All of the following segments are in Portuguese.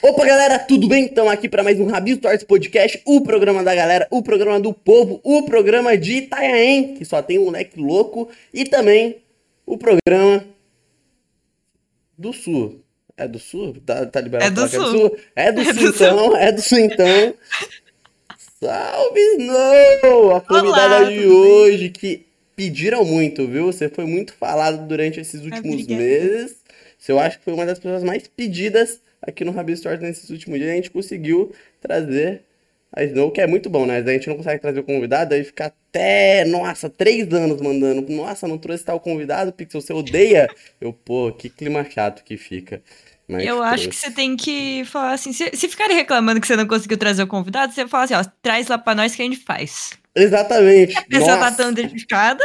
Opa, galera, tudo bem? Estamos aqui para mais um Rabito Torres Podcast, o programa da galera, o programa do povo, o programa de Itanhaém, que só tem um moleque louco, e também o programa do Sul. É do Sul? Tá, tá liberado É do que Sul. É do Sul, é do É Sul do Sul. então, é do Sul então. Salve, Snow! A convidada de tudo bem? hoje que pediram muito, viu? Você foi muito falado durante esses últimos obrigada. meses. Eu acho que foi uma das pessoas mais pedidas aqui no Rabi Stories nesses últimos dias. A gente conseguiu trazer a Snow, que é muito bom, né? A gente não consegue trazer o convidado, aí fica até, nossa, três anos mandando. Nossa, não trouxe tal convidado, Pixel, você odeia? Eu, pô, que clima chato que fica. Mas Eu acho que trouxe. você tem que falar assim, se, se ficarem reclamando que você não conseguiu trazer o convidado, você fala assim, ó, traz lá pra nós que a gente faz. Exatamente. A pessoa tá Nossa. tão dedicada.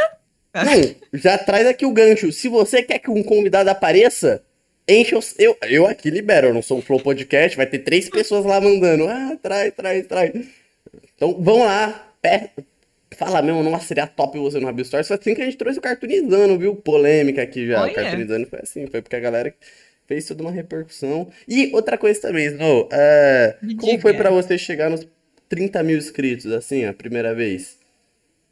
Não, já traz aqui o gancho. Se você quer que um convidado apareça, enche os. Eu, eu aqui libero, eu não sou um Flow Podcast, vai ter três pessoas lá mandando. Ah, traz, traz, traz. Então vão lá, pe- fala mesmo, nossa, seria top você no Rabi Stories. Foi assim que a gente trouxe o cartunizando, viu? Polêmica aqui já. O Olha. cartunizando foi assim, foi porque a galera fez toda uma repercussão. E outra coisa também, Snow, Me como foi pra você chegar nos 30 mil inscritos, assim, a primeira vez?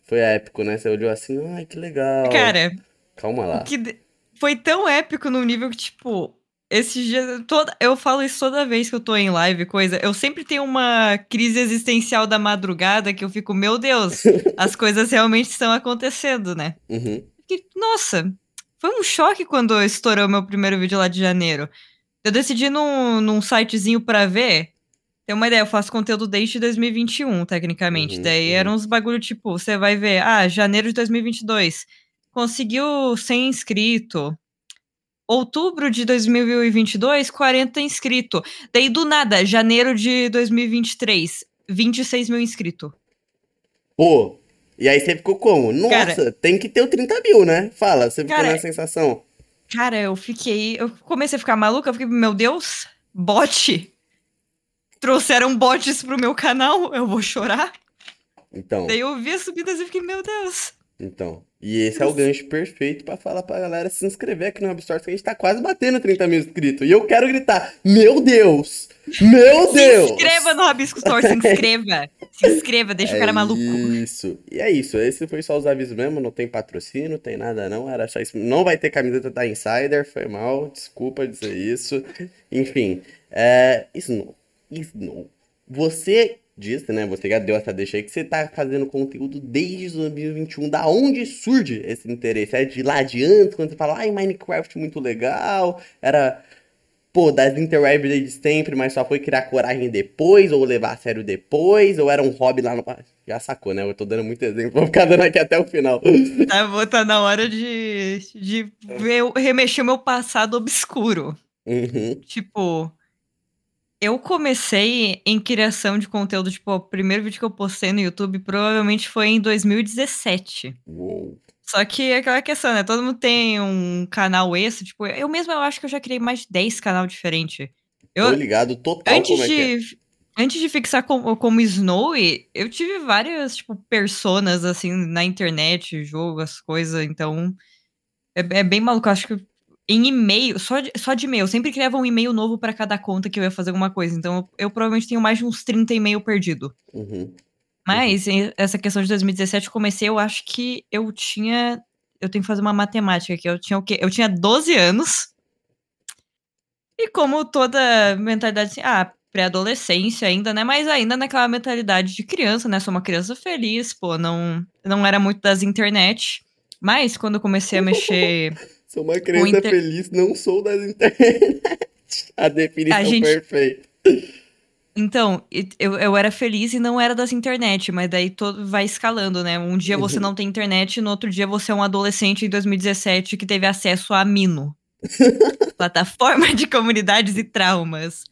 Foi épico, né? Você olhou assim, ai, que legal. Cara, Calma lá. o que foi tão épico num nível que, tipo, esses dias. Toda, eu falo isso toda vez que eu tô em live, coisa. Eu sempre tenho uma crise existencial da madrugada que eu fico, meu Deus, as coisas realmente estão acontecendo, né? Uhum. que, nossa, foi um choque quando estourou meu primeiro vídeo lá de janeiro. Eu decidi num, num sitezinho pra ver. Tem uma ideia, eu faço conteúdo desde 2021, tecnicamente. Uhum, Daí uhum. eram uns bagulho tipo, você vai ver, ah, janeiro de 2022. Conseguiu 100 inscritos. Outubro de 2022, 40 inscritos. Daí do nada, janeiro de 2023, 26 mil inscritos. Pô, e aí você ficou como? Nossa, Cara- tem que ter o 30 mil, né? Fala, você ficou Cara, na sensação. Cara, eu fiquei. Eu comecei a ficar maluca, eu fiquei, meu Deus, bot. Trouxeram bots pro meu canal, eu vou chorar. Então, Daí eu vi as subidas e fiquei, meu Deus. então. E esse é o gancho perfeito pra falar pra galera se inscrever aqui no Abstorts, que a gente tá quase batendo 30 mil inscritos. E eu quero gritar, meu Deus! Meu Deus! Se inscreva no Rabisco Store, se inscreva. Se inscreva, deixa o cara É maluco. Isso. E é isso. Esse foi só os avisos mesmo. Não tem patrocínio, não tem nada não. Era só isso. Não vai ter camiseta da Insider. Foi mal. Desculpa dizer isso. Enfim. É... Snow. Snow. Você disse, né? Você já deu essa deixa aí que você tá fazendo conteúdo desde 2021. Da onde surge esse interesse? É de lá de antes, quando você fala, ai, Minecraft muito legal. Era pô, das interweb desde sempre, mas só foi criar coragem depois, ou levar a sério depois, ou era um hobby lá no. Ah, Já sacou, né? Eu tô dando muito exemplo, vou ficar dando aqui até o final. Tá, vou- tá na hora de, de ver, remexer o meu passado obscuro. Uhum. Tipo, eu comecei em criação de conteúdo, tipo, o primeiro vídeo que eu postei no YouTube provavelmente foi em 2017. Uou. Só que é aquela questão, né? Todo mundo tem um canal extra, tipo, eu mesmo eu acho que eu já criei mais de 10 canal diferentes. Eu, Tô ligado total antes é que é. de antes de fixar como, como Snowy, eu tive várias, tipo, personas, assim, na internet, jogo, as coisas, então é, é bem maluco, eu acho que em e-mail, só de, só de e-mail, eu sempre criava um e-mail novo pra cada conta que eu ia fazer alguma coisa, então eu, eu provavelmente tenho mais de uns 30 e-mail perdido. Uhum. Mas em- essa questão de 2017 eu comecei, eu acho que eu tinha. Eu tenho que fazer uma matemática aqui. Eu tinha o quê? Eu tinha 12 anos. E como toda mentalidade assim, ah, pré-adolescência ainda, né? Mas ainda naquela mentalidade de criança, né? Sou uma criança feliz, pô, não, não era muito das internet. Mas quando eu comecei a mexer. Sou uma criança inter- feliz, não sou das internet. A definição A gente- perfeita. Então, eu, eu era feliz e não era das internet, mas daí todo vai escalando, né? Um dia você não tem internet, no outro dia você é um adolescente em 2017 que teve acesso a Mino. Plataforma de comunidades e traumas.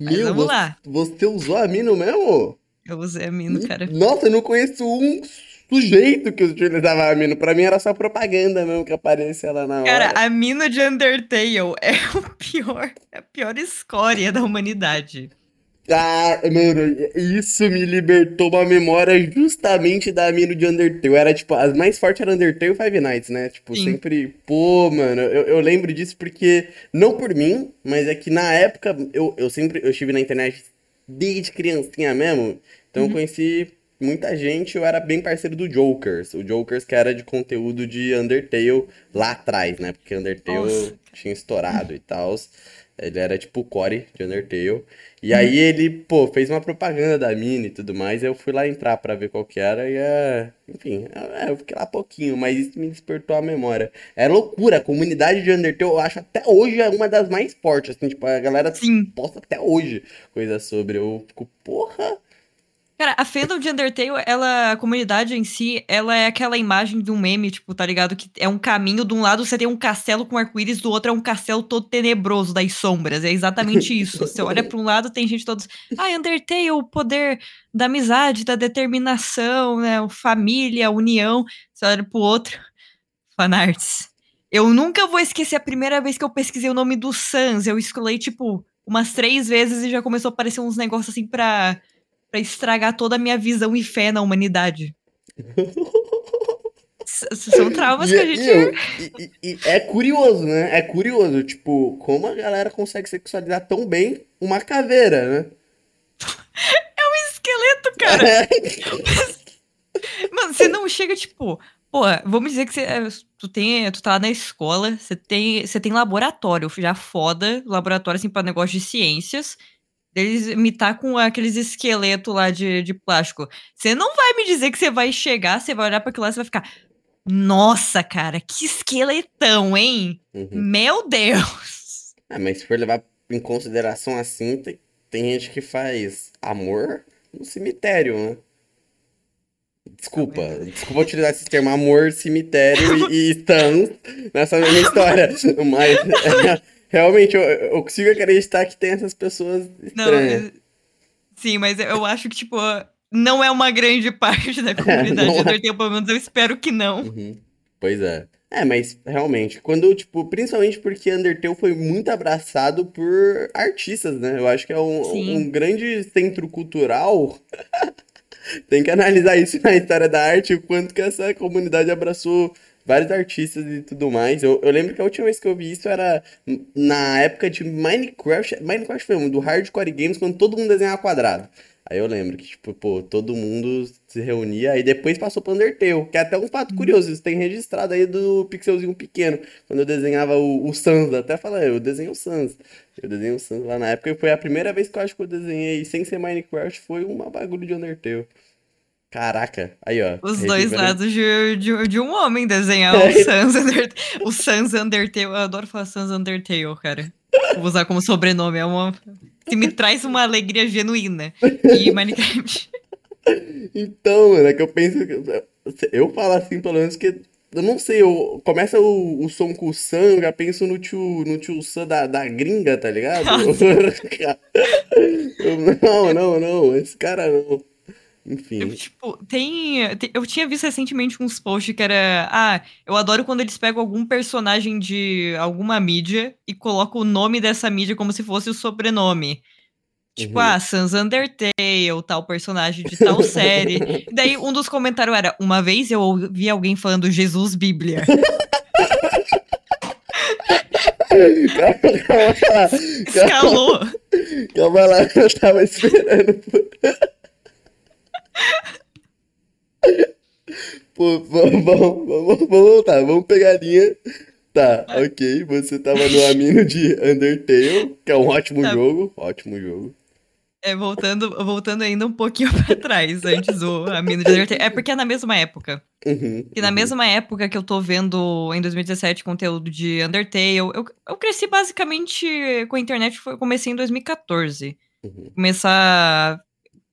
Mas Meu, vamos você, lá. você usou a Mino mesmo? Eu usei a Mino, cara. Nossa, eu não conheço um sujeito que utilizava a Mino. Pra mim era só propaganda mesmo que aparecia lá na hora. Cara, a Mino de Undertale é o pior, é a pior escória da humanidade. Ah, mano, isso me libertou uma memória justamente da mina de Undertale. Era tipo, as mais fortes eram Undertale e Five Nights, né? Tipo, Sim. sempre. Pô, mano, eu, eu lembro disso porque, não por mim, mas é que na época eu, eu sempre eu estive na internet desde criancinha mesmo. Então eu Uhum. conheci muita gente, eu era bem parceiro do Jokers. O Jokers que era de conteúdo de Undertale lá atrás, né? Porque Undertale Nossa. tinha estourado e tal. Ele era tipo o core de Undertale. E aí ele, pô, fez uma propaganda da Mini e tudo mais. Eu fui lá entrar pra ver qual que era e é... Enfim, é, eu fiquei lá pouquinho, mas isso me despertou a memória. É loucura, a comunidade de Undertale eu acho até hoje é uma das mais fortes, assim, tipo, a galera Sim. posta até hoje coisa sobre. Eu fico, porra... Cara, a fandom de Undertale, ela, a comunidade em si, ela é aquela imagem de um meme, tipo, tá ligado? Que é um caminho, de um lado você tem um castelo com arco-íris, do outro é um castelo todo tenebroso das sombras. É exatamente isso. Você olha pra um lado, tem gente todos. Ah, Undertale, o poder da amizade, da determinação, né? Família, a união. Você olha pro outro. Fanarts. Eu nunca vou esquecer a primeira vez que eu pesquisei o nome do Sans. Eu escolhi, tipo, umas três vezes e já começou a aparecer uns negócios assim pra Pra estragar toda a minha visão e fé na humanidade. São traumas E, que a e gente. e- e- é curioso, né? É curioso, tipo, como a galera consegue sexualizar tão bem uma caveira, né? um esqueleto, cara. Mano, você não chega, tipo. Pô, vamos dizer que você, é, tu, tem, tu tá lá na escola, você tem, você tem laboratório já foda, laboratório assim pra negócio de ciências. Eles imitar com aqueles esqueletos lá de, de plástico. Você não vai me dizer que você vai chegar, você vai olhar pra aquilo lá e você vai ficar. Nossa, cara, que esqueletão, hein? Uhum. Meu Deus! Ah, mas se for levar em consideração assim, tem, tem gente que faz amor no cemitério, né? Desculpa, desculpa utilizar esse termo amor, cemitério e, e nessa mesma história, mas é, realmente eu, eu consigo acreditar que tem essas pessoas Não, estranhas. é- sim, mas eu acho que, tipo, não é uma grande parte da comunidade é. Undertale, pelo menos eu espero que não. Uhum. Pois é. É, mas realmente, quando, tipo, principalmente porque Undertale foi muito abraçado por artistas, né? Eu acho que é um, um grande centro cultural. Tem que analisar isso na história da arte, o quanto que essa comunidade abraçou vários artistas e tudo mais. Eu, eu lembro que a última vez que eu vi isso era na época de Minecraft. Minecraft foi um do Hardcore Games, quando todo mundo desenhava quadrado. Aí eu lembro que, tipo, pô, todo mundo se reunia, aí depois passou pro Undertale, que é até um fato curioso, isso tem registrado aí do pixelzinho pequeno, quando eu desenhava o, o Sans, até fala, eu desenho o Sans. Eu desenhei o Sans lá na época, e foi a primeira vez que eu acho que eu desenhei, sem ser Minecraft, foi uma bagulho de Undertale. Caraca, aí ó. Os dois lados de, de, de um homem desenhar o Sans Undertale. O Sans Undertale. Eu adoro falar Sans Undertale, cara. Vou usar como sobrenome. É uma. Se me traz uma alegria genuína. E Minecraft. Então, mano, é que eu penso. que- Eu falo assim, pelo menos, que. Eu não sei, eu, começa o, o som com o Sam, eu já penso no tio, no tio Sam da, da gringa, tá ligado? Eu, não, não, não, esse cara não. Eu, Enfim. tipo, tem, tem- Eu tinha visto recentemente uns posts que era. Ah, eu adoro quando eles pegam algum personagem de alguma mídia e colocam o nome dessa mídia como se fosse o sobrenome. Tipo, Uhum. ah, Sans Undertale, tal personagem de tal série. E daí um dos comentários era: Uma vez eu ouvi alguém falando Jesus Bíblia. Calma, calma lá. Calma, Escalou. calma lá, eu tava esperando. Pô, vamos, vamos, vamos, vamos voltar, vamos pegar a linha. Tá, ok, você tava no Amino de Undertale, que é um ótimo Tá. jogo, ótimo jogo. É, voltando, voltando ainda um pouquinho pra trás, antes do a mina de Undertale. É porque é na mesma época. Uhum, E na uhum. mesma época que eu tô vendo em 2017 conteúdo de Undertale, eu, eu cresci basicamente com a internet, foi, comecei em 2014. Uhum. Começar.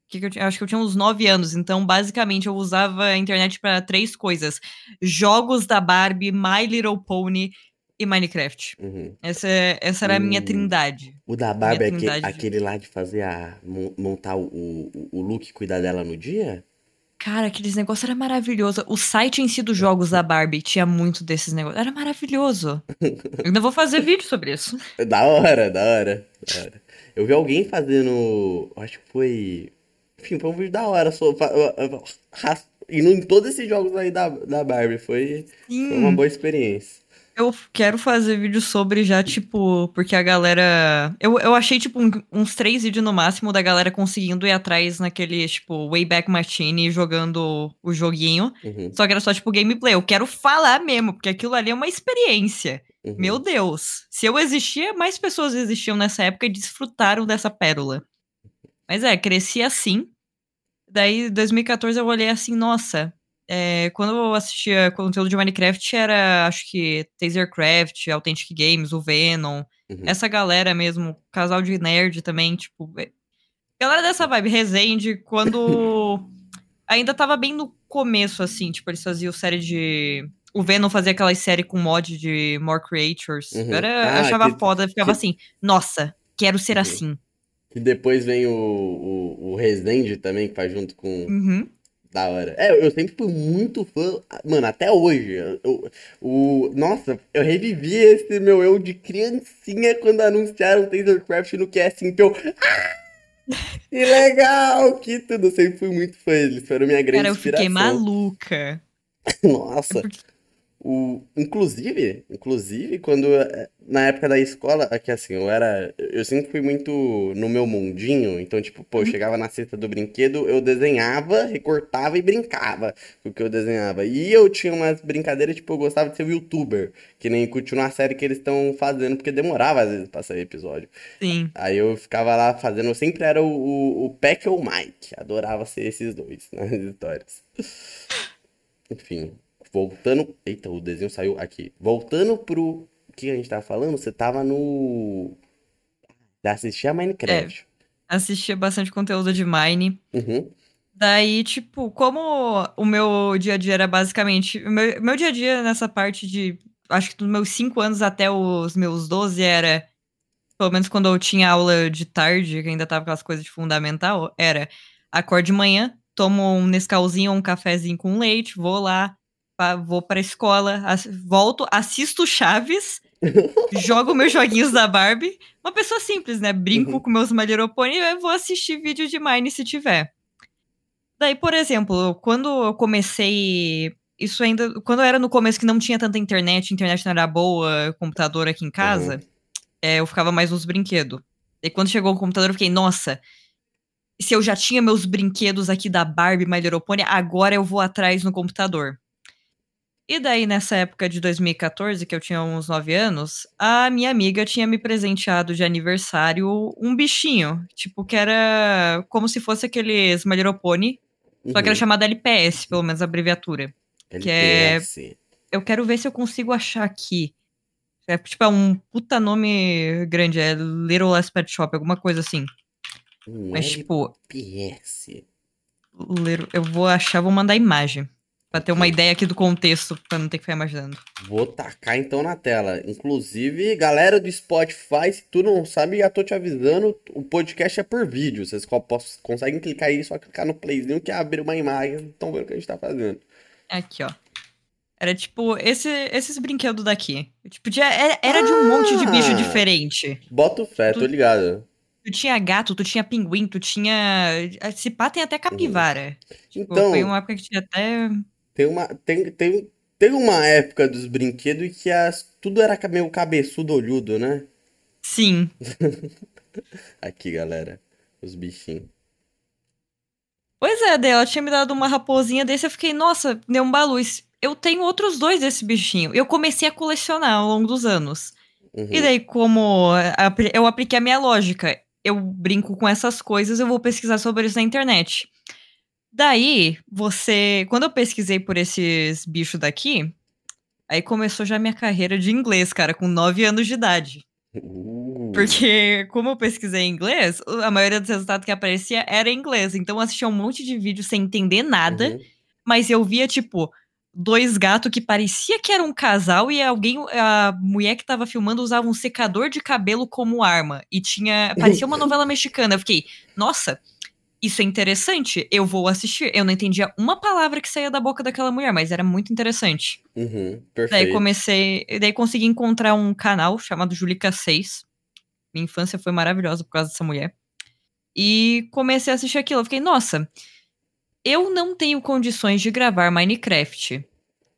Que que eu, acho que eu tinha uns 9 anos, então basicamente eu usava a internet pra três coisas: jogos da Barbie, My Little Pony e Minecraft. Uhum. Essa, essa era a minha trindade. O da Barbie é trindade. aquele lá de fazer a. mon- montar o, o, o look e cuidar dela no dia? Cara, aqueles negócios era maravilhoso. O site em si dos jogos da Barbie tinha muito desses negócios. Era maravilhoso. Eu ainda vou fazer vídeo sobre isso. Da hora, da hora, da hora. Eu vi alguém fazendo. Acho que foi. Enfim, foi um vídeo da hora. Só, indo em todos esses jogos aí da, da Barbie. Foi, foi uma boa experiência. Eu quero fazer vídeo sobre já, tipo, porque a galera. Eu, eu achei, tipo, um, uns três vídeos no máximo da galera conseguindo ir atrás naquele, tipo, Wayback Machine jogando o joguinho. Uhum. Só que era só, tipo, gameplay. Eu quero falar mesmo, porque aquilo ali é uma experiência. Uhum. Meu Deus. Se eu existia, mais pessoas existiam nessa época e desfrutaram dessa pérola. Mas é, cresci assim. Daí, 2014, eu olhei assim, nossa, é, quando eu assistia conteúdo de Minecraft, era, acho que, Tasercraft, Authentic Games, o Venom, uhum. essa galera mesmo, casal de nerd também, tipo. É, galera dessa vibe, Resende, quando ainda tava bem no começo, assim, tipo, eles faziam série de. O Venom fazia aquela série com mod de More Creatures. Uhum. Eu era, ah, achava que, foda, ficava que... assim, nossa, quero ser uhum. assim. E depois vem o, o, o Resende também, que faz junto com. Uhum. Da hora. É, eu sempre fui muito fã. Mano, até hoje. Eu, o, nossa, eu revivi esse meu eu de criancinha quando anunciaram Tasercraft no casting. Então, ah, que legal! Que tudo. Eu sempre fui muito fã. Eles foram minha grande Cara, eu inspiração. fiquei maluca. nossa. É porque... O, inclusive, inclusive, quando eh, na época da escola, aqui assim, eu era, eu sempre fui muito no meu mundinho, então tipo, pô, eu uhum. chegava na cesta do brinquedo, eu desenhava, recortava e brincava com o que eu desenhava. E eu tinha umas brincadeiras, tipo, eu gostava de ser youtuber, que nem continuar a série que eles estão fazendo, porque demorava às vezes pra sair episódio. Sim. Aí eu ficava lá fazendo, eu sempre era o, o, o Peck ou o Mike, adorava ser esses dois nas histórias. Enfim, voltando. Eita, o desenho saiu aqui. Voltando pro que a gente tava falando, você tava no. Assistia Minecraft. É, assistia bastante conteúdo de Mine. Uhum. Daí, tipo, como o meu dia a dia era basicamente. Meu, meu dia a dia nessa parte de. Acho que dos meus 5 anos até os meus 12 era. Pelo menos quando eu tinha aula de tarde, que ainda tava com as coisas de fundamental, era acorde de manhã, tomo um Nescauzinho ou um cafezinho com leite, vou lá, vou pra escola, volto, assisto Chaves, jogo meus joguinhos da Barbie. Uma pessoa simples, né? Brinco uhum. com meus My Little Pony e vou assistir vídeo de Mine se tiver. Daí, por exemplo, quando eu comecei. Isso ainda. Quando eu era no começo que não tinha tanta internet, internet não era boa, computador aqui em casa, uhum. é, eu ficava mais nos brinquedos. E quando chegou o computador, eu fiquei, nossa, se eu já tinha meus brinquedos aqui da Barbie My Little Pony, agora eu vou atrás no computador. E daí, nessa época de 2014, que eu tinha uns 9 anos, a minha amiga tinha me presenteado de aniversário um bichinho. Tipo, que era como se fosse aqueles My Little Pony, uhum. só que era uhum. chamado LPS, pelo menos a abreviatura. LPS. Que é. Eu quero ver se eu consigo achar aqui. É tipo, é um puta nome grande, é Little Last Pet Shop, alguma coisa assim. Um Mas, LPS. tipo. LPS. Eu vou achar, vou mandar imagem. Pra ter uma ideia aqui do contexto, pra não ter que ficar imaginando. Vou tacar então na tela. Inclusive, galera do Spotify, se tu não sabe, já tô te avisando, o podcast é por vídeo. Vocês conseguem clicar aí, só clicar no playzinho que abre uma imagem. Estão vendo o que a gente tá fazendo. Aqui, ó. Era tipo esse, esses brinquedos daqui. Tipo, de, era, era ah, de um monte de bicho ah! diferente. Bota o fé, tu, tô ligado. Tu tinha gato, tu tinha pinguim, tu tinha. Se pá, tem até capivara. Uhum. Tipo, então. Foi uma época que tinha até. Tem uma, tem, tem, tem uma época dos brinquedos que as, tudo era meio cabeçudo olhudo, né? Sim. Aqui, galera. Os bichinhos. Pois é, daí ela tinha me dado uma raposinha desse, eu fiquei, nossa, deu um baluz. Eu tenho outros dois desse bichinho. Eu comecei a colecionar ao longo dos anos. Uhum. E daí, como eu apliquei a minha lógica, eu brinco com essas coisas, eu vou pesquisar sobre isso na internet. Daí, você. Quando eu pesquisei por esses bichos daqui, aí começou já minha carreira de inglês, cara, com 9 anos de idade. Uh. Porque, como eu pesquisei em inglês, a maioria dos resultados que aparecia era em inglês. Então eu assistia um monte de vídeo sem entender nada, uhum. mas eu via, tipo, dois gatos que parecia que era um casal e alguém, a mulher que tava filmando usava um secador de cabelo como arma. E tinha. Parecia uma novela mexicana. Eu fiquei, nossa, isso é interessante, eu vou assistir. Eu não entendia uma palavra que saía da boca daquela mulher, mas era muito interessante. Uhum, Daí perfeito. comecei, daí consegui encontrar um canal chamado Julica 6. Minha infância foi maravilhosa por causa dessa mulher. E comecei a assistir aquilo. Eu fiquei, nossa, eu não tenho condições de gravar Minecraft.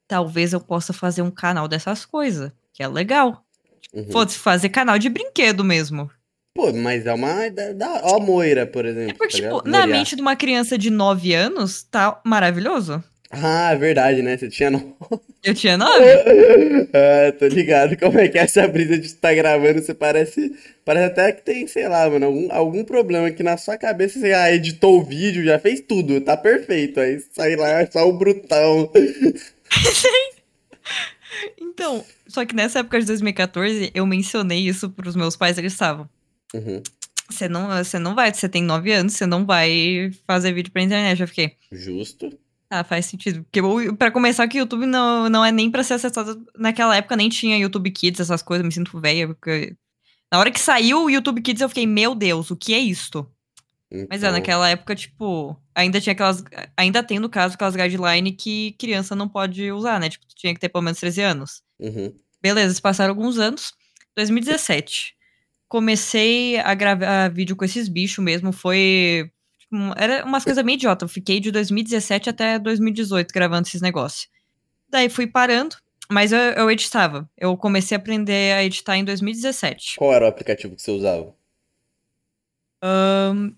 Talvez eu possa fazer um canal dessas coisas, que é legal. Uhum. Fosse fazer canal de brinquedo mesmo. Pô, mas é uma. Da, da, ó, a Moira, por exemplo. É porque, tá tipo, na Moriá. mente de uma criança de 9 anos, tá maravilhoso. Ah, é verdade, né? Você tinha. no- Eu tinha 9. ah, tô ligado. Como é que é essa brisa de estar gravando? Você parece. Parece até que tem, sei lá, mano, algum, algum problema que na sua cabeça você ah, editou o vídeo, já fez tudo, tá perfeito. Aí sai lá, é só o brutão. Então, só que nessa época de 2014, eu mencionei isso pros meus pais, eles estavam. Uhum, Você não, você não vai, você tem 9 anos, você não vai fazer vídeo pra internet. Eu fiquei, justo. ah, faz sentido. Porque pra começar, que o YouTube não, não é nem pra ser acessado. Naquela época nem tinha YouTube Kids, essas coisas, me sinto velha. Porque na hora que saiu o YouTube Kids, eu fiquei, meu Deus, o que é isto? Mas é, Então, naquela época, tipo, ainda tinha aquelas. Ainda tem, no caso, aquelas guidelines que criança não pode usar, né? Tipo, tinha que ter pelo menos 13 anos. Uhum, Beleza, se passaram alguns anos. 2017. Comecei a gravar vídeo com esses bichos mesmo. Foi. tipo, um- era umas coisas meio idiota. Eu fiquei de 2017 até 2018 gravando esses negócios. Daí fui parando, mas eu, eu editava. Eu comecei a aprender a editar em 2017. Qual era o aplicativo que você usava? Ahn,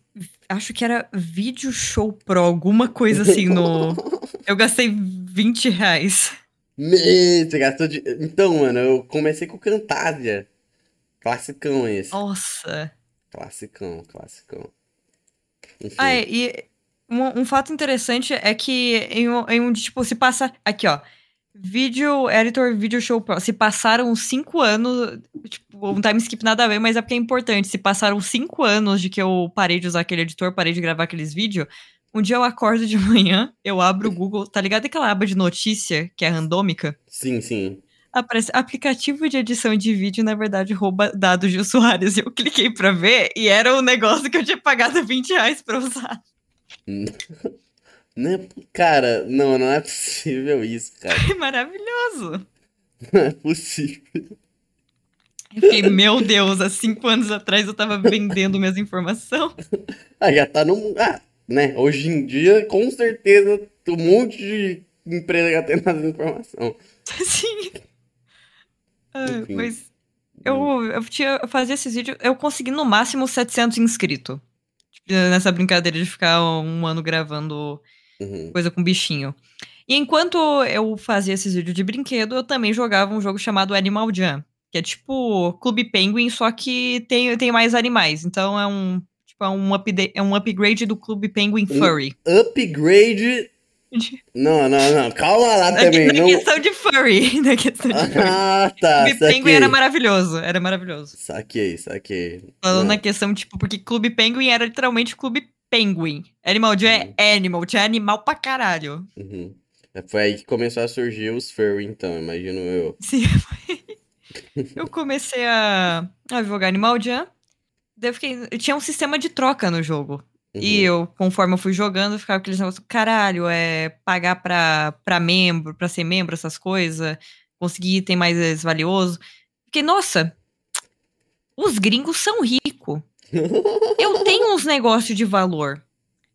acho que era Video Show Pro, alguma coisa assim no. Eu gastei 20 reais. Me, você gastou de. Então, mano, eu comecei com Camtasia. Classicão esse. Nossa. Classicão, classicão. Enfim. Ah, é, e um, um fato interessante é que em um, em um tipo, se passa. Aqui, ó. Video Editor Video Show Pro. Se passaram cinco anos. Tipo, um time skip nada a ver, mas é porque é importante. Se passaram cinco anos de que eu parei de usar aquele editor, parei de gravar aqueles vídeos. Um dia eu acordo de manhã, eu abro o Google, tá ligado aquela aba de notícia que é randômica? Sim, sim. Aparece aplicativo de edição de vídeo, na verdade, rouba dados de usuários. E eu cliquei pra ver e era um negócio que eu tinha pagado 20 reais pra usar. Não é- Cara, não, não é possível isso, cara. É maravilhoso. Não é possível. Eu fiquei, meu Deus, há cinco anos atrás eu tava vendendo minhas informações. Ah, já tá no. Ah, né? Hoje em dia, com certeza, um monte de empresa já tem essa informação. Sim. Ah, mas eu, eu, tinha, eu fazia esses vídeos, eu consegui no máximo 700 inscritos. Tipo, nessa brincadeira de ficar um ano gravando Uhum. coisa com bichinho. E enquanto eu fazia esses vídeos de brinquedo, eu também jogava um jogo chamado Animal Jam. Que é tipo Clube Penguin, só que tem, tem mais animais. Então é um, tipo, é um, update, é um upgrade do Clube Penguin. Furry. Upgrade. Não, não, não. Calma lá Na, também. na Não... questão de furry. Na questão de furry. Ah, tá. Clube Penguin Saquei. era maravilhoso. Era maravilhoso. Saquei, saquei. Falando Não. na questão, tipo, porque Clube Penguin era literalmente Clube Penguin. Animal Jam é animal, tinha animal pra caralho. Uhum. Foi aí que começou a surgir os furry, então, imagino eu. Sim, foi. Eu comecei a, a jogar Animal Jam. Daí eu fiquei. Tinha um sistema de troca no jogo. E Uhum. eu, conforme eu fui jogando, eu ficava aqueles negócios, caralho, é pagar pra, pra membro, pra ser membro, essas coisas, conseguir item mais valioso. Fiquei, nossa, os gringos são ricos. Eu tenho uns negócios de valor.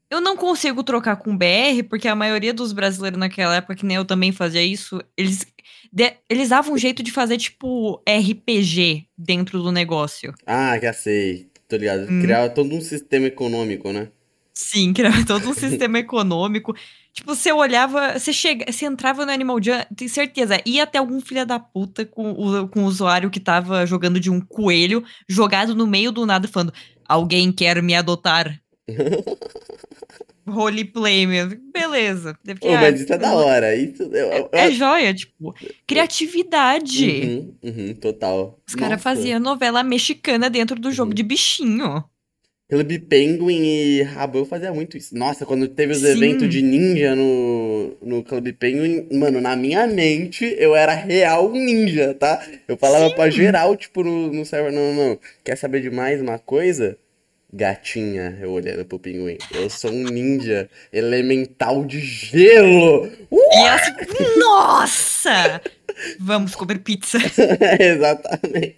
Eu não consigo trocar com BR, porque a maioria dos brasileiros naquela época, que nem eu também fazia isso, eles, de- eles davam um jeito de fazer, tipo, RPG dentro do negócio. Ah, já sei. Tô ligado. Hum. Criava todo um sistema econômico, né? Sim, criava todo um sistema econômico. Tipo, você olhava, você chega, você entrava no Animal Jam, tem certeza, ia até algum filho da puta com o, com o usuário que tava jogando de um coelho, jogado no meio do nada, falando: Alguém quer me adotar? Roleplay mesmo. Beleza. Deve Ô, mas isso é da hora. Isso, eu, eu- É joia, tipo, criatividade. Uhum, uhum, total. Os caras faziam novela mexicana dentro do jogo Uhum. de bichinho. Clube Penguin e Rabo, eu fazia muito isso. Nossa, quando teve os Sim. eventos de ninja no, no Clube Penguin, mano, na minha mente eu era real ninja, tá? Eu falava pra geral, tipo, no, no server, não, não, quer saber de mais uma coisa? Gatinha, eu olhando pro pinguim. Eu sou um ninja elemental de gelo! Assim, nossa! Vamos comer pizza. Exatamente.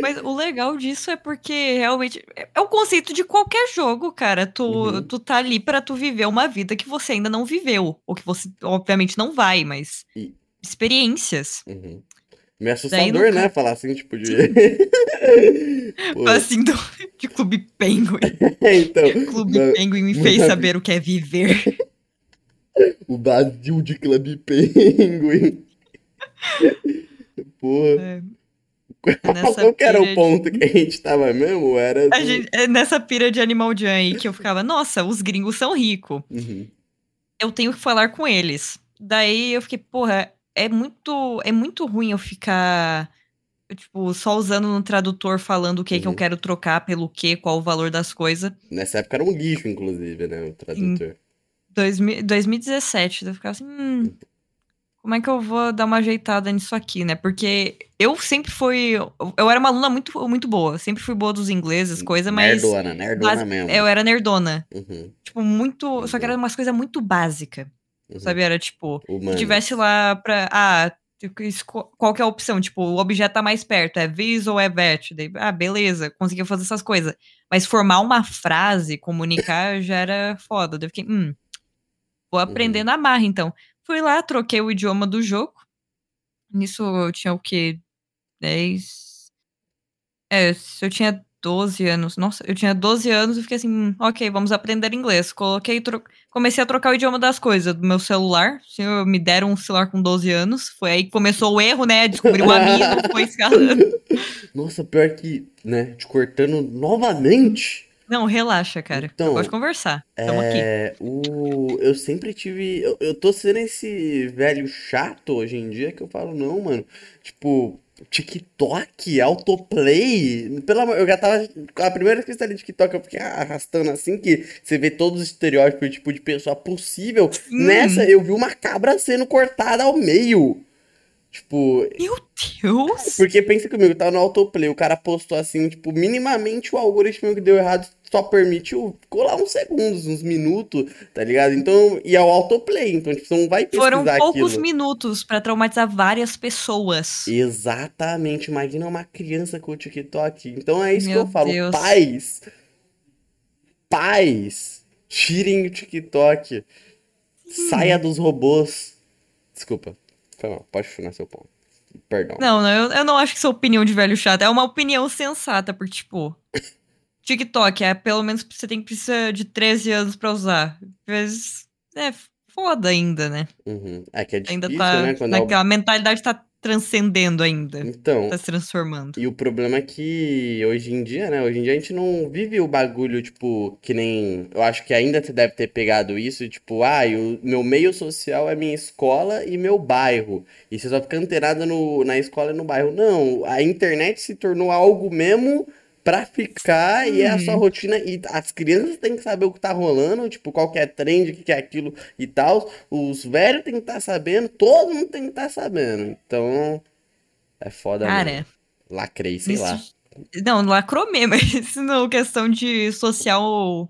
Mas o legal disso é porque realmente é o conceito de qualquer jogo, cara. Tu, Uhum. tu tá ali pra tu viver uma vida que você ainda não viveu. Ou que você, obviamente, não vai, mas. E- Experiências. Uhum. Meio Daí, assustador, no né? Falar assim, tipo, de. Assim, do, de Clube Penguin. então, Clube mas- Penguin me fez saber o que é viver. o vazio de Clube Penguin. Porra. É, Qual que era o de- ponto que a gente tava mesmo? Era. A do- gente- é nessa pira de Animal Jam aí que eu ficava, nossa, os gringos são ricos. Uhum. eu tenho que falar com eles. Daí eu fiquei, porra, é muito, é muito ruim eu ficar, tipo, só usando no tradutor falando o que que eu Uhum. quero trocar pelo que, qual o valor das coisas. Nessa época era um lixo, inclusive, né? O tradutor. 2000 2017, eu ficava assim, hum, como é que eu vou dar uma ajeitada nisso aqui, né? Porque eu sempre fui, eu era uma aluna muito, muito boa, sempre fui boa dos ingleses, coisa, mas Nerdona, nerdona base- mesmo. eu era nerdona. Uhum, Tipo, muito, só que era umas coisas muito básicas, uhum. sabe? Era tipo, Humanas. Se tivesse lá pra. Ah, qual que é a opção? Tipo, o objeto tá mais perto, é vis ou é vet? Daí, ah, beleza, conseguia fazer essas coisas. Mas formar uma frase, comunicar, já era foda. Daí eu fiquei, hum, vou aprender Uhum. na marra, então. Fui lá, troquei o idioma do jogo. Nisso eu tinha o quê? 10. É, eu tinha 12 anos. Nossa, eu tinha 12 anos e fiquei assim, hum, ok, vamos aprender inglês. Coloquei, tro- comecei a trocar o idioma das coisas do meu celular. Se eu- me deram um celular com 12 anos. Foi aí que começou o erro, né? Descobri o amigo, foi escalando. Nossa, pior que, né, te cortando novamente. Não, relaxa, cara. Então, eu gosto de conversar. Aqui. É, o, eu sempre tive. Eu, eu tô sendo esse velho chato hoje em dia que eu falo, não, mano. Tipo, TikTok, autoplay. Pelo amor, eu já tava. A primeira vez que eu instalei TikTok, eu fiquei arrastando assim, que você vê todos os estereótipos tipo, de pessoa possível. Nessa, eu vi uma cabra sendo cortada ao meio. Tipo, Meu Deus! porque pensa comigo, tá no autoplay, o cara postou assim, tipo, minimamente o algoritmo que deu errado só permitiu, ficou lá uns segundos, uns minutos, tá ligado? Então, e é o autoplay, então, tipo, você não vai pesquisar Foram poucos aquilo. minutos pra traumatizar várias pessoas. Exatamente, imagina uma criança com o TikTok. Então é isso que Meu eu falo, Deus. pais, pais, tirem o TikTok, saia dos robôs. Desculpa, foi mal, pode continuar seu ponto. Perdão. Não, não, eu, eu não acho que isso é opinião de velho chato. É uma opinião sensata, porque, tipo, TikTok é pelo menos você tem que precisar de 13 anos pra usar. Às vezes é foda ainda, né? Uhum. É que é Ainda difícil, tá. né? Quando naquela mentalidade tá transcendendo ainda. Então, Tá se transformando. e o problema é que hoje em dia, né? Hoje em dia a gente não vive o bagulho, tipo, que nem. Eu acho que ainda você deve ter pegado isso, tipo, ah, o meu meio social é minha escola e meu bairro. E você só fica antenado no, na escola e no bairro. Não, a internet se tornou algo mesmo pra ficar e é a sua Uhum. rotina. E as crianças têm que saber o que tá rolando, tipo, qual que é trend, o que que é aquilo e tal. Os velhos têm que estar sabendo, todo mundo tem que estar sabendo. Então, é foda mesmo. Cara, Lacrei, sei isso- lá. Não, lacrou mesmo. Isso não é questão de social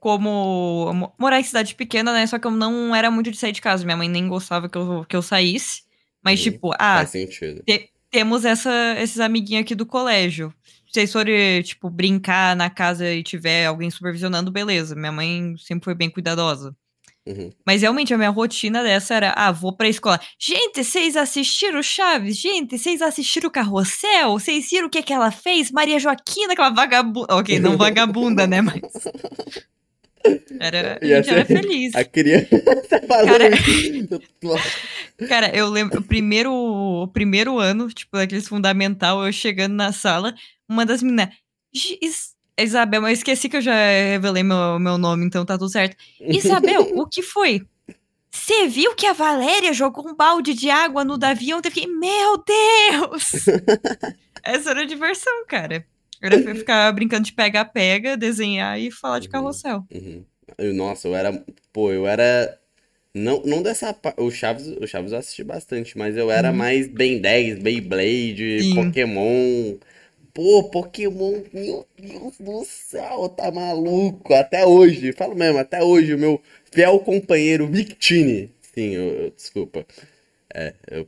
como mo- morar em cidade pequena, né? Só que eu não era muito de sair de casa. Minha mãe nem gostava que eu, que eu saísse. Mas, Uhum. tipo, ah, Faz sentido. temos essa, esses amiguinhos aqui do colégio. Se vocês forem, tipo, brincar na casa e tiver alguém supervisionando, beleza. Minha mãe sempre foi bem cuidadosa. Uhum. Mas realmente a minha rotina dessa era, ah, vou pra escola. Gente, vocês assistiram Chaves? Gente, vocês assistiram Carrossel? Vocês viram o que, que ela fez? Maria Joaquina, aquela vagabunda. Ok, não vagabunda, né? Mas. Era, a gente era ser- feliz. A criança falando. Cara-. Cara, eu lembro, o primeiro, o primeiro ano, tipo, daqueles fundamental, eu chegando na sala, uma das meninas. "Gi- Is- Isabel, eu esqueci que eu já revelei meu, meu nome, então tá tudo certo. Isabel, o que foi? Você viu que a Valéria jogou um balde de água no Davi ontem? Eu fiquei, meu Deus! Essa era a diversão, cara. Era ficar brincando de pega-pega, desenhar e falar de Uhum. carrossel. Uhum. Eu- nossa, eu era. Pô, eu era. Não, não dessa. pa- O Chaves, o Chaves eu assisti bastante, mas eu era Uhum. mais Ben 10, Beyblade, Sim. Pokémon. Pô, Pokémon, meu Deus do céu, tá maluco? Até hoje, falo mesmo, até hoje, o meu fiel companheiro Victini. Sim, eu, eu- desculpa. É, eu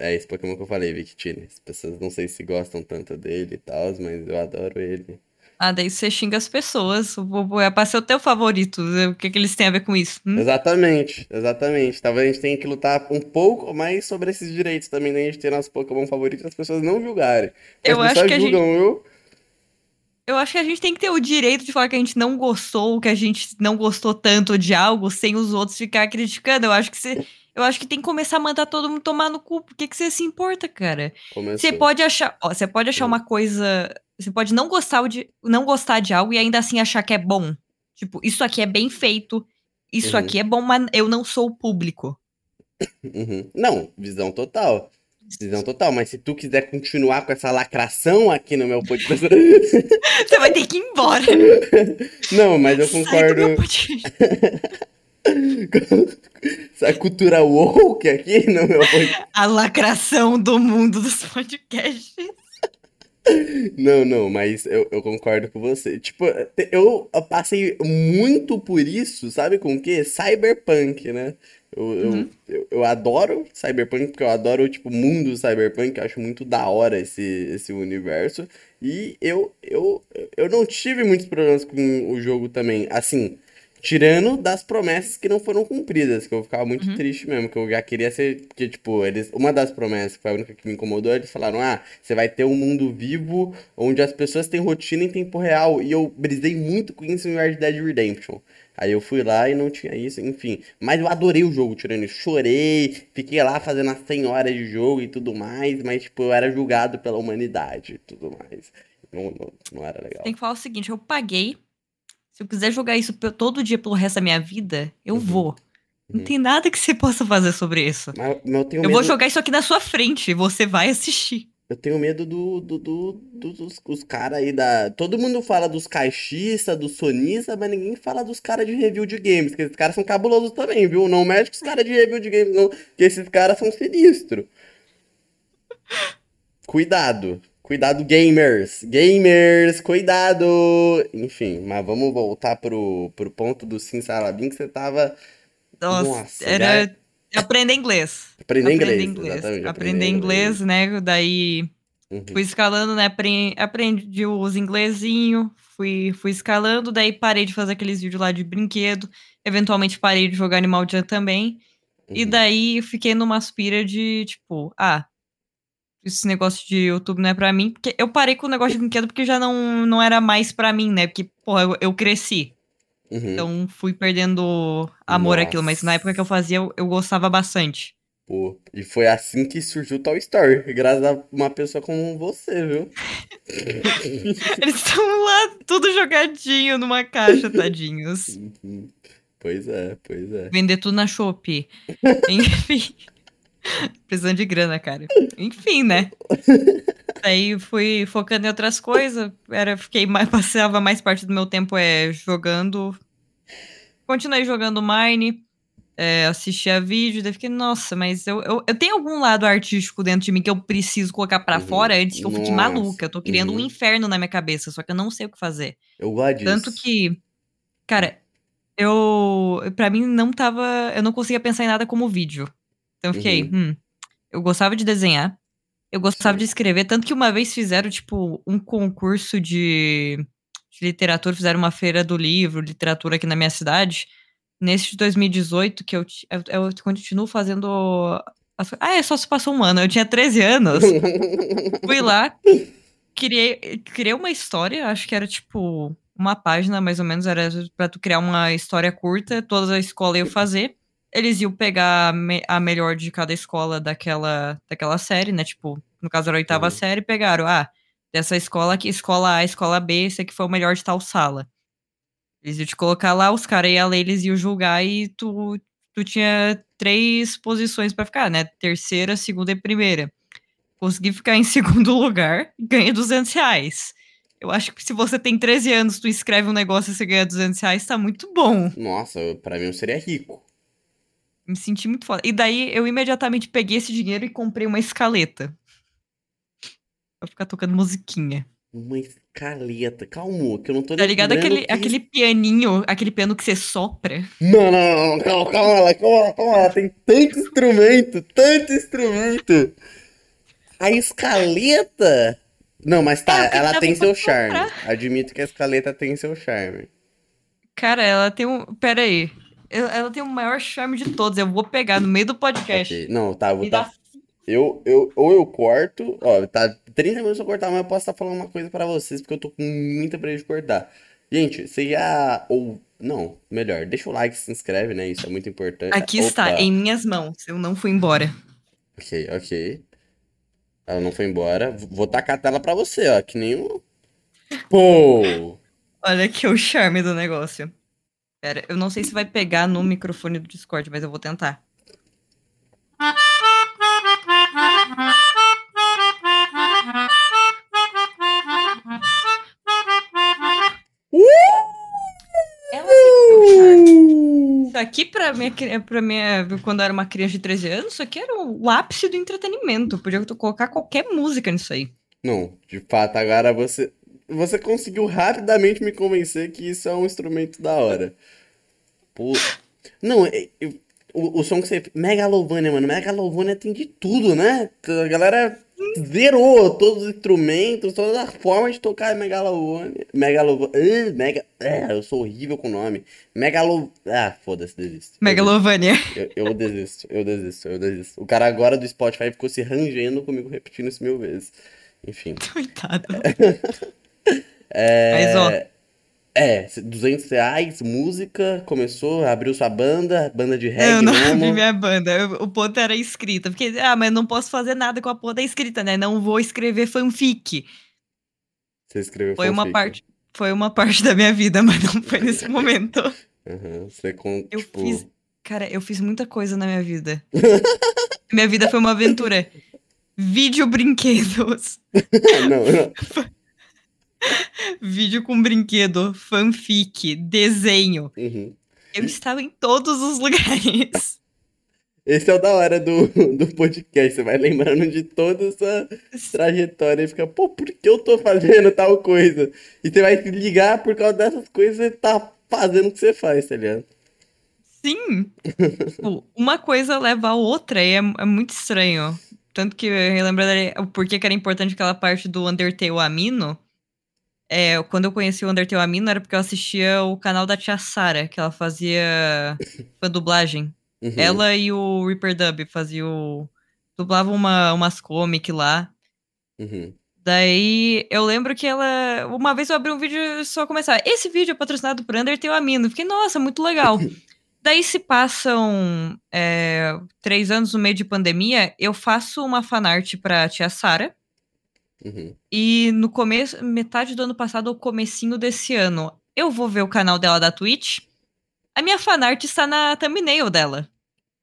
é esse Pokémon que eu falei, Victini. As pessoas não sei se gostam tanto dele e tal, mas eu adoro ele. Ah, daí você xinga as pessoas. O bobo é pra ser o teu favorito. O que, que eles têm a ver com isso? Hum? Exatamente, exatamente. Talvez a gente tenha que lutar um pouco mais sobre esses direitos também, né? A gente ter nosso Pokémon favorito e as pessoas não julgarem. Porque Eu as acho que a gente- julgam eu. Eu acho que a gente tem que ter o direito de falar que a gente não gostou, que a gente não gostou tanto de algo, sem os outros ficar criticando. Eu acho que você. Eu acho que tem que começar a mandar todo mundo tomar no cu. Por que, que você se importa, cara? Começou. Você pode achar. Ó, você pode achar Hum. uma coisa. Você pode não gostar de. Não gostar de algo e ainda assim achar que é bom. Tipo, isso aqui é bem feito. Isso Uhum. aqui é bom, mas eu não sou o público. Uhum. Não, visão total. Visão total, mas se tu quiser continuar com essa lacração aqui no meu podcast. Você vai ter que ir embora. Não, mas eu concordo. Essa cultura woke aqui no meu podcast. A lacração do mundo dos podcasts. Não, não, mas eu, eu concordo com você. Tipo, eu passei muito por isso, sabe com o quê? Cyberpunk, né? Eu, Uhum. eu, eu adoro Cyberpunk, porque eu adoro, tipo, o mundo Cyberpunk, eu acho muito da hora esse, esse universo. E eu, eu, eu não tive muitos problemas com o jogo também. Assim, tirando das promessas que não foram cumpridas, que eu ficava muito Uhum. triste mesmo, que eu já queria ser. Tipo, eles. Uma das promessas, que foi a única que me incomodou, eles falaram: ah, você vai ter um mundo vivo onde as pessoas têm rotina em tempo real. E eu brisei muito com isso em Red Dead Redemption. Aí eu fui lá e não tinha isso, enfim. Mas eu adorei o jogo, tirando isso. Chorei, fiquei lá fazendo as 100 horas de jogo e tudo mais, mas, tipo, eu era julgado pela humanidade e tudo mais. Não, não, não era legal. Tem que falar o seguinte: eu paguei. Se eu quiser jogar isso todo dia pelo resto da minha vida, eu Uhum. vou. Não Uhum. tem nada que você possa fazer sobre isso. Mas, mas eu tenho Eu vou medo. jogar isso aqui na sua frente você vai assistir. Eu tenho medo do, do, do- do- dos, dos caras aí da. Todo mundo fala dos caixistas, dos sonistas, mas ninguém fala dos caras de review de games. Que esses caras são cabulosos também, viu? Não mexe com os caras de review de games, não. Que esses caras são sinistros. Cuidado. Cuidado, gamers. Gamers, cuidado. Enfim, mas vamos voltar pro, pro ponto do Sim Salabim que você tava Nossa, Nossa, era aprender inglês. aprendendo Aprender inglês. inglês. Aprender inglês, né? Daí Uhum. fui escalando, né? apre- Aprendi os inglesinho, fui, fui escalando, daí parei de fazer aqueles vídeos lá de brinquedo. Eventualmente parei de jogar Animal Jam também. E Uhum. daí fiquei numa aspira de, tipo, ah, esse negócio de YouTube não é pra mim. Porque eu parei com o negócio de brinquedo porque já não, não era mais pra mim, né? Porque, porra, eu, eu cresci. Uhum. Então fui perdendo amor àquilo. Mas na época que eu fazia, eu, eu gostava bastante. Pô, e foi assim que surgiu o Toy Story, graças a uma pessoa como você, viu? Eles estão lá, tudo jogadinho numa caixa, tadinhos. Uhum. Pois é, pois é. Vender tudo na Shopee. Enfim. Precisando de grana, cara. Enfim, né? Aí fui focando em outras coisas. Era, fiquei mais, passava mais parte do meu tempo é, jogando. Continuei jogando Mine. É, assistia vídeo, daí fiquei, nossa, mas eu, eu, eu tenho algum lado artístico dentro de mim que eu preciso colocar pra Uhum. fora antes que eu fique Nossa, maluca. Eu tô criando um uhum. inferno na minha cabeça, só que eu não sei o que fazer. Eu gosto Tanto disso. que, cara, eu. Pra mim não tava. Eu não conseguia pensar em nada como vídeo. Então eu fiquei, Uhum. hum. Eu gostava de desenhar. Eu gostava de escrever. Tanto que uma vez fizeram, tipo, um concurso de, de literatura. Fizeram uma feira do livro, literatura aqui na minha cidade. Nesse de 2018, que eu, eu, eu continuo fazendo. as- Ah, é, só se passou um ano. Eu tinha 13 anos. Fui lá, criei, criei uma história, acho que era tipo uma página, mais ou menos, era pra tu criar uma história curta, toda a escola ia fazer. Eles iam pegar a, me- a melhor de cada escola daquela, daquela série, né? Tipo, no caso era a oitava Uhum. série, pegaram, ah, dessa escola aqui, escola A, escola B, esse aqui foi o melhor de tal sala. Eles iam te colocar lá, os caras iam ler, eles iam julgar e tu, tu tinha três posições pra ficar, né? Terceira, segunda e primeira consegui ficar em segundo lugar e ganhei 200 reais. Eu acho que se você tem 13 anos, tu escreve um negócio e você ganha 200 reais, tá muito bom. Nossa, pra mim eu seria rico. Me senti muito foda. E daí eu imediatamente peguei esse dinheiro e comprei uma escaleta. Pra ficar tocando musiquinha. Uma escaleta. Calma, que eu não tô Tá ligado aquele, que aquele pianinho, aquele piano que você sopra? Não, não, não, não, calma, calma lá, calma lá, calma lá. Tem tanto instrumento, tanto instrumento. A escaleta. Não, mas tá, É, ela tem seu charme. comprar. Admito que a escaleta tem seu charme. Cara, ela tem um. Pera aí. Ela ela tem o maior charme de todos. Eu vou pegar no meio do podcast. Ok, Não, tá, eu vou tá. Eu, eu, ou eu corto, ó, tá 30 minutos eu cortar, mas eu posso estar falando uma coisa pra vocês, porque eu tô com muita pressa de cortar. Gente, você já. Ou. Não, melhor, deixa o like, se inscreve, né? Isso é muito importante. Aqui está, Opa. em minhas mãos. Eu não fui embora. Ok, ok. Ela não foi embora. Vou tacar a tela pra você, ó. Que nem um. Pô! Olha aqui o charme do negócio. Pera, eu não sei se vai pegar no microfone do Discord, mas eu vou tentar. Charme. Isso aqui, pra minha, pra minha. Quando eu era uma criança de 13 anos, isso aqui era o ápice do entretenimento. Podia colocar qualquer música nisso aí. Não, de fato, agora você. Você conseguiu rapidamente me convencer que isso é um instrumento da hora. Pô. Não, é- eu- o, o som que você. Megalovania, mano. Megalovania tem de tudo, né? A galera zerou todos os instrumentos, todas as formas de tocar Megalovania. Megalovania. mega. Ah, eu sou horrível com o nome. Megalo. Ah, foda-se, desisto. Megalovania. Eu, eu desisto, eu desisto, eu desisto. O cara agora do Spotify ficou se rangendo comigo repetindo isso mil vezes. Enfim. Coitado. É, Mas, ó. É, 200 reais, música, começou, abriu sua banda, banda de Eu reggae não mesmo. abri minha banda. eu- O ponto era escrita. Porque, ah, mas não posso fazer nada com a da escrita, né? Não vou escrever fanfic. Você escreveu Foi uma fanfic. parte. Foi uma parte da minha vida, mas não foi nesse momento. Aham, Você com, Eu tipo... fiz. Cara, eu fiz muita coisa na minha vida. minha vida foi uma aventura. Vídeo brinquedos. não, não. Vídeo com brinquedo, fanfic, desenho. Uhum. Eu estava em todos os lugares. Esse é o da hora do, do podcast, você vai lembrando de toda essa trajetória e fica, pô, por que eu tô fazendo tal coisa? E você vai se ligar por causa dessas coisas e tá fazendo o que você faz, tá ligado? Sim. Tipo, uma coisa leva a outra e é, é muito estranho. Tanto que eu lembro o porquê que era importante aquela parte do Undertale Amino. É, quando eu conheci o Undertale Amino era porque eu assistia o canal da tia Sara, que ela fazia a dublagem. Uhum. Ela e o Reaper Dub faziam. dublavam uma, umas comic lá. Uhum. Daí eu lembro que ela. Uma vez eu abri um vídeo e só começava. Esse vídeo é patrocinado por Undertale Amino. Fiquei, nossa, muito legal. Daí se passam é, três anos no meio de pandemia, eu faço uma fanart pra tia Sara. Uhum. E no começo, metade do ano passado ou comecinho desse ano, eu vou ver o canal dela da Twitch. A minha fanart está na thumbnail dela.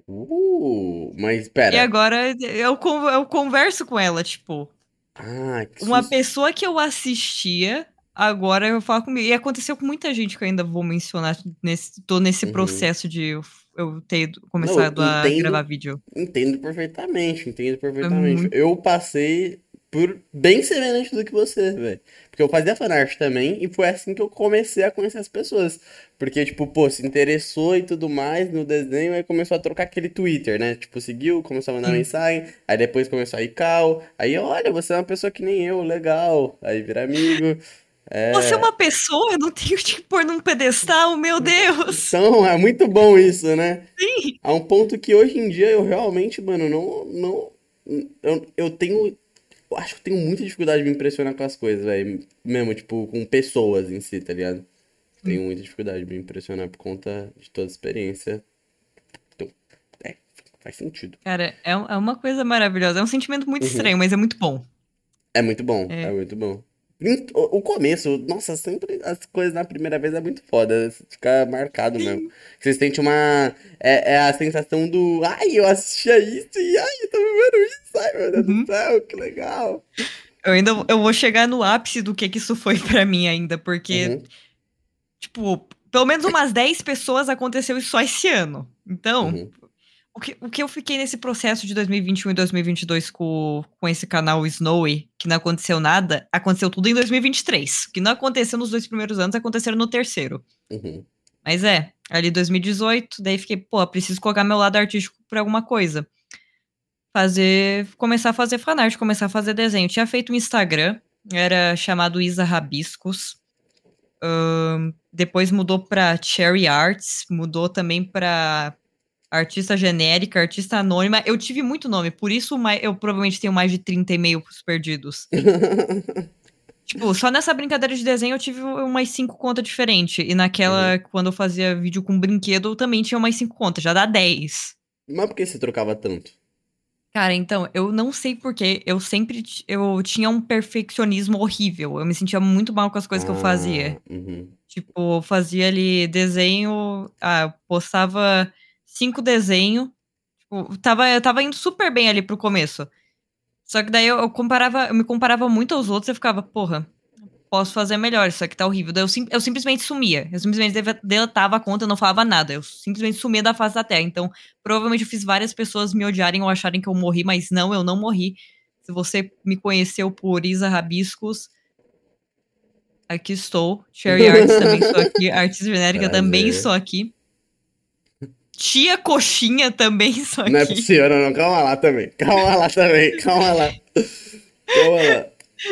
Uh, mas pera. E agora eu, eu converso com ela, tipo, Ah, que uma susto. pessoa que eu assistia, agora eu falo comigo. E aconteceu com muita gente que eu ainda vou mencionar nesse, tô nesse Uhum. processo de eu, eu ter começado eu a entendo. gravar vídeo. Entendo perfeitamente, entendo perfeitamente. muito- Eu passei por bem semelhante do que você, velho. Porque eu fazia fanart também e foi assim que eu comecei a conhecer as pessoas. Porque, tipo, pô, se interessou e tudo mais no desenho, aí começou a trocar aquele Twitter, né? Tipo, seguiu, começou a mandar Sim. mensagem, aí depois começou a ir cal. Aí, olha, você é uma pessoa que nem eu, legal. Aí vira amigo. É... Você é uma pessoa, eu não tenho que pôr num pedestal, meu Deus! Então, é muito bom isso, né? Sim! A um ponto que hoje em dia eu realmente, mano, não, não, eu, eu tenho, acho que eu tenho muita dificuldade de me impressionar com as coisas, velho, mesmo, tipo, com pessoas em si, tá ligado? Tenho muita dificuldade de me impressionar por conta de toda a experiência. Então, é, faz sentido. Cara, é, é uma coisa maravilhosa. É um sentimento muito Uhum. estranho, mas é muito bom. É muito bom, É. é muito bom. O começo, nossa, sempre as coisas na primeira vez é muito foda, fica marcado mesmo. Você sente uma. É, é a sensação do. Ai, eu assistia isso e ai, eu tô vivendo isso, ai, meu Deus Uhum. do céu, que legal. Eu ainda eu vou chegar no ápice do que, que isso foi pra mim ainda, porque, Uhum, tipo, pelo menos umas 10 pessoas aconteceu isso só esse ano. Então, uhum. O que, o que eu fiquei nesse processo de 2021 e 2022 com, com esse canal Snowy, que não aconteceu nada, aconteceu tudo em 2023. O que não aconteceu nos dois primeiros anos, aconteceu no terceiro. Uhum. Mas é, ali 2018, daí fiquei, pô, preciso colocar meu lado artístico pra alguma coisa. Fazer. Começar a fazer fanart, começar a fazer desenho. tinha feito um Instagram, era chamado Isa Rabiscos. Um, depois mudou pra Cherry Arts, mudou também pra artista genérica, artista anônima. Eu tive muito nome, por isso eu provavelmente tenho mais de 30 e-mails perdidos. Tipo, só nessa brincadeira de desenho eu tive umas cinco contas diferentes. E naquela, uhum. quando eu fazia vídeo com brinquedo, eu também tinha umas cinco contas, já dá 10. Mas por que você trocava tanto? Cara, então, eu não sei porquê. Eu sempre eu tinha um perfeccionismo horrível. Eu me sentia muito mal com as coisas ah, que eu fazia. Ah, uhum. Tipo, fazia ali desenho. Ah, postava cinco desenhos. Tipo, tava, eu tava indo super bem ali pro começo. Só que daí eu, eu, comparava, eu me comparava muito aos outros e ficava, porra, posso fazer melhor, isso aqui tá horrível. Daí eu, sim, eu simplesmente sumia. Eu simplesmente deletava a conta, eu não falava nada. Eu simplesmente sumia da face da terra. Então, provavelmente eu fiz várias pessoas me odiarem ou acharem que eu morri, mas não, eu não morri. Se você me conheceu por Isa Rabiscos, aqui estou. Cherry Arts também estou aqui. Artista genérica também estou aqui. Tia Coxinha também, só Não é possível, não, não, calma lá também. Calma lá também, calma lá. Calma lá.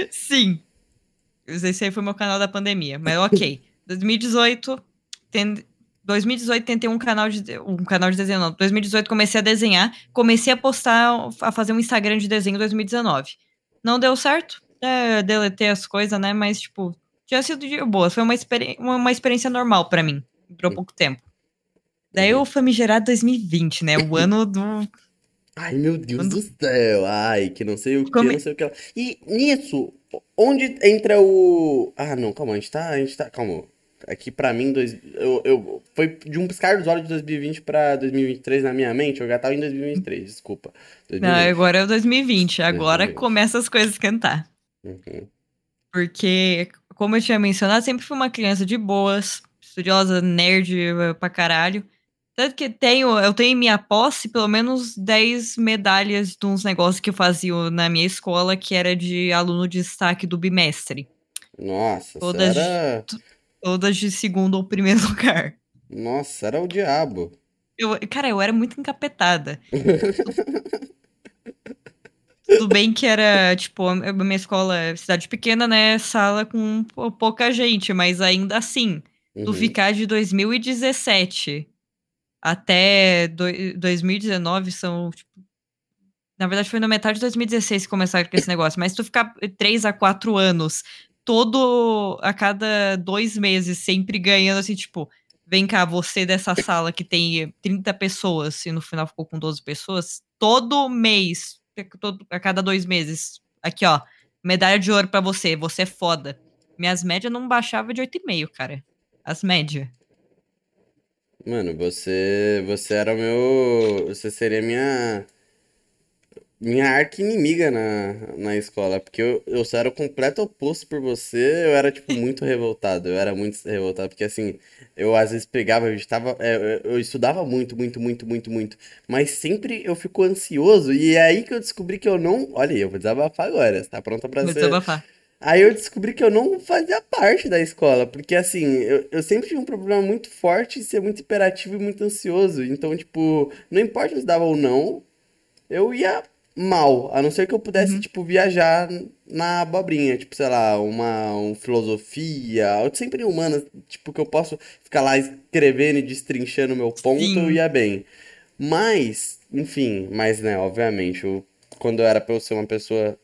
Sim. Esse aí foi meu canal da pandemia, mas ok. 2018, tem, 2018 tentei um canal de um canal de desenho, não. 2018 comecei a desenhar, comecei a postar, a fazer um Instagram de desenho em 2019. Não deu certo, é, deletei as coisas, né? Mas tipo, tinha sido de boa, foi uma, experi uma experiência normal para mim. Durou pouco tempo. Daí o famigerado 2020, né? O ano do. Ai, meu Deus do céu. Ai, que não sei o que, Come... não sei o que. E nisso, onde entra o. Ah, não, calma, a gente tá. A gente tá. Calma. Aqui é pra mim, dois, eu, eu, foi de um piscar dos olhos de 2020 pra 2023 na minha mente. Eu já tava em 2023, desculpa. 2020. Não, agora é o 2020. Agora 2020. começa as coisas a cantar. Uhum. Porque, como eu tinha mencionado, sempre fui uma criança de boas, estudiosa, nerd pra caralho. Tanto que tenho, eu tenho em minha posse pelo menos 10 medalhas de uns negócios que eu fazia na minha escola, que era de aluno de destaque do bimestre. Nossa, todas, era... todas de segundo ou primeiro lugar. Nossa, era o diabo. Eu, cara, eu era muito encapetada. Tudo bem que era, tipo, a minha escola é cidade pequena, né? Sala com pouca gente, mas ainda assim, uhum. tu ficar de 2017 até do, 2019 são. Tipo, na verdade, foi na metade de 2016 que começaram com esse negócio, mas tu ficar 3 a 4 anos, todo. a cada dois meses, sempre ganhando assim, tipo. Vem cá, você dessa sala que tem 30 pessoas e no final ficou com 12 pessoas, todo mês, todo, a cada dois meses, aqui ó, medalha de ouro para você, você é foda. Minhas médias não baixavam de 8,5, cara. As médias. Mano, você. Você era o meu. Você seria minha. Minha arqui-inimiga na, na escola. Porque eu, eu era o completo oposto por você. Eu era, tipo, muito revoltado. Eu era muito revoltado. Porque, assim, eu às vezes pegava, eu, estava, é, eu, eu estudava muito, muito, muito, muito, muito. Mas sempre eu fico ansioso. E é aí que eu descobri que eu não. Olha aí, eu vou desabafar agora. Você tá pronta pra vou ser. Desabafar. Aí eu descobri que eu não fazia parte da escola, porque assim, eu, eu sempre tive um problema muito forte de ser muito imperativo e muito ansioso. Então, tipo, não importa se dava ou não, eu ia mal, a não ser que eu pudesse, uhum. tipo, viajar na abobrinha, tipo, sei lá, uma, uma filosofia, sempre humana, tipo, que eu posso ficar lá escrevendo e destrinchando o meu ponto, Sim. eu ia bem. Mas, enfim, mas, né, obviamente, eu, quando eu era pra eu ser uma pessoa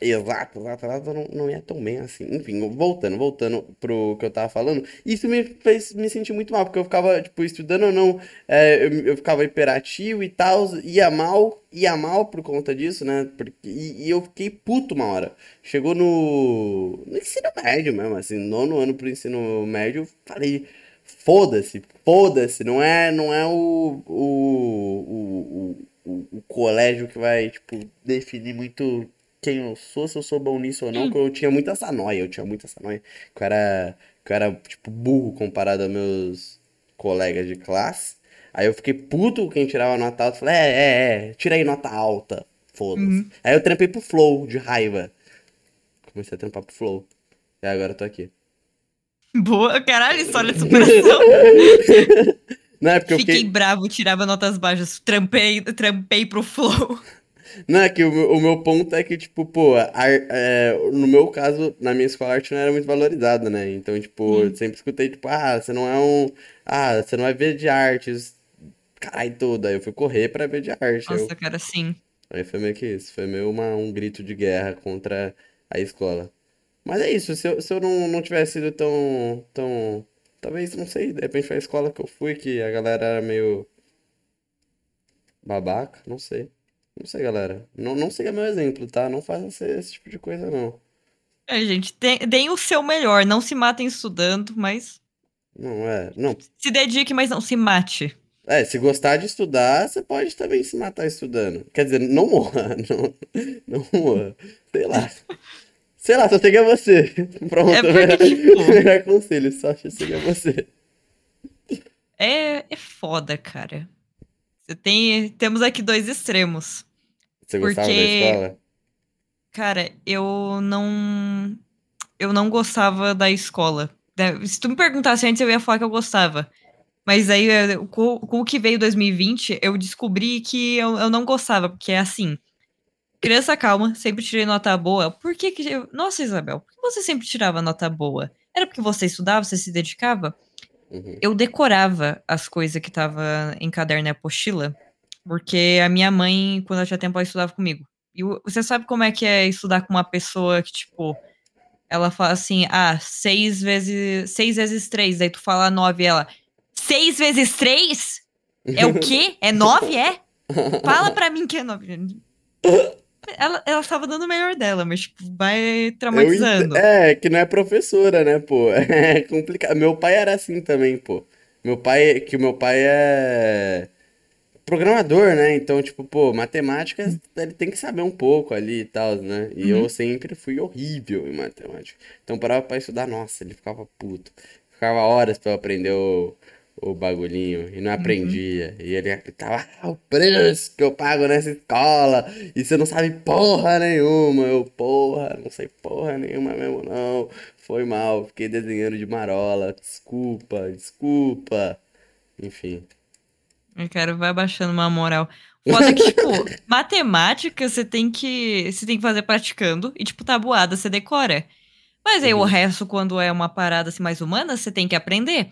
Exato, exato, exato, não, não é tão bem assim. Enfim, voltando, voltando pro que eu tava falando, isso me fez me sentir muito mal, porque eu ficava, tipo, estudando ou não, é, eu, eu ficava hiperativo e tal, ia mal, ia mal por conta disso, né? Porque, e, e, eu fiquei puto uma hora. Chegou no, no ensino médio mesmo, assim, nono ano pro ensino médio, falei, foda-se, foda-se, não é, não é o, o, o, o, o colégio que vai, tipo, definir muito quem eu sou, se eu sou bom nisso ou não, porque eu tinha muita essa noia, eu tinha muita essa noia, que eu era, que eu era, tipo, burro comparado aos meus colegas de classe. Aí eu fiquei puto com quem tirava nota alta. Falei, é, é, é, tira aí nota alta. Foda-se. Uhum. Aí eu trampei pro Flow, de raiva. Comecei a trampar pro Flow. E agora eu tô aqui. Boa, caralho, história de superação. Não, é porque eu Fiquei fiquei... bravo, tirava notas baixas, trampei, trampei pro flow. Não, é que o meu, o meu ponto é que, tipo, pô, ar- é, no meu caso, na minha escola, a arte não era muito valorizada, né? Então, tipo, eu sempre escutei, tipo, ah, você não é um. Ah, você não vai ver de artes. Caralho, tudo. Aí eu fui correr pra ver de arte. Eu- Nossa, cara, sim. Aí foi meio que isso. Foi meio uma, um grito de guerra contra a escola. Mas é isso, se eu, se eu não, não tivesse sido tão, tão. Talvez, não sei, de repente foi a escola que eu fui que a galera era meio. Babaca, não sei. Não sei, galera. Não, não siga meu exemplo, tá? Não faça esse, esse tipo de coisa, não. É, gente, tem- deem o seu melhor. Não se matem estudando, mas. Não, é. Não. Se dedique, mas não se mate. É, se gostar de estudar, você pode também se matar estudando. Quer dizer, não morra. Não, não morra. Sei lá. Sei lá, só siga você. Pronto, É porque, melhor, tipo- melhor conselho, só siga você. É, é foda, cara. Tem, temos aqui dois extremos. Você gostava da Porque- escola? Cara, eu não. Eu não gostava da escola. Da- Se tu me perguntasse antes, eu ia falar que eu gostava. Mas aí, com, com o que veio 2020, eu descobri que eu, eu não gostava, porque é assim. Criança calma, sempre tirei nota boa. Por que que. eu- Nossa, Isabel, por que você sempre tirava nota boa? Era porque você estudava, você se dedicava? Uhum. eu decorava as coisas que tava em caderno e apostila, porque a minha mãe, quando ela tinha tempo, ela estudava comigo. E você sabe como é que é estudar com uma pessoa que, tipo, ela fala assim, ah, seis vezes, seis vezes três, daí tu fala nove, e ela, seis vezes três? É o quê? É nove, é? Fala pra mim que é nove. Ela, ela tava dando o melhor dela, mas, tipo, vai traumatizando. É, que não é professora, né, pô? É complicado. Meu pai era assim também, pô. Meu pai, que o meu pai é programador, né? Então, tipo, pô, matemática, ele tem que saber um pouco ali e tal, né? E Uhum. eu sempre fui horrível em matemática. Então, parava pra estudar, nossa, ele ficava puto. Ficava horas pra eu aprender o, o bagulhinho e não aprendia. E ele tava, ah, o preço que eu pago nessa escola e você não sabe porra nenhuma. Eu, porra, não sei porra nenhuma mesmo, não. Foi mal, fiquei desenhando de marola. Desculpa, desculpa. Enfim. Eu quero, vai baixando uma moral. Foda que, tipo, matemática você tem que. Você tem que fazer praticando. E, tipo, tabuada, você decora. Mas aí o Uhum. resto, quando é uma parada assim mais humana, você tem que aprender.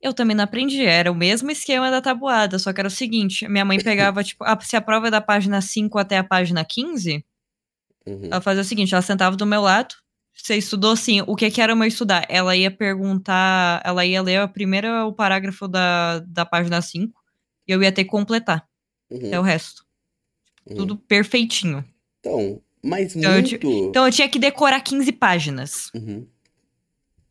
Eu também não aprendi. Era o mesmo esquema da tabuada. Só que era o seguinte: minha mãe pegava, tipo, a- se a prova é da página 5 até a página 15, Uhum. ela fazia o seguinte: ela sentava do meu lado. Você estudou assim, o que que era o meu estudar? Ela ia perguntar, ela ia ler a primeira, o parágrafo da, da página 5 e eu ia ter que completar Uhum. até o resto. Uhum. Tudo perfeitinho. Então, mas Então, eu muito. Então eu tinha que decorar 15 páginas. Uhum.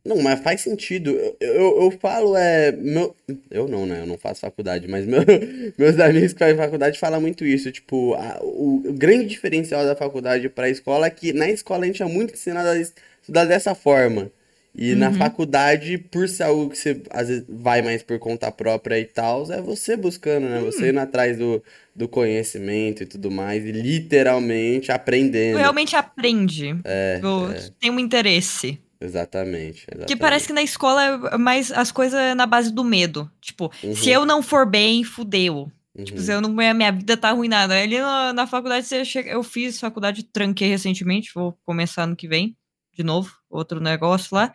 Não, mas faz sentido. Eu, eu, eu falo, é. Meu... Eu não, né? Eu não faço faculdade, mas meu- meus amigos que fazem faculdade falam muito isso. Tipo, a- o, o grande diferencial da faculdade para a escola é que na escola a gente é muito ensinado a estudar dessa forma. E na Uhum. faculdade, por ser algo que você às vezes vai mais por conta própria e tal, é você buscando, né? Você indo atrás do, do conhecimento e tudo mais, e literalmente Tu aprendendo. realmente aprende. É, é. tem um interesse. Exatamente, Que exatamente. parece que na escola é mais as coisas é na base do medo. Tipo, se Uhum. eu não for bem, fudeu. Tipo, Uhum. se eu não, minha, minha vida tá arruinada. Ali na, na faculdade, você chega, eu fiz faculdade, tranquei recentemente, vou começar ano que vem, de novo, outro negócio lá.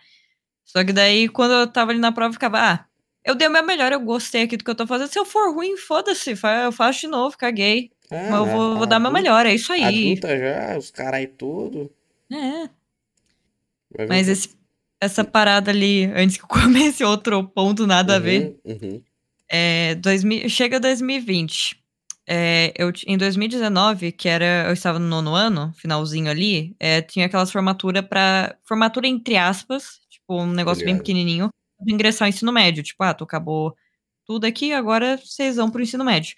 Só que daí, quando eu tava ali na prova, eu ficava, ah, eu dei o meu melhor, eu gostei aqui do que eu tô fazendo. Se eu for ruim, foda-se, eu faço de novo, caguei. É, Mas eu vou, vou dar meu adulta- melhor, é isso aí. Adulta já, os caras aí tudo. É. Vai Mas esse, essa parada ali, antes que eu comece outro ponto, nada a ver. Uhum, uhum, É, 2000, chega 2020. É, eu, em 2019, que era. Eu estava no nono ano, finalzinho ali, é, tinha aquelas formatura para Formatura entre aspas, tipo, um negócio bem ligado. pequenininho, pra ingressar ao ensino médio. Tipo, ah, tu acabou tudo aqui, agora vocês vão pro ensino médio.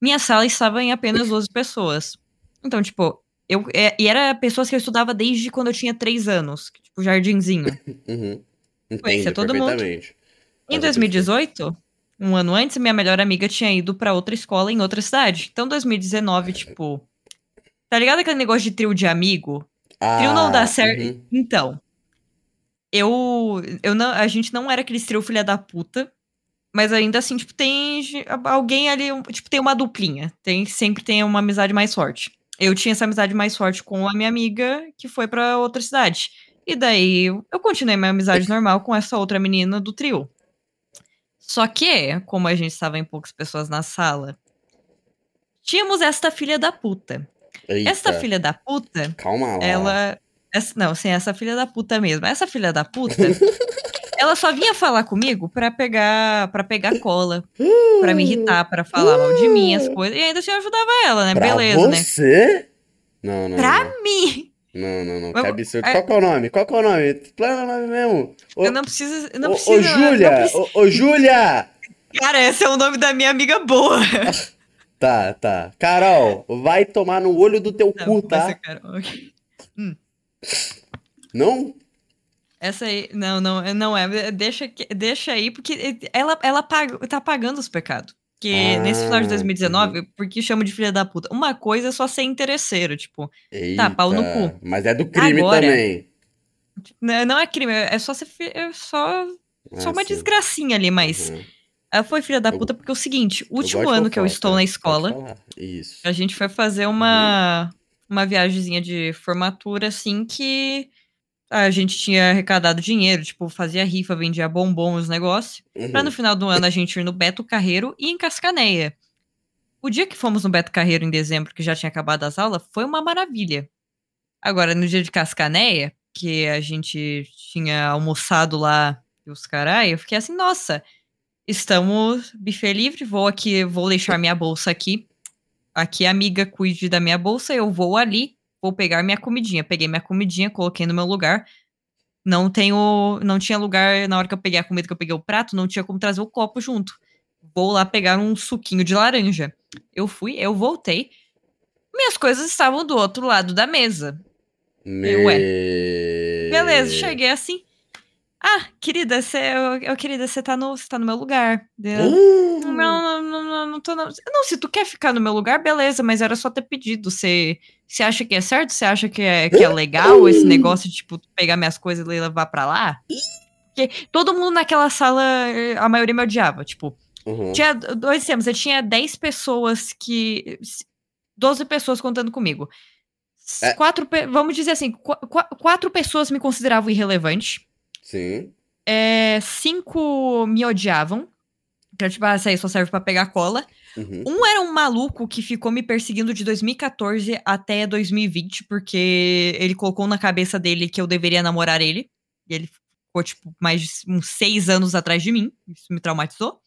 Minha sala estava em apenas 12 pessoas. Então, tipo, eu. é, e era pessoas que eu estudava desde quando eu tinha 3 anos, tipo, jardinzinho. uhum. Entendo todo mundo. Em Faz a 2018, um ano antes, minha melhor amiga tinha ido pra outra escola em outra cidade. Então, 2019, tipo. Tá ligado aquele negócio de trio de amigo? Trio não dá Ah, certo. uhum. Então. Eu. eu não, a gente não era aquele trio filha da puta. Mas ainda assim, tipo, tem alguém ali. Tipo, tem uma duplinha. Tem, sempre tem uma amizade mais forte. Eu tinha essa amizade mais forte com a minha amiga, que foi pra outra cidade. E daí eu continuei minha amizade normal com essa outra menina do trio. Só que, como a gente estava em poucas pessoas na sala, tínhamos esta filha da puta. Eita, Esta filha da puta, calma lá. ela. essa- não, sim, essa filha da puta mesmo. Essa filha da puta, ela só vinha falar comigo pra pegar para pegar cola, pra me irritar, pra falar mal de mim, as coisas. E ainda assim eu ajudava ela, né? Pra Beleza, né? você? Não, não. Pra não. mim! Não, não, não. Mas- Que absurdo. é- Qual que é o nome? Qual que é o nome? Plana o nome mesmo. Eu não preciso. Eu não ô, preciso. ô, Júlia! Ô, Júlia! Cara, esse é o nome da minha amiga boa. Tá, tá. Carol, vai tomar no olho do teu Não, cu, tá? Carol. Não? Essa aí, não, não, não é. Deixa, que- deixa aí, porque ela, ela paga, tá pagando os pecados. Porque Ah, nesse final de 2019, porque chamo de filha da puta. Uma coisa é só ser interesseiro, tipo, Tá, pau no Eita, cu. Mas é do crime Agora- também. não não é crime, é só ser é só, só Ah, uma sim. desgracinha ali, mas Uhum. ela foi filha da puta porque é o seguinte, último ano que eu estou na escola, a gente foi fazer uma uma viagemzinha de formatura assim que a gente tinha arrecadado dinheiro, tipo, fazia rifa, vendia bombom, os negócios. Pra no Uhum. final do ano a gente ir no Beto Carreiro e em Cascaneia. O dia que fomos no Beto Carreiro em dezembro, que já tinha acabado as aulas, foi uma maravilha. Agora, no dia de Cascaneia, que a gente tinha almoçado lá e os carai, eu fiquei assim, nossa, estamos buffet livre, vou aqui, vou deixar minha bolsa aqui. Aqui a amiga cuide da minha bolsa, eu vou ali, vou pegar minha comidinha. Peguei minha comidinha, coloquei no meu lugar. Não tenho, não tinha lugar na hora que eu peguei a comida, que eu peguei o prato, não tinha como trazer o copo junto. Vou lá pegar um suquinho de laranja. Eu fui, eu voltei. Minhas coisas estavam do outro lado da mesa. Me... Beleza, cheguei assim. Ah, querida, você, eu, eu, querida, você tá no, você tá no meu lugar. Hum. não, não, não, não, não tô não. Não, se tu quer ficar no meu lugar, beleza, mas era só ter pedido. Você, você acha que é certo? Você acha que é, que é legal esse negócio de, tipo, pegar minhas coisas e levar pra lá? Porque todo mundo naquela sala, eh, a maioria me odiava. Tipo, Uhum. tinha dois tempos, eu tinha 10 pessoas que. 12 pessoas contando comigo. É. Quatro, vamos dizer assim, qu- qu- quatro pessoas me consideravam irrelevante. Sim. É, cinco me odiavam. Que tipo, ah, essa aí só serve pra pegar cola. Uhum. Um era um maluco que ficou me perseguindo de 2014 até 2020, porque ele colocou na cabeça dele que eu deveria namorar ele. E ele ficou, tipo, mais de uns seis anos atrás de mim. Isso me traumatizou.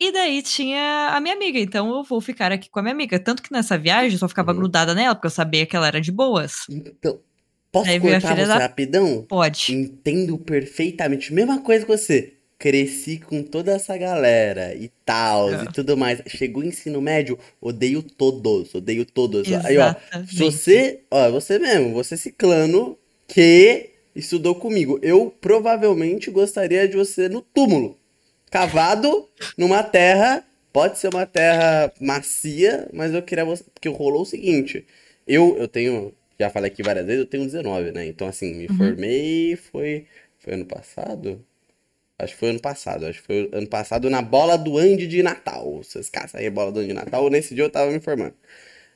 E daí tinha a minha amiga, então eu vou ficar aqui com a minha amiga. Tanto que nessa viagem eu só ficava Uhum. grudada nela, porque eu sabia que ela era de boas. Então, posso Aí cortar você da- rapidão? Pode. Entendo perfeitamente. Mesma coisa que você. Cresci com toda essa galera e tal É. e tudo mais. Chegou o ensino médio, odeio todos, odeio todos. Aí, ó, Exatamente. você, ó, você mesmo, você ciclano que estudou comigo. Eu provavelmente gostaria de você no túmulo. Cavado numa terra, pode ser uma terra macia, mas eu queria você, porque rolou o seguinte, eu eu tenho, já falei aqui várias vezes, eu tenho 19, né? Então assim, me Uhum. formei foi foi ano passado? Acho que foi ano passado, acho que foi ano passado na bola do Andy de Natal. Vocês caçam aí a bola do Andy de Natal, nesse dia eu tava me formando.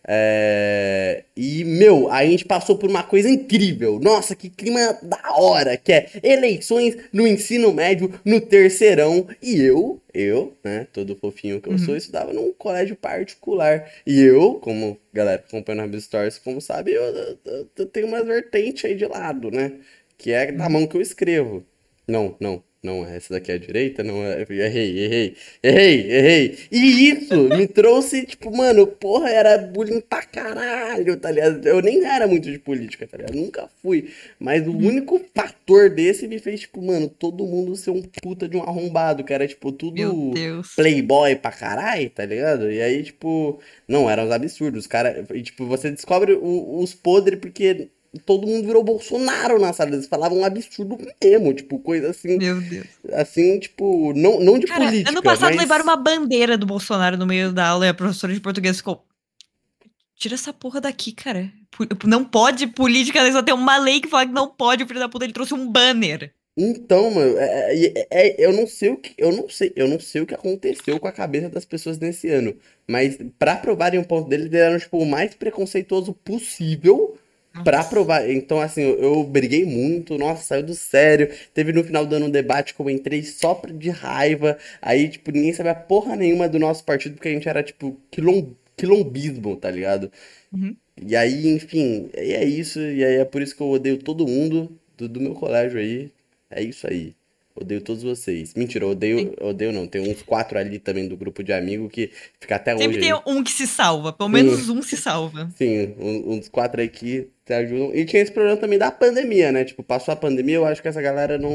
É, E, meu, a gente passou por uma coisa incrível. Nossa, que clima da hora, que é eleições no ensino médio, no terceirão. E eu, eu, né, todo fofinho que eu sou, estudava num colégio particular. E eu, como galera que acompanha nas Stories, como sabe, eu, eu- eu- eu tenho umas vertentes aí de lado, né? Que é da mão que eu escrevo. Não, não, não, essa daqui é a direita, não é. Errei, errei, errei, errei. E isso me trouxe, tipo, mano, porra, era bullying pra caralho, tá ligado? Eu nem era muito de política, tá ligado? Nunca fui. Mas o único fator desse me fez, tipo, mano, todo mundo ser um puta de um arrombado, que era, tipo, tudo playboy pra caralho, tá ligado? E aí, tipo, não, eram uns absurdos, cara. E, tipo, você descobre o- os podres porque todo mundo virou Bolsonaro na sala. Eles falavam um absurdo mesmo, tipo, coisa assim. Meu Deus. Assim, tipo, não, não de Cara, política. ano passado mas... levaram uma bandeira do Bolsonaro no meio da aula e a professora de português ficou. Tira essa porra daqui, cara. Não pode política, só tem uma lei que fala que não pode, o filho da puta, ele trouxe um banner. Então, mano, é- é- é- eu não sei o que, eu não sei, eu não sei o que aconteceu com a cabeça das pessoas nesse ano, mas pra provarem o ponto deles, eles eram tipo o mais preconceituoso possível pra provar. Então, assim, eu, briguei muito, nossa, saiu do sério. Teve no final do ano um debate que eu entrei só de raiva. Aí, tipo, ninguém sabia porra nenhuma do nosso partido, porque a gente era, tipo, quilom, quilombismo, tá ligado? Uhum. E aí, enfim, e é isso. E aí é por isso que eu odeio todo mundo do, do meu colégio aí. É isso aí. Odeio todos vocês. Mentira, eu odeio, odeio não. Tem uns quatro ali também do grupo de amigo que fica até Sempre hoje tem aí. um que se salva, pelo Sim. menos um se salva. Sim, uns quatro aí que te ajudam. E tinha esse problema também da pandemia, né? Tipo, passou a pandemia, eu acho que essa galera não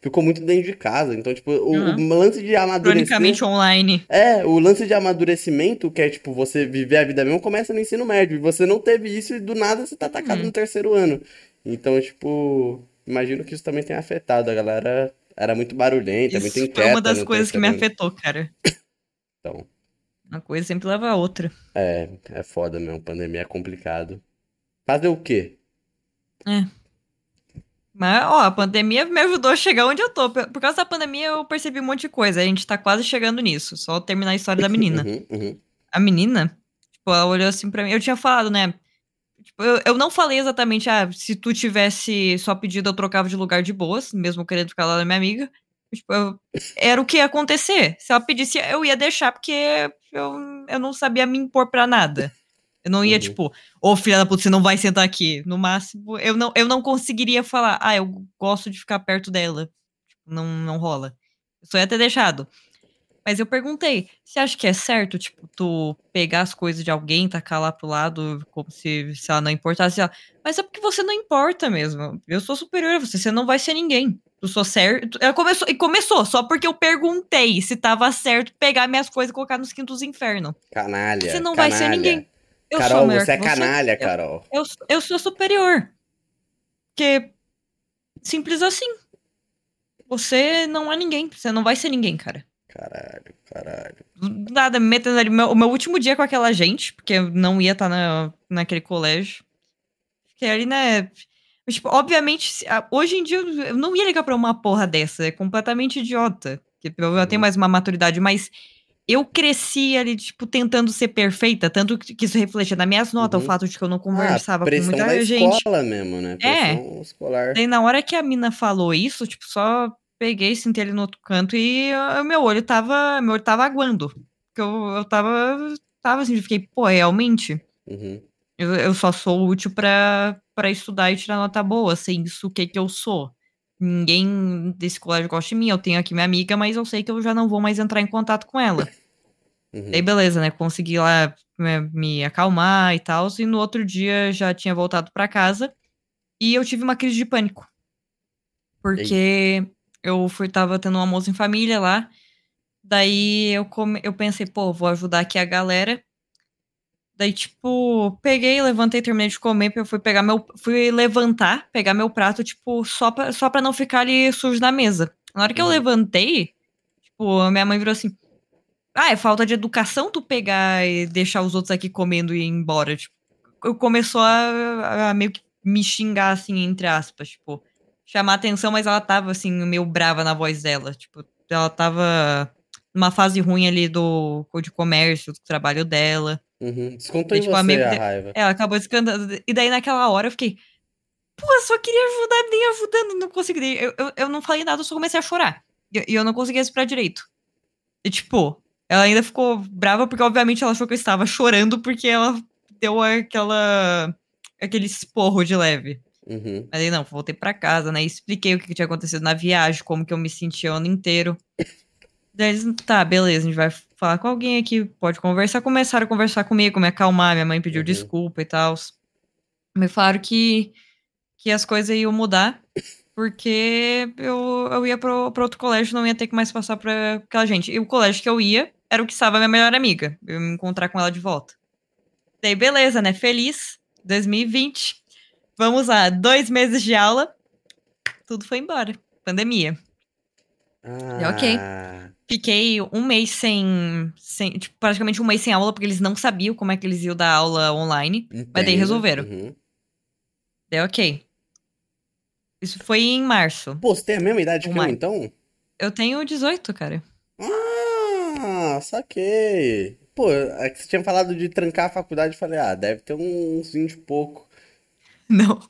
ficou muito dentro de casa. Então, tipo, o, Uhum. o lance de amadurecer. Cronicamente online. É, o lance de amadurecimento, que é tipo você viver a vida mesmo, começa no ensino médio. E você não teve isso e do nada você tá atacado Uhum. no terceiro ano. Então, tipo, imagino que isso também tenha afetado. A galera era muito barulhenta, muito Isso inquieta foi uma das coisas que me afetou, cara. Então, Uma coisa sempre leva a outra. é, é foda mesmo. Pandemia é complicado. Fazer o quê? Mas, ó, a pandemia me ajudou a chegar onde eu tô. Por por causa da pandemia, eu percebi um monte de coisa. A gente tá quase chegando nisso. Só terminar a história da menina. Uhum, uhum. A menina, tipo, ela olhou assim pra mim. Eu tinha falado, né? Tipo, eu, eu não falei exatamente, ah, se tu tivesse só pedido, eu trocava de lugar de boas, mesmo querendo ficar lá na minha amiga. Tipo, eu- era o que ia acontecer. Se ela pedisse, eu ia deixar, porque eu, eu não sabia me impor pra nada. Eu não ia, Uhum. tipo, ô filha da puta, você não vai sentar aqui. No máximo, eu não, eu não conseguiria falar, ah, eu gosto de ficar perto dela. Tipo, não, não rola. Eu só ia ter deixado. Mas eu perguntei, você acha que é certo, tipo, tu pegar as coisas de alguém, tacar lá pro lado, como se, se ela não importasse? Ela, Mas é porque você não importa mesmo. Eu sou superior a você, você não vai ser ninguém. Tu sou certo. Ela começou, e começou, só porque eu perguntei se tava certo pegar minhas coisas e colocar nos quintos infernos. Canalha, Você não vai ser canalha. ninguém. Eu Carol, você é você. canalha, Carol. Eu, eu sou superior. Porque. Simples assim. Você não é ninguém. Você não vai ser ninguém, cara. Caralho, caralho. Nada, me metendo ali. Meu, o meu último dia com aquela gente, porque eu não ia estar na, naquele colégio. Fiquei ali, né? Mas, Tipo, obviamente, hoje em dia eu não ia ligar pra uma porra dessa. É completamente idiota. Porque eu tenho mais uma maturidade, mas eu cresci ali, tipo, tentando ser perfeita. Tanto que isso refletia nas minhas notas, Uhum. o fato de que eu não Ah, conversava com pressão muita da gente. escola mesmo, né? É. Escolar. Daí, na hora que a mina falou isso, tipo, só peguei, sentei ele no outro canto e ah, meu olho tava. Meu olho tava aguando. Porque eu, eu tava. Tava assim, eu fiquei, pô, realmente. Uhum. Eu, eu só sou útil pra, pra estudar e tirar nota boa. Sem isso, o que que eu sou? Ninguém desse colégio gosta de mim. Eu tenho aqui minha amiga, mas eu sei que eu já não vou mais entrar em contato com ela. Uhum. Daí, beleza, né? Consegui lá me, me acalmar e tal. E no outro dia já tinha voltado pra casa. E eu tive uma crise de pânico. Porque eu fui, tava tendo um almoço em família lá. Daí eu, come, eu pensei, pô, vou ajudar aqui a galera. Daí, tipo, peguei, levantei, terminei de comer, eu fui pegar meu. Fui levantar, pegar meu prato, tipo, só pra, só pra não ficar ali sujo na mesa. Na hora que eu Uhum. levantei, tipo, a minha mãe virou assim. Ah, é falta de educação tu pegar e deixar os outros aqui comendo e ir embora. Tipo, eu- começou a, a meio que me xingar, assim, entre aspas, tipo, chamar atenção, mas ela tava, assim, meio brava na voz dela. Tipo, ela tava numa fase ruim ali do de comércio, do trabalho dela. Uhum. Descontou E, tipo, você amigo a raiva. Ela acabou descandando. E daí, naquela hora, eu fiquei. Pô, eu só queria ajudar, nem ajudando, não consegui. Eu, eu, eu não falei nada, eu só comecei a chorar. E, e eu não conseguia respirar direito. E, tipo, ela ainda ficou brava porque, obviamente, ela achou que eu estava chorando porque ela deu aquela. aquele esporro de leve. Uhum. Mas aí, não, voltei pra casa, né? e Expliquei o que que tinha acontecido na viagem, como que eu me sentia o ano inteiro. Daí eles, tá, beleza, a gente vai falar com alguém aqui, pode conversar. Começaram a conversar comigo, me acalmar, minha mãe pediu Uhum. desculpa e tal. Me falaram que, que as coisas iam mudar, porque eu, eu ia pro, pro outro colégio, não ia ter que mais passar pra aquela gente. E o colégio que eu ia era o que estava a minha melhor amiga, eu ia me encontrar com ela de volta. Daí, beleza, né? Feliz, 2020. vamos lá, dois meses de aula, tudo foi embora. Pandemia. Ah, ok. Fiquei um mês sem, sem. Tipo, praticamente um mês sem aula, porque eles não sabiam como é que eles iam dar aula online. Mas daí entendo. resolveram. Uhum. Daí, ok. Isso foi em março. Pô, você tem a mesma idade que eu, então? Eu tenho 18, cara. Ah, saquei. Pô, é que você tinha falado de trancar a faculdade, eu falei, ah, deve ter uns 20 e pouco. Não.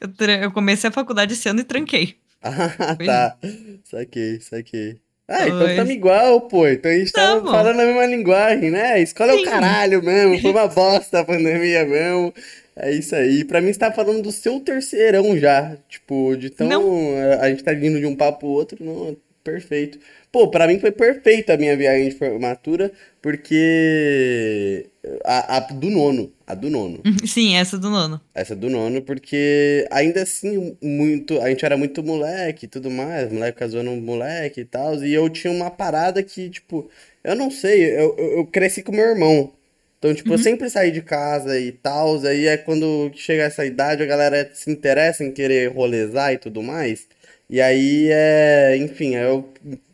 Eu, eu comecei a faculdade esse ano e tranquei. Ah, Foi tá. Saquei, saquei. Ah, então Pois. tamo igual, pô. Então a gente Tamo. falando a mesma linguagem, né? Escola é o caralho mesmo, foi uma bosta a pandemia mesmo. É isso aí. Pra mim, você tá falando do seu terceirão já. Tipo, de tão. Não. A gente tá indo de um papo pro outro, não, perfeito. Pô, pra mim foi perfeita a minha viagem de formatura, porque. A, a do nono. A do nono. Sim, essa do nono. Essa do nono, porque ainda assim, muito, a gente era muito moleque e tudo mais, moleque casando um moleque e tal, e eu tinha uma parada que, tipo, eu não sei, eu, eu, cresci com meu irmão. Então, tipo, eu sempre saí de casa e tal, aí é quando chega essa idade, a galera se interessa em querer rolezar e tudo mais. E aí, é, enfim, eu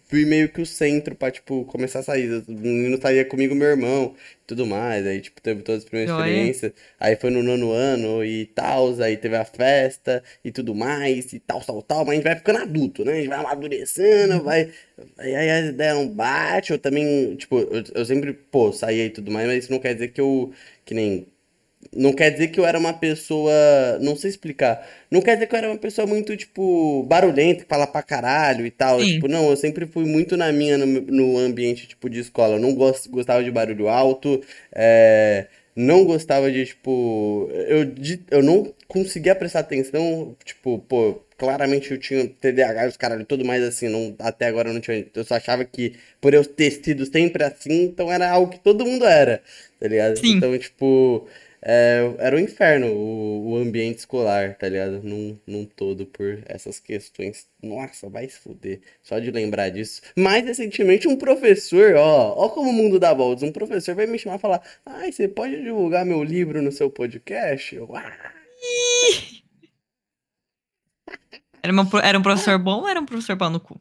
fui meio que o centro pra, tipo, começar a sair. O menino saía comigo, meu irmão, e tudo mais. Aí, tipo, teve todas as primeiras Joia. experiências. Aí foi no nono ano e tal, aí teve a festa e tudo mais, e tal, tal, tal. Mas a gente vai ficando adulto, né? A gente vai amadurecendo, vai. Aí aí a ideia não bate. Eu também, tipo, eu, eu sempre, pô, saía e tudo mais, mas isso não quer dizer que eu. Que nem. Não quer dizer que eu era uma pessoa. Não sei explicar. Não quer dizer que eu era uma pessoa muito, tipo, barulhenta, que fala pra caralho e tal. Sim. Tipo, não, eu sempre fui muito na minha, no, no ambiente, tipo, de escola. Eu não gost, gostava de barulho alto. é, não gostava de, tipo. Eu, de- eu não conseguia prestar atenção. Tipo, pô, claramente eu tinha TDAH os caralho, tudo mais assim. Não, até agora eu não tinha. Eu só achava que, por eu ter sido sempre assim, então era algo que todo mundo era, tá ligado? Sim. Então, tipo. É, era o inferno o, o ambiente escolar, tá ligado? Num, num todo por essas questões. Nossa, vai se fuder. Só de lembrar disso. Mais recentemente, um professor, ó, ó como o mundo dá voltas. Um professor vai me chamar e falar: Ai, você pode divulgar meu livro no seu podcast? Eu, ah, Era, uma era um professor bom ou era um professor pau no cu?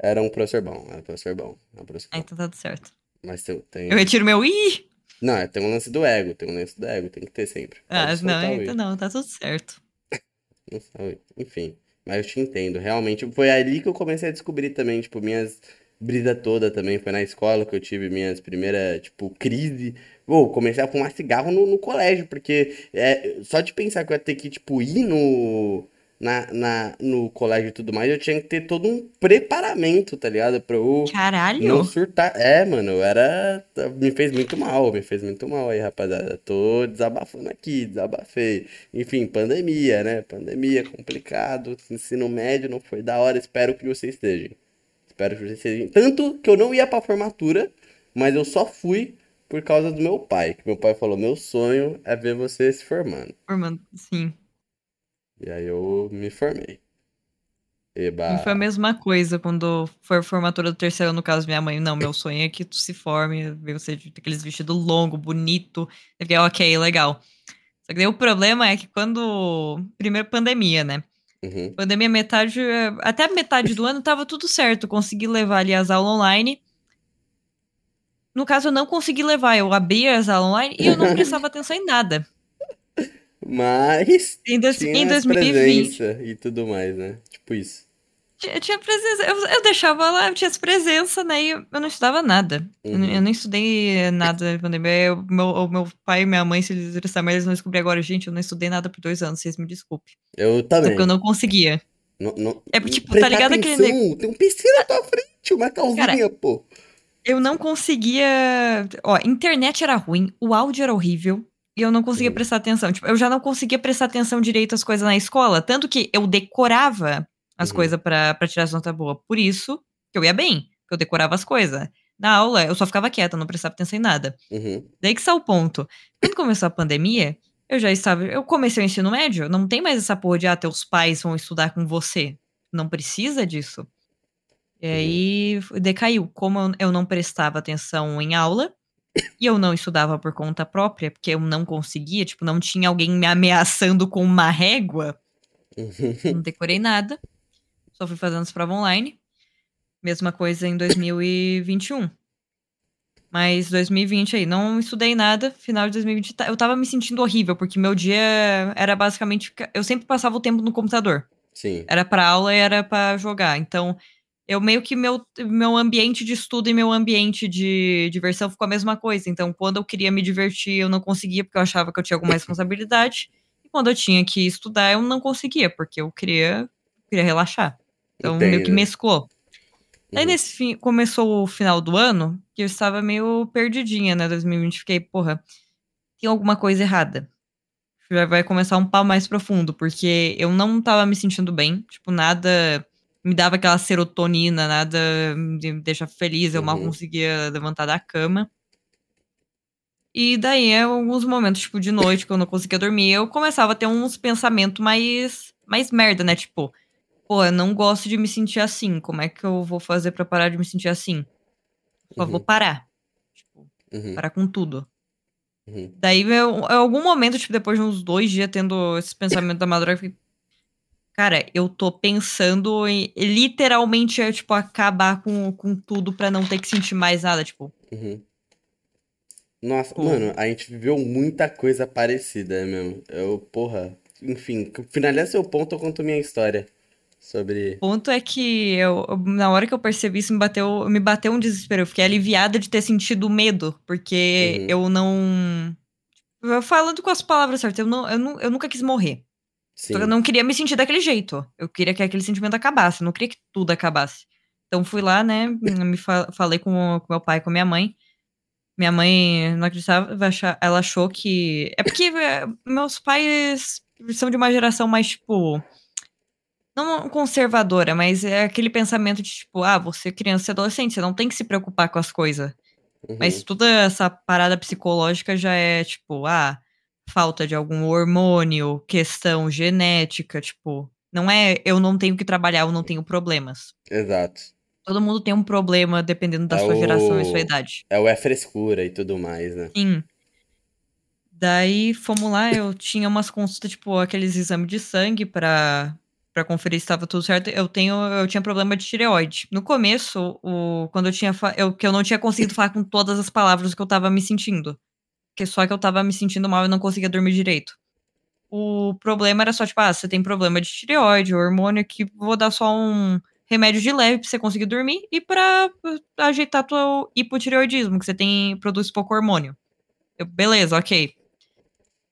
Era um professor bom, era um professor bom. Era um professor Ah, bom. então tá tudo certo. Mas tem, tem- Eu retiro meu ih! Não, tem um lance do ego, tem um lance do ego, tem que ter sempre. Ah, Pode não, então não, tá tudo certo. Não sabe. Enfim, mas eu te entendo. Realmente, foi ali que eu comecei a descobrir também, tipo, minhas brisa toda também. Foi na escola que eu tive minhas primeiras, tipo, crise. Pô, comecei a fumar cigarro no, no colégio, porque é, só de pensar que eu ia ter que, tipo, ir no, na, na, no colégio e tudo mais, eu tinha que ter todo um preparamento, tá ligado? Pra eu não Caralho! surtar. É, mano, eu era. Me fez muito mal, me fez muito mal aí, rapaziada. Tô desabafando aqui, desabafei. Enfim, pandemia, né? Pandemia, complicado. Ensino médio não foi da hora, espero que vocês estejam. Espero que vocês estejam. Tanto que eu não ia pra formatura, mas eu só fui por causa do meu pai. Que meu pai falou: meu sonho é ver você se formando. Formando, sim. E aí eu me formei. Eba. Não foi a mesma coisa quando foi a formatura do terceiro, no caso, minha mãe. Não, meu sonho é que tu se forme, ver você de aqueles vestidos longos, bonito. Eu fiquei, ok, legal. Só que daí o problema é que quando. Primeiro, pandemia, né? Uhum. Pandemia, metade. Até a metade do ano tava tudo certo. Consegui levar ali as aulas online. No caso, eu não consegui levar. Eu abri as aulas online e eu não prestava atenção em nada. Mas Em, dois, tinha em as 2020. presença e tudo mais, né? Tipo isso. Tinha, tinha presença. Eu, eu deixava lá, eu tinha presença, né? E eu, eu não estudava nada. Eu, não- Uhum. eu não estudei nada na pandemia. Eu- meu, o meu pai e minha mãe, se eles sabem, eles vão descobrir agora. Gente, eu não estudei nada por dois anos, vocês me desculpem. Eu também. porque eu não conseguia. Não, não- É tipo, tá ligado aquele atenção, Tem um PC na tua frente, uma calzinha, pô. Eu não conseguia. Ó, internet era ruim, o áudio era horrível. E eu não conseguia Uhum. prestar atenção. Tipo, eu já não conseguia prestar atenção direito às coisas na escola. Tanto que eu decorava as Uhum. coisas pra, pra tirar as notas boas. Por isso que eu ia bem. Que eu decorava as coisas. Na aula, eu só ficava quieta, não prestava atenção em nada. Uhum. Daí que está o ponto. Quando começou a pandemia, eu já estava. Eu comecei o ensino médio, não tem mais essa porra de, ah, teus pais vão estudar com você. Não precisa disso. E aí decaiu. Como eu não prestava atenção em aula, e eu não estudava por conta própria, porque eu não conseguia, tipo, não tinha alguém me ameaçando com uma régua. não decorei nada. Só fui fazendo as provas online. Mesma coisa em 2021. Mas 2020 aí, não estudei nada. Final de 2020, eu tava me sentindo horrível, porque meu dia era basicamente. Eu sempre passava o tempo no computador. Sim. Era pra aula e era pra jogar. Então, eu meio que meu, meu ambiente de estudo e meu ambiente de diversão ficou a mesma coisa. Então, quando eu queria me divertir, eu não conseguia, porque eu achava que eu tinha alguma responsabilidade. E quando eu tinha que estudar, eu não conseguia, porque eu queria, queria relaxar. Então, Entendo. meio que mesclou. Uhum. Aí nesse fim, começou o final do ano, que eu estava meio perdidinha, né? 2020, fiquei, porra, tem alguma coisa errada. Já vai começar um pau mais profundo, porque eu não tava me sentindo bem, tipo, nada me dava aquela serotonina, nada me deixa feliz, eu uhum. mal conseguia levantar da cama. E daí, em alguns momentos, tipo, de noite, quando eu não conseguia dormir, eu começava a ter uns pensamentos mais, mais merda, né? Tipo, pô, eu não gosto de me sentir assim. Como é que eu vou fazer para parar de me sentir assim? Só uhum. vou parar. Tipo, uhum. parar com tudo. Uhum. Daí, eu, em algum momento, tipo, depois de uns dois dias tendo esse pensamento da madrugada, eu fiquei, cara, eu tô pensando em literalmente, tipo, acabar com, com tudo pra não ter que sentir mais nada, tipo. Uhum. Nossa, Pô. mano, a gente viveu muita coisa parecida mesmo. Eu, porra, enfim, finaliza seu ponto, eu conto minha história sobre. O ponto é que eu, na hora que eu percebi isso, me bateu, me bateu um desespero. Eu fiquei aliviada de ter sentido medo, porque uhum. eu não. Falando com as palavras certas, eu, não, eu, não, eu nunca quis morrer. Sim. Eu não queria me sentir daquele jeito. Eu queria que aquele sentimento acabasse. Eu não queria que tudo acabasse. Então fui lá, né? Me fa falei com, com meu pai, com minha mãe. Minha mãe não acreditava, ela achou que. É porque é, meus pais são de uma geração mais, tipo não conservadora, mas é aquele pensamento de tipo, ah, você é criança e adolescente, você não tem que se preocupar com as coisas. Uhum. Mas toda essa parada psicológica já é tipo, ah, falta de algum hormônio, questão genética, tipo, não é eu não tenho que trabalhar, eu não tenho problemas. Exato. Todo mundo tem um problema dependendo da é sua o... geração e sua idade. É o é frescura e tudo mais, né? Sim. Daí fomos lá, eu tinha umas consultas, tipo, aqueles exames de sangue para para conferir se estava tudo certo, eu tenho eu tinha problema de tireoide. No começo, o, quando eu tinha eu, que eu não tinha conseguido falar com todas as palavras que eu tava me sentindo. Que só que eu tava me sentindo mal e não conseguia dormir direito. O problema era só tipo, ah, você tem problema de tireoide, hormônio que vou dar só um remédio de leve pra você conseguir dormir e para ajeitar teu hipotireoidismo, que você tem produz pouco hormônio. Eu, beleza, OK.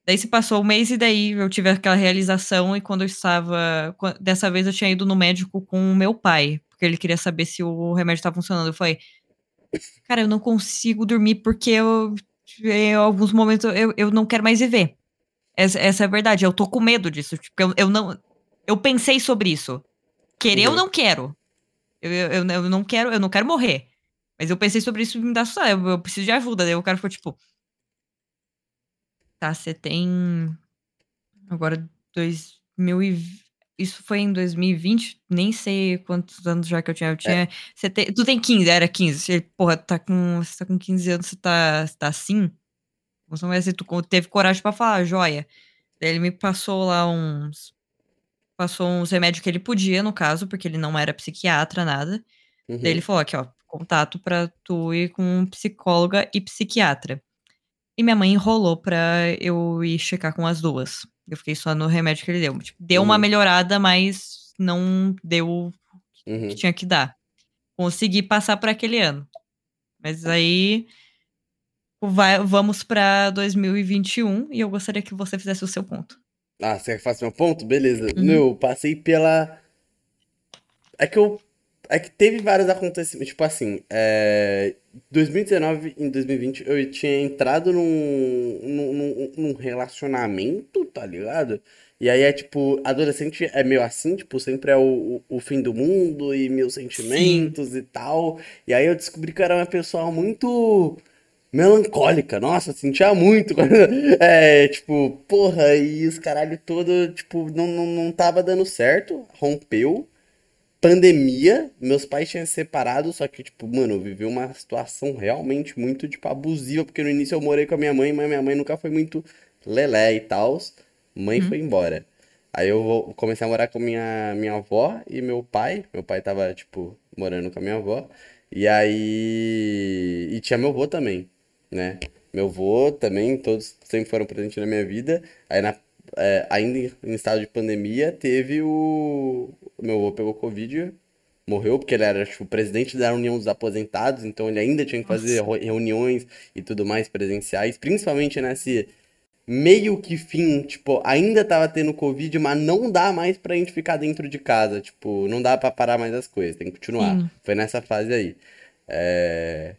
Daí se passou um mês e daí eu tive aquela realização e quando eu estava. Dessa vez eu tinha ido no médico com o meu pai, porque ele queria saber se o remédio estava funcionando. Eu falei, cara, eu não consigo dormir porque eu. Em alguns momentos eu, eu não quero mais viver. Essa, essa é a verdade. Eu tô com medo disso. Tipo, eu, eu não. Eu pensei sobre isso. Querer uhum. eu não quero. Eu, eu, eu, não quero, eu não quero morrer. Mas eu pensei sobre isso e me dá eu, eu preciso de ajuda. Daí o cara ficou tipo Tá, você tem. Agora, 2000 e... Isso foi em 2020, nem sei quantos anos já que eu tinha. Eu tinha. É. Você tem... Tu tem 15, era 15. Você, porra, tá com... você tá com 15 anos, você tá, você tá assim? Você não vai ser, tu teve coragem pra falar, joia. Daí ele me passou lá uns. Passou uns remédios que ele podia, no caso, porque ele não era psiquiatra, nada. Uhum. Daí ele falou aqui, ó, contato pra tu ir com psicóloga e psiquiatra. E minha mãe enrolou pra eu ir checar com as duas. Eu fiquei só no remédio que ele deu. Tipo, deu uhum. uma melhorada, mas não deu o uhum. que tinha que dar. Consegui passar por aquele ano. Mas aí vai, vamos para 2021 e eu gostaria que você fizesse o seu ponto. Ah, você quer fazer meu ponto? Beleza. Uhum. Eu passei pela. É que eu é que teve vários acontecimentos. Tipo assim, é, 2019 em 2020 eu tinha entrado num, num, num, relacionamento, tá ligado? E aí é tipo, adolescente é meio assim, tipo, sempre é o, o, fim do mundo e meus sentimentos Sim. e tal. E aí eu descobri que eu era uma pessoa muito melancólica. Nossa, sentia muito. é, tipo, porra, e os caralho todo, tipo, não, não, não tava dando certo, rompeu. Pandemia, meus pais tinham se separado, só que, tipo, mano, eu vivi uma situação realmente muito, tipo, abusiva, porque no início eu morei com a minha mãe, mas minha mãe nunca foi muito lelé e tal. Mãe Uhum. foi embora. Aí eu vou- comecei a morar com minha, minha avó e meu pai. Meu pai tava, tipo, morando com a minha avó. E aí. E tinha meu avô também, né? Meu avô também, todos sempre foram presentes na minha vida. Aí, na, é, ainda em em estado de pandemia, teve o. Meu avô pegou Covid, morreu, porque ele era, tipo, presidente da União dos Aposentados, então ele ainda tinha que fazer Nossa. reuniões e tudo mais presenciais, principalmente nesse meio que fim, tipo, ainda tava tendo Covid, mas não dá mais pra gente ficar dentro de casa, tipo, não dá pra parar mais as coisas, tem que continuar. Sim. Foi nessa fase aí. É,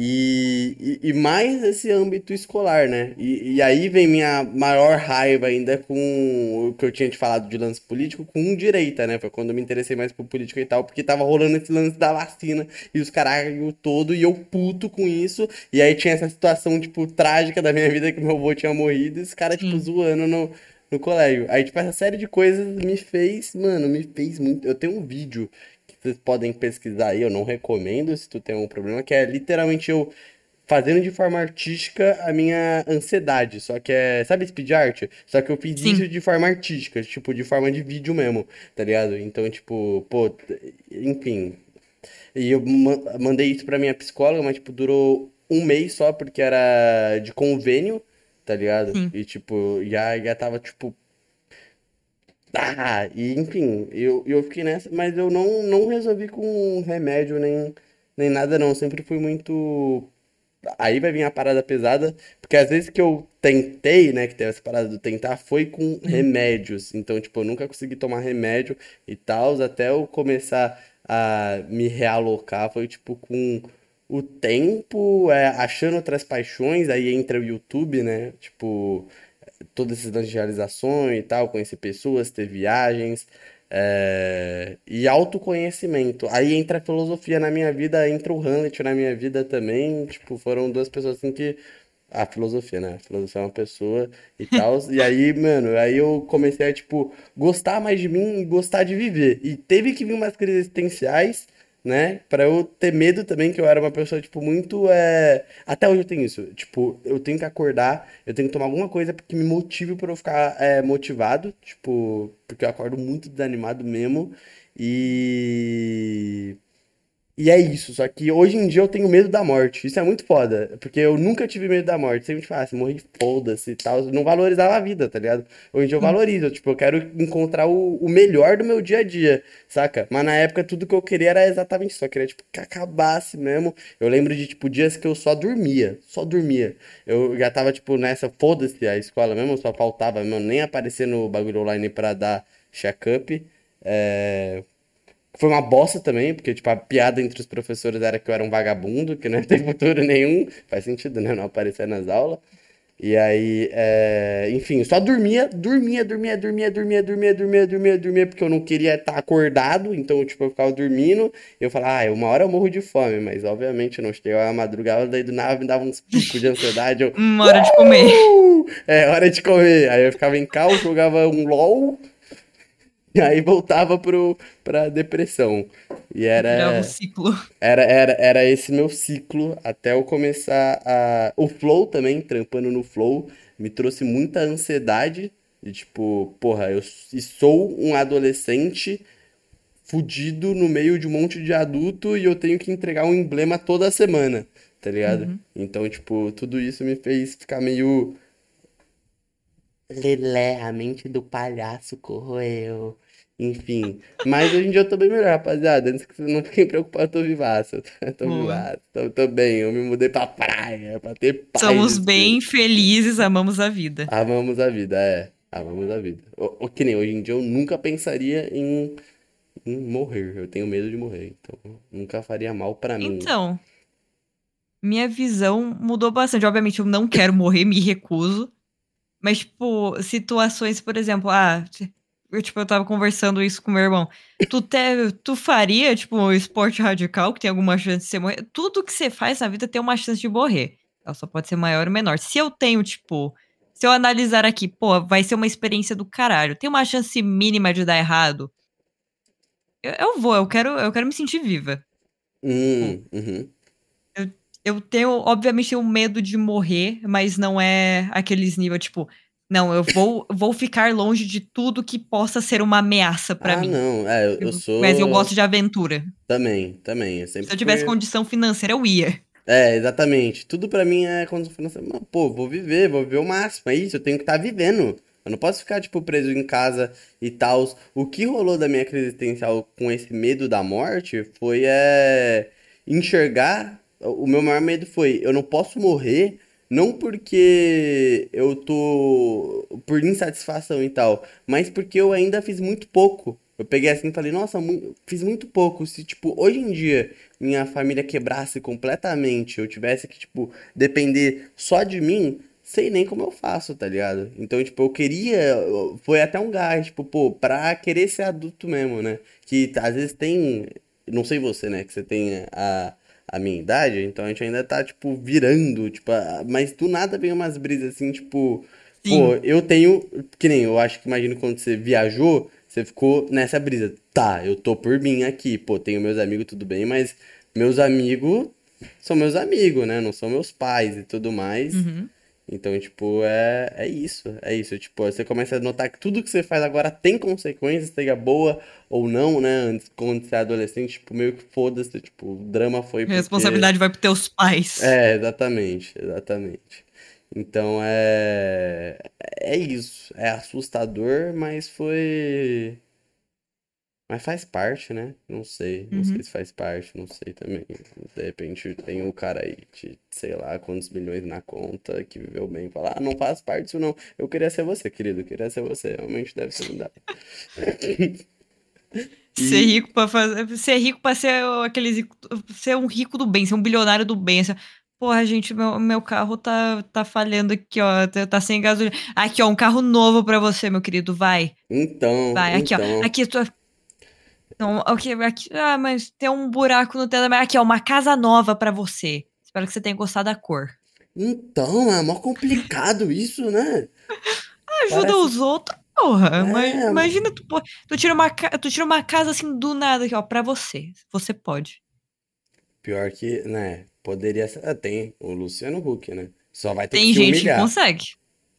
E, e, e mais esse âmbito escolar, né? E, e aí vem minha maior raiva ainda com o que eu tinha te falado de lance político, com direita, né? Foi quando eu me interessei mais por política e tal, porque tava rolando esse lance da vacina e os caralho todo, e eu puto com isso. E aí tinha essa situação, tipo, trágica da minha vida que meu avô tinha morrido e esse cara, tipo, Sim. zoando no, no colégio. Aí, tipo, essa série de coisas me fez, mano, me fez muito. Eu tenho um vídeo vocês podem pesquisar aí, eu não recomendo se tu tem um problema, que é literalmente eu fazendo de forma artística a minha ansiedade. Só que é, sabe speed art? Só que eu fiz Sim. isso de forma artística, tipo, de forma de vídeo mesmo, tá ligado? Então, tipo, pô, enfim. E eu ma- mandei isso pra minha psicóloga, mas, tipo, durou um mês só, porque era de convênio, tá ligado? Sim. E, tipo, já, já tava, tipo, ah, e enfim, eu, eu fiquei nessa, mas eu não, não resolvi com remédio nem, nem nada, não. Sempre fui muito. Aí vai vir a parada pesada, porque às vezes que eu tentei, né, que teve essa parada do tentar, foi com remédios. Então, tipo, eu nunca consegui tomar remédio e tal, até eu começar a me realocar, foi tipo com o tempo, é, achando outras paixões, aí entra o YouTube, né? Tipo, todas essas realização e tal, conhecer pessoas, ter viagens, é, e autoconhecimento. Aí entra a filosofia na minha vida, entra o Hamlet na minha vida também. Tipo, foram duas pessoas assim que. A filosofia, né? A filosofia é uma pessoa e tal. E aí, mano, aí eu comecei a, tipo, gostar mais de mim e gostar de viver. E teve que vir umas crises existenciais, né? Pra eu ter medo também, que eu era uma pessoa, tipo, muito. É... Até hoje eu tenho isso. Tipo, eu tenho que acordar, eu tenho que tomar alguma coisa que me motive pra eu ficar é, motivado. Tipo, porque eu acordo muito desanimado mesmo. E. E é isso, só que hoje em dia eu tenho medo da morte. Isso é muito foda, porque eu nunca tive medo da morte. Sempre, tipo, ah, se morrer, foda-se e tal. Não valorizava a vida, tá ligado? Hoje em dia eu valorizo, tipo, eu quero encontrar o, o melhor do meu dia a dia, saca? Mas na época tudo que eu queria era exatamente isso. Eu queria, tipo, que acabasse mesmo. Eu lembro de, tipo, dias que eu só dormia, só dormia. Eu já tava, tipo, nessa, foda-se a escola mesmo, só faltava mesmo nem aparecer no bagulho online pra dar check-up. É... Foi uma bosta também, porque, tipo, a piada entre os professores era que eu era um vagabundo, que não ia ter futuro nenhum. Faz sentido, né? Não aparecer nas aulas. E aí, é... enfim, só dormia, dormia, dormia, dormia, dormia, dormia, dormia, dormia, dormia, porque eu não queria estar acordado, então, tipo, eu ficava dormindo. Eu falava, ah, uma hora eu morro de fome, mas obviamente eu não chegava a madrugada, daí do nada me dava uns picos de ansiedade. Eu, Uma hora de comer. "Uh, é hora de comer. Aí eu ficava em cal, jogava um LOL. E aí voltava pro, pra depressão. E Virava era, um ciclo. era, era, era esse meu ciclo até eu começar a. O Flow também, trampando no Flow, me trouxe muita ansiedade. De tipo, porra, eu sou um adolescente fudido no meio de um monte de adulto e eu tenho que entregar um emblema toda semana, tá ligado? Então, tipo, tudo isso me fez ficar meio. Lelé, a mente do palhaço corroeu. Enfim. Mas hoje em dia eu tô bem melhor, rapaziada. Antes que vocês não fiquem preocupados, eu tô vivaço. Tô Boa. vivaço. Tô, tô bem. Eu me mudei pra praia, pra ter paz Somos bem felizes, amamos a vida. Amamos a vida, é. Amamos a vida. O, o que nem hoje em dia eu nunca pensaria em, em morrer. Eu tenho medo de morrer. Então, nunca faria mal pra mim. Então, minha visão mudou bastante. Obviamente, eu não quero morrer, me recuso. Mas, tipo, situações, por exemplo, ah, eu, tipo, eu tava conversando isso com meu irmão. Tu, te, tu faria, tipo, um esporte radical que tem alguma chance de você morrer? Tudo que você faz na vida tem uma chance de morrer. Ela só pode ser maior ou menor. Se eu tenho, tipo, se eu analisar aqui, pô, vai ser uma experiência do caralho. Tem uma chance mínima de dar errado. eu, eu vou, eu quero, eu quero me sentir viva. Hum, uhum. Eu tenho, obviamente, tenho medo de morrer, mas não é aqueles níveis, tipo, não, eu vou, vou ficar longe de tudo que possa ser uma ameaça pra Ah, mim. não. É, eu, eu sou. Mas eu gosto de aventura. Também, também. Eu sempre Se eu tivesse fui- condição financeira, eu ia. É, exatamente. Tudo pra mim é eu falo assim, pô, vou viver, vou viver o máximo. É isso, eu tenho que estar vivendo. Eu não posso ficar, tipo, preso em casa e tal. O que rolou da minha crise existencial com esse medo da morte foi é, enxergar. O meu maior medo foi, eu não posso morrer, não porque eu tô por insatisfação e tal, mas porque eu ainda fiz muito pouco. Eu peguei assim e falei, nossa, fiz muito pouco. Se, tipo, hoje em dia minha família quebrasse completamente, eu tivesse que, tipo, depender só de mim, sei nem como eu faço, tá ligado? Então, tipo, eu queria, foi até um gás, tipo, pô, pra querer ser adulto mesmo, né? Que às vezes tem, não sei você, né, que você tem a, a minha idade, então a gente ainda tá, tipo, virando, tipo, a- mas do nada vem umas brisas assim, tipo, pô, Sim. eu tenho, que nem, eu acho que imagino quando você viajou, você ficou nessa brisa. Tá, eu tô por mim aqui, pô, tenho meus amigos, tudo bem, mas meus amigos são meus amigos, né? Não são meus pais e tudo mais. Uhum. Então, tipo, é, é isso, é isso. Tipo, você começa a notar que tudo que você faz agora tem consequências, seja boa ou não, né? Antes, quando você é adolescente, tipo, meio que foda-se, tipo, o drama foi A porque... responsabilidade vai pros teus pais. É, exatamente, exatamente. Então é é isso, é assustador, mas foi mas faz parte, né? Não sei, não sei Uhum. se faz parte, não sei também. De repente tem um cara aí de, sei lá, quantos milhões na conta que viveu bem, e fala, ah, não faz parte disso não. Eu queria ser você, querido, eu queria ser você. Realmente deve ser mudado. Ser rico pra fazer. Ser rico pra ser aqueles. Ser um rico do bem, ser um bilionário do bem. Ser, Porra, gente, meu, meu carro tá, tá falhando aqui, ó. Tá, tá sem gasolina. Aqui, ó, um carro novo pra você, meu querido. Vai. Então, Vai, aqui, então. ó. Aqui, tua. Não, ok, aqui. Ah, mas tem um buraco no teto. Mas aqui, ó, uma casa nova pra você. Espero que você tenha gostado da cor. Então, é mó complicado isso, né? Ajuda Parece- os outros, porra. É, mano. Imagina, tu, tu, tira uma, tu tira uma casa assim do nada aqui, ó, pra você. Você pode. Pior que, né? Poderia ser. ah, Tem o Luciano Huck, né? Só vai ter Tem que se gente que humilhar. consegue.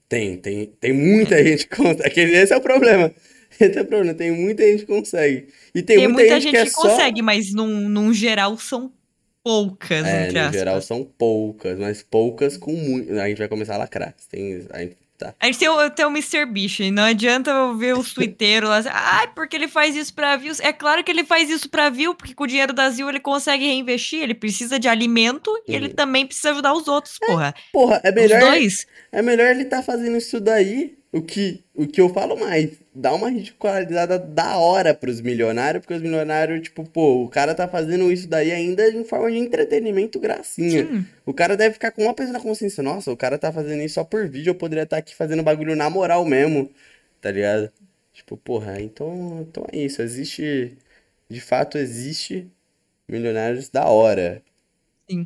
Tem, tem, tem muita gente que consegue. Esse é o problema. Esse é o problema. Tem muita gente que consegue. E tem, Tem, muita, muita gente, gente que é que só. consegue, mas num, num geral são poucas, É, entre no aspas. geral são poucas, mas poucas com muito. A gente vai começar a lacrar. Tem, a gente, tá. A gente tem o, tem o Mr. Beast, não adianta eu ver os twitteiros lá, assim, ai, porque ele faz isso pra views. É claro que ele faz isso pra view, porque com o dinheiro da view ele consegue reinvestir, ele precisa de alimento e ele Uhum. também precisa ajudar os outros, porra. Porra, é Os melhor. dois. É melhor ele tá fazendo isso daí. O que, o que eu falo mais, dá uma ridicularizada da hora pros milionários, porque os milionários, tipo, pô, o cara tá fazendo isso daí ainda em forma de entretenimento, gracinha. Sim. O cara deve ficar com uma peso na consciência. Nossa, o cara tá fazendo isso só por vídeo, eu poderia estar aqui fazendo bagulho na moral mesmo, tá ligado? Tipo, porra, então, então é isso. Existe, de fato, existe milionários da hora. Sim.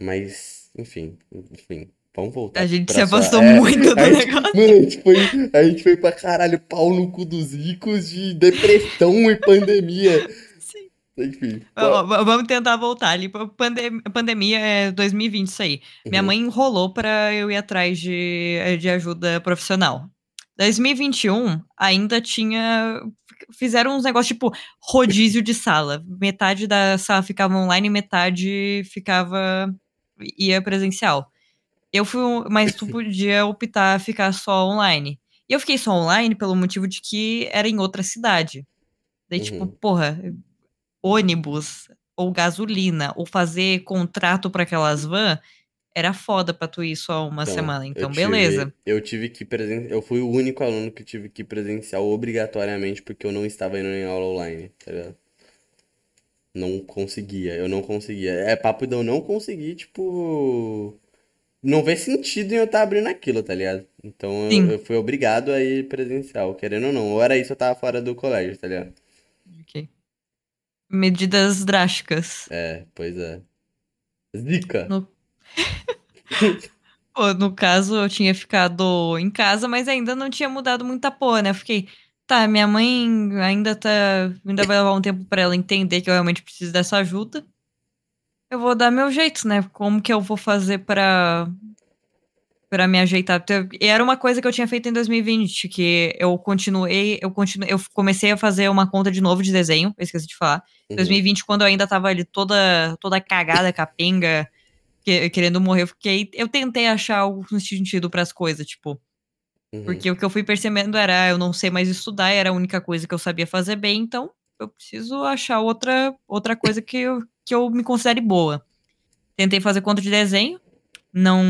Mas, enfim, enfim, vamos voltar A gente se sua- afastou é, muito do a gente- negócio. Mano, a gente, foi, a gente foi pra caralho, pau no cu dos ricos de depressão e pandemia. Sim. Enfim. Ó, Vamos tentar voltar ali. Pandem pandemia é 2020, isso aí. Minha Uhum. mãe enrolou pra eu ir atrás de, de ajuda profissional. 2021 ainda tinha. Fizeram uns negócios tipo rodízio de sala. Metade da sala ficava online, metade ficava. ia presencial. Eu fui. Mas tu podia optar ficar só online. E eu fiquei só online pelo motivo de que era em outra cidade. Daí, tipo, Uhum. porra, ônibus ou gasolina ou fazer contrato para aquelas van era foda pra tu ir só uma Então, semana. eu Então, tive- beleza. Eu tive que presen... Eu fui o único aluno que tive que ir presencial obrigatoriamente porque eu não estava indo em aula online, tá ligado? Não conseguia, eu não conseguia. É papo de eu não conseguir, tipo. Não ver sentido em eu estar abrindo aquilo, tá ligado? Então eu, eu fui obrigado a ir presencial, querendo ou não. Ou era isso, eu tava fora do colégio, tá ligado? Ok. Medidas drásticas. É, pois é. Zica. No... Pô, no caso, eu tinha ficado em casa, mas ainda não tinha mudado muita porra, né? Eu fiquei, tá, minha mãe ainda tá. Ainda vai levar um tempo pra ela entender que eu realmente preciso dessa ajuda. Eu vou dar meu jeito, né? Como que eu vou fazer pra. Pra me ajeitar. E era uma coisa que eu tinha feito em 2020, que eu continuei, eu continuei, eu comecei a fazer uma conta de novo de desenho, eu esqueci de falar. Em Uhum. 2020, quando eu ainda tava ali toda, toda cagada, capenga, que- querendo morrer, eu fiquei. Eu tentei achar algum sentido pras coisas, tipo. Uhum. Porque o que eu fui percebendo era, eu não sei mais estudar, era a única coisa que eu sabia fazer bem, então eu preciso achar outra, outra coisa que eu, que eu me considere boa. Tentei fazer conta de desenho, não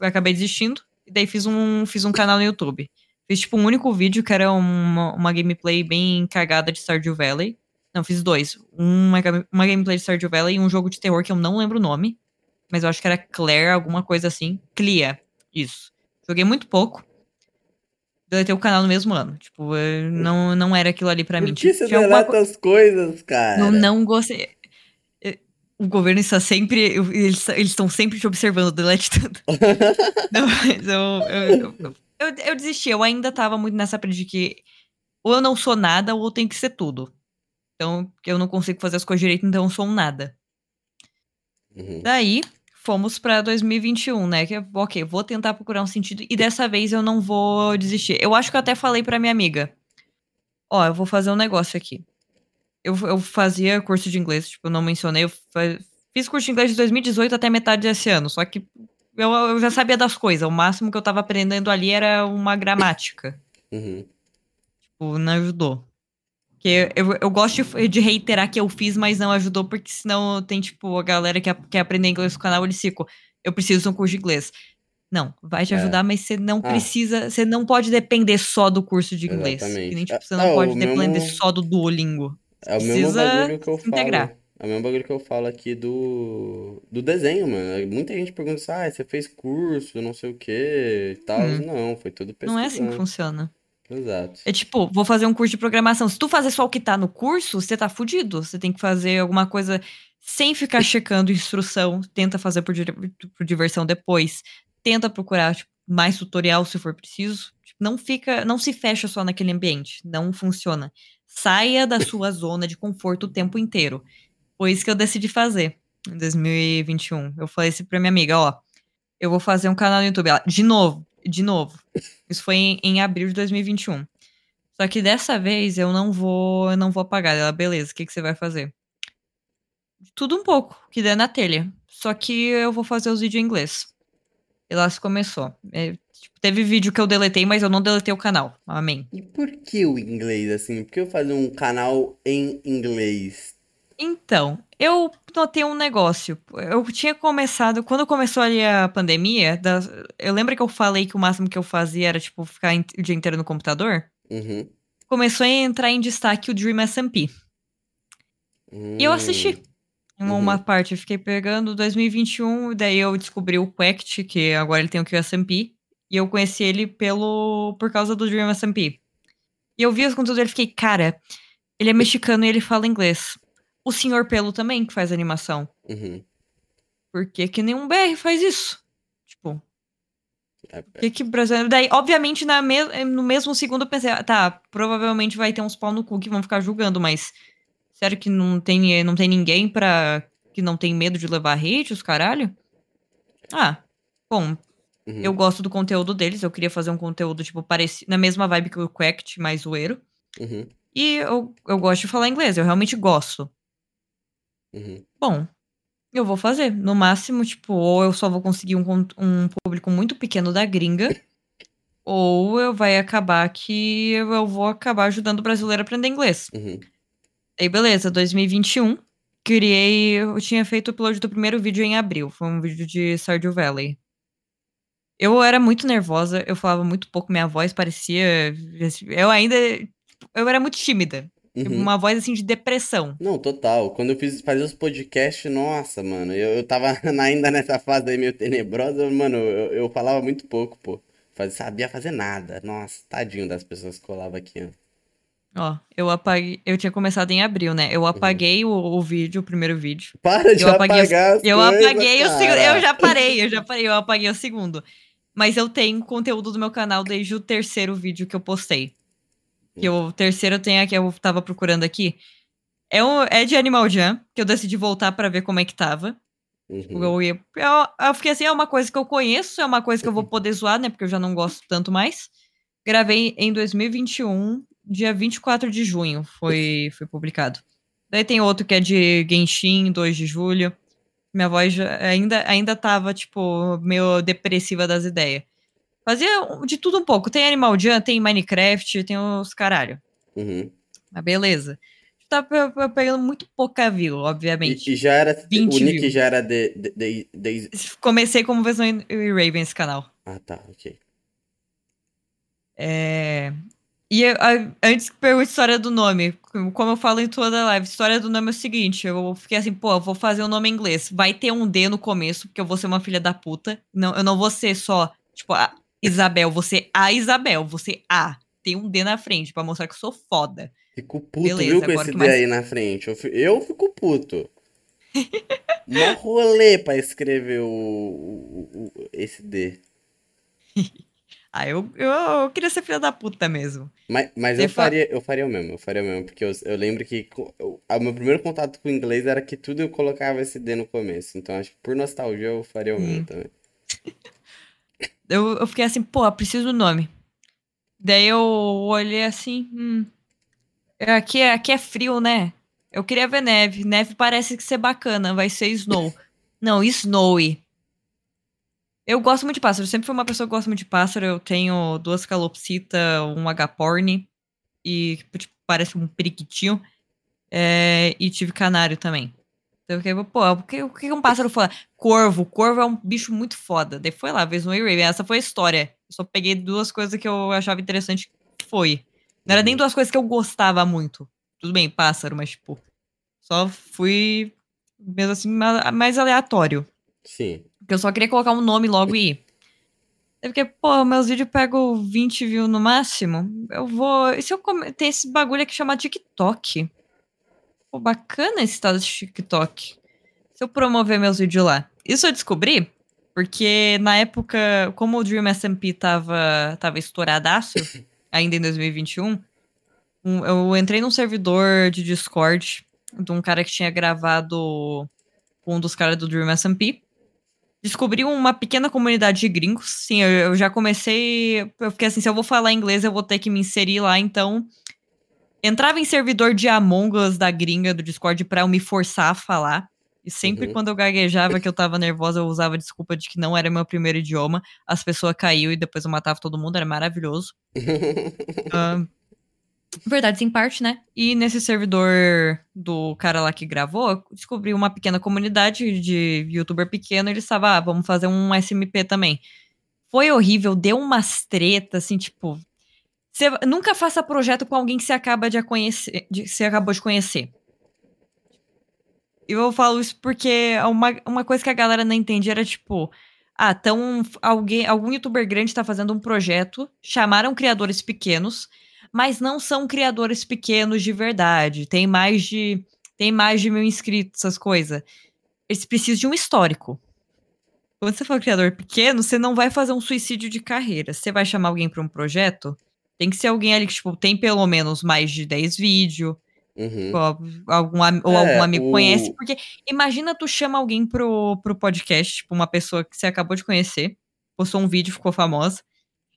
acabei desistindo, e daí fiz um, fiz um canal no YouTube. Fiz tipo um único vídeo que era uma, uma gameplay bem cagada de Stardew Valley. Não, fiz dois. Uma, ga- uma gameplay de Stardew Valley e um jogo de terror que eu não lembro o nome. Mas eu acho que era Claire, alguma coisa assim. Clia, isso. Joguei muito pouco. Deletei o canal no mesmo ano. Tipo, não, não era aquilo ali pra mim. Por que você Tinha alguma deleta as coisas, cara? eu não gostei. O governo está sempre. Eles estão sempre te observando, delete tudo. Não, mas eu, eu, eu, eu, desisti. Eu ainda tava muito nessa de que ou eu não sou nada ou eu tenho que ser tudo. Então, eu não consigo fazer as coisas direito, então eu sou um nada. Uhum. Daí, fomos pra 2021, né? Que, é, ok, vou tentar procurar um sentido. E dessa vez eu não vou desistir. Eu acho que eu até falei pra minha amiga: Ó, eu vou fazer um negócio aqui. Eu, eu fazia curso de inglês, tipo, eu não mencionei. Eu fa- fiz curso de inglês de 2018 até metade desse ano. Só que eu, eu já sabia das coisas. O máximo que eu tava aprendendo ali era uma gramática. Uhum. Tipo, não ajudou. Porque eu, eu gosto de, de reiterar que eu fiz, mas não ajudou, porque senão tem, tipo, a galera que quer aprender inglês no canal, eles ficam, eu preciso de um curso de inglês. Não, vai te É. ajudar, mas você não Ah. precisa, você não pode depender só do curso de inglês. Exatamente. Que nem, tipo, você É, não é, pode depender só do Duolingo. É o mesmo bagulho que eu integrar. falo. É o mesmo bagulho que eu falo aqui do, do desenho, mano. Muita gente pergunta assim, ah, você fez curso, não sei o que e tal. Hum. Não, foi tudo Não é assim que pesquisando. funciona. Exato. É tipo, vou fazer um curso de programação. Se tu fazer só o que tá no curso, você tá fudido. Você tem que fazer alguma coisa sem ficar checando instrução. Tenta fazer por, por diversão depois. Tenta procurar tipo, mais tutorial se for preciso. Tipo, não fica, não se fecha só naquele ambiente. Não funciona. Saia da sua zona de conforto o tempo inteiro. Foi isso que eu decidi fazer em 2021. Eu falei assim pra minha amiga, ó, eu vou fazer um canal no YouTube. Ela, de novo, de novo. Isso foi em, em abril de 2021. Só que dessa vez eu não vou, eu não vou apagar. Ela, beleza, o que, que você vai fazer? Tudo um pouco, que der na telha. Só que eu vou fazer os vídeos em inglês. E lá se começou. É, tipo, teve vídeo que eu deletei, mas eu não deletei o canal. Amém. E por que o inglês, assim? Por que eu fazer um canal em inglês? Então, eu notei um negócio. Eu tinha começado, quando começou ali a pandemia, das- eu lembro que eu falei que o máximo que eu fazia era, tipo, ficar o dia inteiro no computador. Uhum. Começou a entrar em destaque o Dream SMP. E eu assisti. Em Uhum. uma parte eu fiquei pegando 2021, daí eu descobri o Quact, que agora ele tem o QSMP, e eu conheci ele pelo por causa do Dream SMP. E eu vi os conteúdos dele e fiquei, cara, ele é mexicano e ele fala inglês. O Senhor Pelo também, que faz animação. Uhum. Por que que nenhum BR faz isso? Tipo, É, por que que brasileiro... Daí, obviamente, na me- no mesmo segundo eu pensei, ah, tá, provavelmente vai ter uns pau no cu que vão ficar julgando, mas sério que não tem, não tem ninguém pra... que não tem medo de levar hate, os caralho? Ah, bom, Uhum. eu gosto do conteúdo deles, eu queria fazer um conteúdo, tipo, parecido, na mesma vibe que o Quact, mais zoeiro. Uhum. E eu, eu gosto de falar inglês, eu realmente gosto. Uhum. Bom, eu vou fazer. No máximo, tipo, ou eu só vou conseguir um, um público muito pequeno da gringa, ou eu vai acabar que eu vou acabar ajudando o brasileiro a aprender inglês. Uhum. Aí, beleza, 2021. Criei. Eu tinha feito o upload do primeiro vídeo em abril. Foi um vídeo de Stardew Valley. Eu era muito nervosa, eu falava muito pouco, minha voz parecia. Eu ainda. Eu era muito tímida. Uhum. Uma voz assim de depressão. Não, total. Quando eu fiz fazer os podcasts, nossa, mano, eu, eu tava ainda nessa fase aí meio tenebrosa, mano, eu, eu falava muito pouco, pô. Faz, sabia fazer nada. Nossa, tadinho das pessoas que colavam aqui, ó. Ó, eu apaguei. Eu tinha começado em abril, né? Eu apaguei o, o vídeo, o primeiro vídeo. Para de Eu apaguei os- apagar as Eu coisas, apaguei o segundo. cara. Eu já parei, eu já parei, eu apaguei o segundo. Mas eu tenho conteúdo do meu canal desde o terceiro vídeo que eu postei. Que o terceiro tem a que eu tava procurando aqui. É, um, é de Animal Jam, que eu decidi voltar para ver como é que tava. Tipo, Uhum. Eu, ia- eu, eu fiquei assim, é uma coisa que eu conheço, é uma coisa que eu vou poder zoar, né? Porque eu já não gosto tanto mais. Gravei em 2021, dia 24 de junho, foi, foi publicado. Daí tem outro que é de Genshin, 2 de julho. Minha voz ainda, ainda tava, tipo, meio depressiva das ideias. Fazia de tudo um pouco. Tem Animal Jam, tem Minecraft, tem os caralho. Uhum. Mas beleza. Tá pe- pe- pegando muito pouca view, obviamente. E, e já era. 20 o nick views. já era de, de, de, Comecei como versão Raven esse canal. Ah, tá, ok. É... E eu- antes que pergunte a história do nome, como eu falo em toda live, história do nome é o seguinte: eu fiquei assim, pô, eu vou fazer o nome em inglês. Vai ter um D no começo, porque eu vou ser uma filha da puta. Não, eu não vou ser só, tipo, a Isabel, vou ser a Isabel, vou ser a. Tem um D na frente pra mostrar que eu sou foda. Fico puto, Beleza, viu, com esse D mais- aí na frente. Eu, eu fico puto. Mó rolê pra escrever o, o- o- esse D. Ah, eu, eu, eu queria ser filha da puta mesmo. Mas, mas eu fa- faria, eu faria o mesmo, eu faria o mesmo, porque eu, eu lembro que eu- o meu primeiro contato com o inglês era que tudo eu colocava esse D no começo. Então acho que por nostalgia eu faria o mesmo Hum. também. Eu, eu fiquei assim, pô, preciso do nome. Daí eu olhei assim, hum, aqui, é- aqui é frio, né? Eu queria ver neve. Neve parece que ser bacana, vai ser snow. Não, snowy. Eu gosto muito de pássaro, eu sempre fui uma pessoa que gosta muito de pássaro. Eu tenho duas calopsitas, um agaporni e tipo, parece um periquitinho. É, e tive canário também. Então eu fiquei, pô, o que, o que um pássaro foda? Corvo. Corvo é um bicho muito foda. Daí foi lá, vez no Raven. Essa foi a história. Eu só peguei duas coisas que eu achava interessante. Foi. Não era nem Uhum. duas coisas que eu gostava muito. Tudo bem, pássaro, mas tipo. Só fui mesmo assim ma- mais aleatório. Sim. Porque eu só queria colocar um nome logo e ir. Daí Porque, pô, meus vídeos pegam 20 views no máximo. Eu vou. E se eu come... Tem esse bagulho aqui chamado TikTok? Pô, bacana esse tal de TikTok. Se eu promover meus vídeos lá. Isso eu descobri porque na época, como o Dream SMP tava, tava estouradaço, ainda em 2021, um- eu entrei num servidor de Discord de um cara que tinha gravado com um dos caras do Dream SMP. Descobri uma pequena comunidade de gringos. Sim, eu, eu já comecei. Eu fiquei assim: se eu vou falar inglês, eu vou ter que me inserir lá. Então, entrava em servidor de Among Us da gringa do Discord pra eu me forçar a falar. E sempre Uhum. quando eu gaguejava, que eu tava nervosa, eu usava desculpa de que não era meu primeiro idioma. As pessoas caíam e depois eu matava todo mundo, era maravilhoso. Ah, verdades em parte, né? E nesse servidor do cara lá que gravou, descobri uma pequena comunidade de youtuber pequeno. Ele estava, ah, vamos fazer um SMP também. Foi horrível, deu umas tretas, assim, tipo. Você nunca faça projeto com alguém que você acaba de conhecer, de, você acabou de conhecer. Eu falo isso porque uma, uma coisa que a galera não entendia era tipo, ah, então alguém, algum youtuber grande tá fazendo um projeto, chamaram criadores pequenos, mas não são criadores pequenos de verdade. Tem mais de tem mais de mil inscritos, essas coisas. Eles precisam de um histórico. Quando você for criador pequeno, você não vai fazer um suicídio de carreira. Você vai chamar alguém para um projeto, tem que ser alguém ali que tipo, tem pelo menos mais de 10 vídeos, Uhum. ou algum, ou É, algum amigo o- conhece, porque imagina tu chama alguém pro, pro podcast, tipo, uma pessoa que você acabou de conhecer, postou um vídeo, ficou famosa,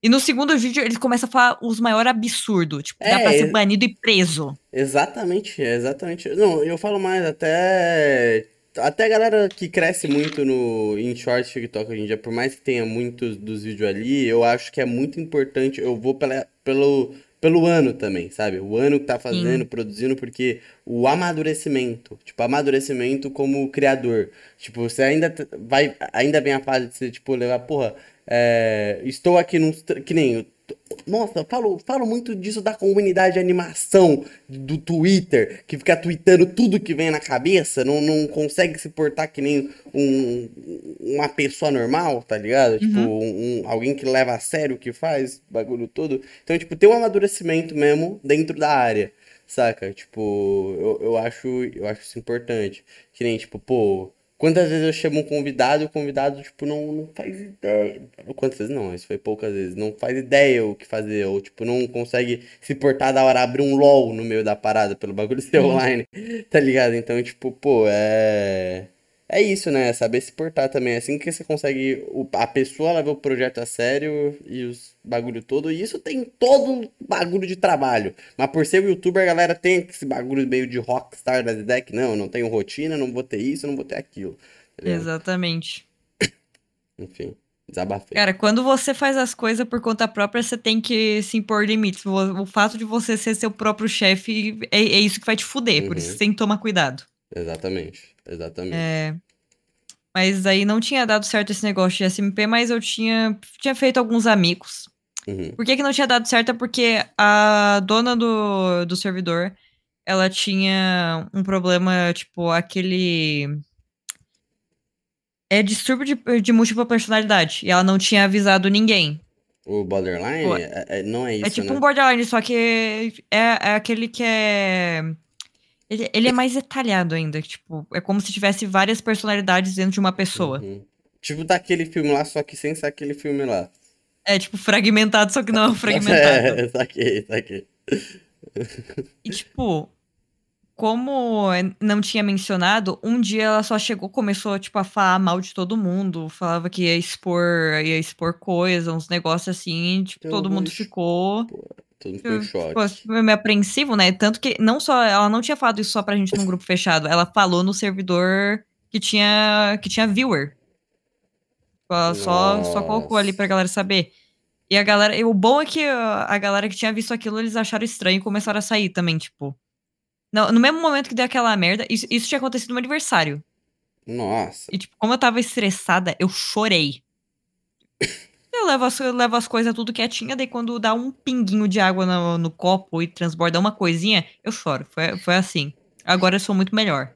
e no segundo vídeo eles começam a falar os maiores absurdos, tipo, dá É, pra ser banido e preso. Exatamente, exatamente. Não, eu falo mais, até. Até a galera que cresce muito no em short TikTok hoje em dia, por mais que tenha muitos dos vídeos ali, eu acho que é muito importante. Eu vou pela, pelo, pelo ano também, sabe? O ano que tá fazendo, produzindo, porque o amadurecimento, tipo, amadurecimento como criador. Tipo, você ainda vai, ainda vem a fase de você, tipo, levar, porra, é, estou aqui num. Que nem. Nossa, eu falo, falo muito disso da comunidade de animação do Twitter, que fica tweetando tudo que vem na cabeça, não, não consegue se portar que nem um, uma pessoa normal, tá ligado? Tipo, um, um- alguém que leva a sério o que faz, bagulho todo. Então, tipo, tem um amadurecimento mesmo dentro da área, saca? Tipo, eu, eu acho, eu acho isso importante. Que nem, tipo, pô, Quantas vezes eu chamo um convidado e o convidado, tipo, não, não faz ideia. Quantas vezes não, isso foi poucas vezes. Não faz ideia o que fazer. Ou, tipo, não consegue se portar da hora, abrir um LOL no meio da parada pelo bagulho ser online. Tá ligado? Então, tipo, pô, é. É isso, né? Saber se portar também. É assim que você consegue. A pessoa levar o projeto a sério e os bagulho todo. E isso tem todo um bagulho de trabalho. Mas por ser youtuber, a galera tem esse bagulho meio de rockstar das ideias que não, eu não tenho rotina, não vou ter isso, não vou ter aquilo. Tá? Exatamente. Enfim, desabafei. Cara, quando você faz as coisas por conta própria, você tem que se impor limites. O, fato de você ser seu próprio chefe é, é isso que vai te fuder. Por isso Uhum. você tem que tomar cuidado. Exatamente, exatamente. É, mas aí não tinha dado certo esse negócio de SMP, mas eu tinha, tinha feito alguns amigos. Uhum. Por que, que não tinha dado certo? É porque a dona do, do servidor, ela tinha um problema, tipo, aquele. É distúrbio de, de múltipla personalidade. E ela não tinha avisado ninguém. O borderline é, é- não é isso, é tipo né? um borderline, só que é, é aquele que é. Ele, ele é mais detalhado ainda. Tipo, é como se tivesse várias personalidades dentro de uma pessoa. Uhum. Tipo daquele filme lá, só que sem ser aquele filme lá. É tipo fragmentado, só que não é um fragmentado. É, saquei, saquei. E tipo, como não tinha mencionado, um dia ela só chegou, começou tipo a falar mal de todo mundo, falava que ia expor, ia expor coisa, uns negócios assim, tipo, Eu todo mundo ex- ficou, Todo mundo foi um ficou shot. meio apreensivo, né? Tanto que não só ela não tinha falado isso só pra gente num grupo fechado, ela falou no servidor que tinha que tinha viewer. Ela só só colocou ali pra galera saber. E a galera, e o bom é que a a galera que tinha visto aquilo, eles acharam estranho e começaram a sair também, tipo. No, no mesmo momento que deu aquela merda, isso, isso tinha acontecido no meu aniversário. Nossa. E, tipo, como eu tava estressada, eu chorei. Eu levo as, eu levo as coisas tudo quietinha, daí quando dá um pinguinho de água no, no copo e transborda uma coisinha, eu choro. Foi, foi assim. Agora eu sou muito melhor.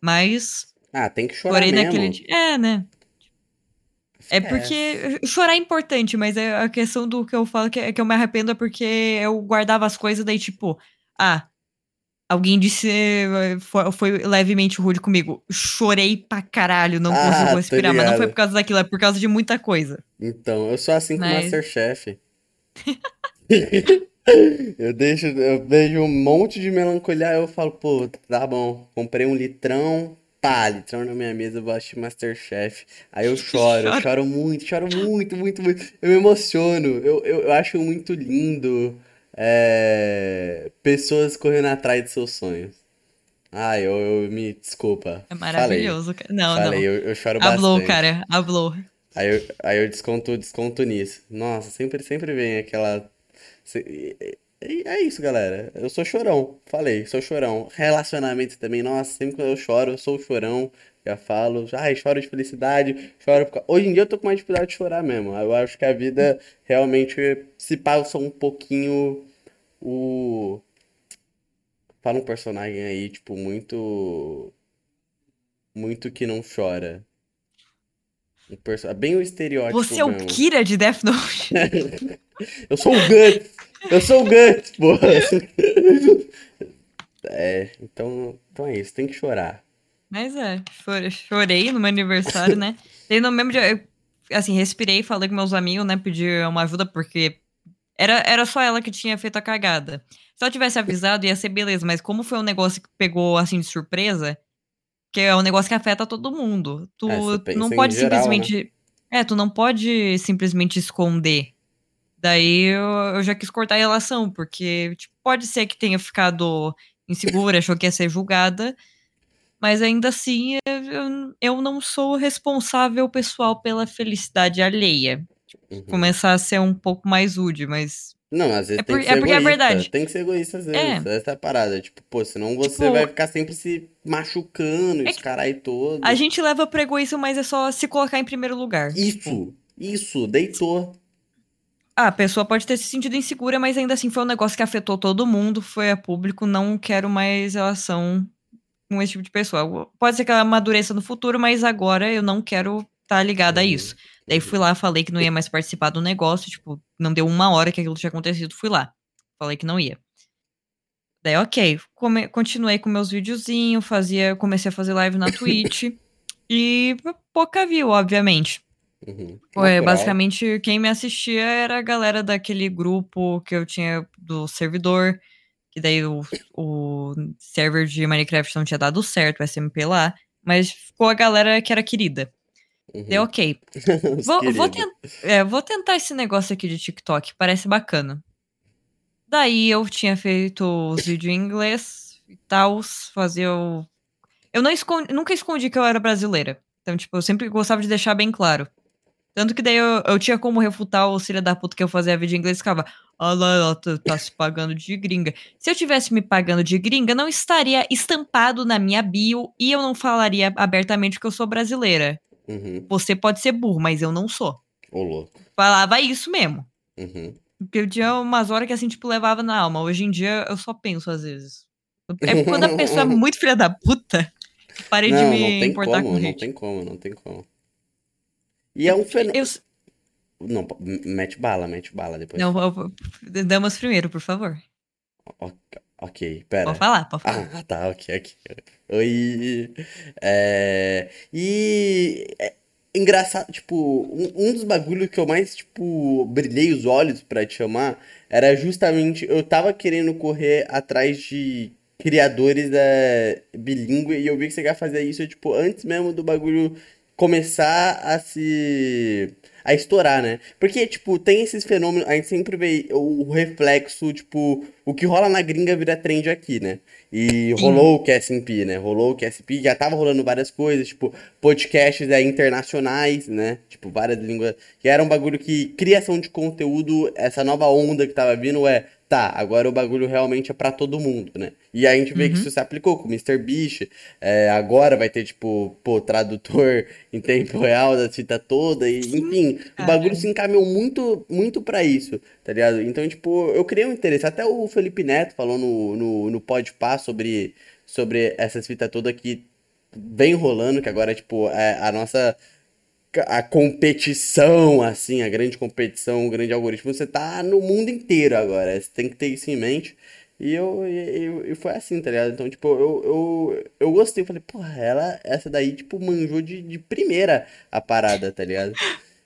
Mas Ah, tem que chorar chorei mesmo. naquele. É, né? É porque chorar é importante, mas é a questão do que eu falo que, é que eu me arrependo é porque eu guardava as coisas, daí, tipo, ah, alguém disse. Foi, foi levemente rude comigo. Chorei pra caralho, não Ah, consigo respirar. Mas não foi por causa daquilo, é por causa de muita coisa. Então, eu sou assim com o Mas- Masterchef. Eu deixo, eu vejo um monte de melancolia, eu falo, pô, tá bom, comprei um litrão, pá, litrão na minha mesa, eu vou assistir Masterchef. Aí eu choro, eu choro muito, choro muito, muito, muito. Eu me emociono, eu, eu, eu acho muito lindo é, pessoas correndo atrás de seus sonhos. Ai, eu, eu me desculpa. É Falei, maravilhoso. cara. Não, falei, não. eu, eu choro Hablou, bastante. cara. Hablou. Aí eu, aí eu desconto, desconto nisso. Nossa, sempre, sempre vem aquela. É isso, galera. Eu sou chorão. Falei, sou chorão. Relacionamento também. Nossa, sempre que eu choro, eu sou chorão. Já falo. Ai, choro de felicidade. Choro. por Hoje em dia eu tô com mais dificuldade de chorar mesmo. Eu acho que a vida realmente se passa um pouquinho o. Fala um personagem aí, tipo, muito. Muito que não chora. Um perso... Bem o estereótipo Você é o mesmo. Kira de Death Note. Eu sou o Guts! Eu sou o Guts, porra! É, então, então é isso, tem que chorar. Mas é, chore- chorei no meu aniversário, né? Daí no mesmo dia, eu, assim, respirei, falei com meus amigos, né? Pedi uma ajuda, porque era, era só ela que tinha feito a cagada. Se ela tivesse avisado, ia ser beleza, mas como foi um negócio que pegou, assim, de surpresa, que é um negócio que afeta todo mundo, tu É, não pode geral, né? simplesmente. É, tu não pode simplesmente esconder. Daí eu, eu já quis cortar a relação, porque tipo, pode ser que tenha ficado insegura, achou que ia ser julgada, mas ainda assim eu, eu não sou responsável pessoal pela felicidade alheia. Uhum. Começar a ser um pouco mais rude, mas. Não, às vezes É tem por- que é ser porque é egoísta. verdade. Tem que ser egoísta às vezes. É. Essa é a parada. Tipo, pô, senão você Tipo, vai ficar sempre se machucando, é caralho todo. A gente leva pro egoísmo, mas é só se colocar em primeiro lugar. Tipo, Isso, isso, deitou. Ah, a pessoa pode ter se sentido insegura, mas ainda assim foi um negócio que afetou todo mundo, foi a público, não quero mais relação com esse tipo de pessoa. Pode ser que ela amadureça no futuro, mas agora eu não quero estar ligada a Uhum, isso. Daí fui lá, falei que não ia mais participar do negócio, tipo, não deu uma hora que aquilo tinha acontecido, fui lá. Falei que não ia. Daí, ok, come- continuei com meus videozinhos, fazia, comecei a fazer live na Twitch. E pouca view, obviamente. Uhum. Basicamente, quem me assistia era a galera daquele grupo que eu tinha do servidor, que daí o, o server de Minecraft não tinha dado certo, o SMP lá, mas ficou a galera que era querida. Uhum. Deu ok. Vou, vou, ten- é, vou tentar esse negócio aqui de TikTok, parece bacana. Daí eu tinha feito os vídeos em inglês e tal, fazia o. Eu não escondi- nunca escondi que eu era brasileira. Então, tipo, eu sempre gostava de deixar bem claro. Tanto que daí eu, eu tinha como refutar o filho da puta que eu fazia vídeo em inglês e ficava. Ah lá, ela tá, tá se pagando de gringa. Se eu tivesse me pagando de gringa, não estaria estampado na minha bio e eu não falaria abertamente que eu sou brasileira. Uhum. Você pode ser burro, mas eu não sou. Ô, louco. Falava isso mesmo. Uhum. Porque eu tinha umas horas que assim, tipo, levava na alma. Hoje em dia eu só penso às vezes. É quando a pessoa é muito filha da puta, parei de Não, me não tem importar como, com não hate. tem como, não tem como. E é um fenômeno. Eu, Não, mete bala, mete bala depois. não, damas primeiro, por favor. Ok, pera. Pode falar, pode falar. Ah, tá, ok, ok. Oi. É, E é engraçado, tipo, um, um dos bagulhos que eu mais, tipo, brilhei os olhos pra te chamar era justamente eu tava querendo correr atrás de criadores é, bilíngue e eu vi que você quer fazer isso, tipo, antes mesmo do bagulho começar a se a estourar, né? Porque, tipo, tem esses fenômenos, a gente sempre vê o reflexo, tipo, o que rola na gringa vira trend aqui, né? E Sim. rolou o QSMP, né? Rolou o QSP, já tava rolando várias coisas, tipo, podcasts é, internacionais, né? Tipo, várias línguas. Que era um bagulho que, criação de conteúdo, essa nova onda que tava vindo é, tá, agora o bagulho realmente é pra todo mundo, né? E a gente vê que Uhum. isso se aplicou com o MrBeast, é, agora vai ter, tipo, pô, tradutor em tempo real da fita toda, e enfim, o bagulho se encaminhou muito, muito pra isso, tá ligado? Então, tipo, eu criei um interesse. Até o Felipe Neto falou no, no, no Podpah sobre, sobre essas fitas todas que vem rolando, que agora, tipo, é a nossa a competição, assim, a grande competição, o grande algoritmo, você tá no mundo inteiro agora. Você tem que ter isso em mente. E eu, e, e foi assim, tá ligado? Então, tipo, eu, eu, eu gostei. Eu falei, porra, ela, essa daí, tipo, manjou de, de primeira a parada, tá ligado?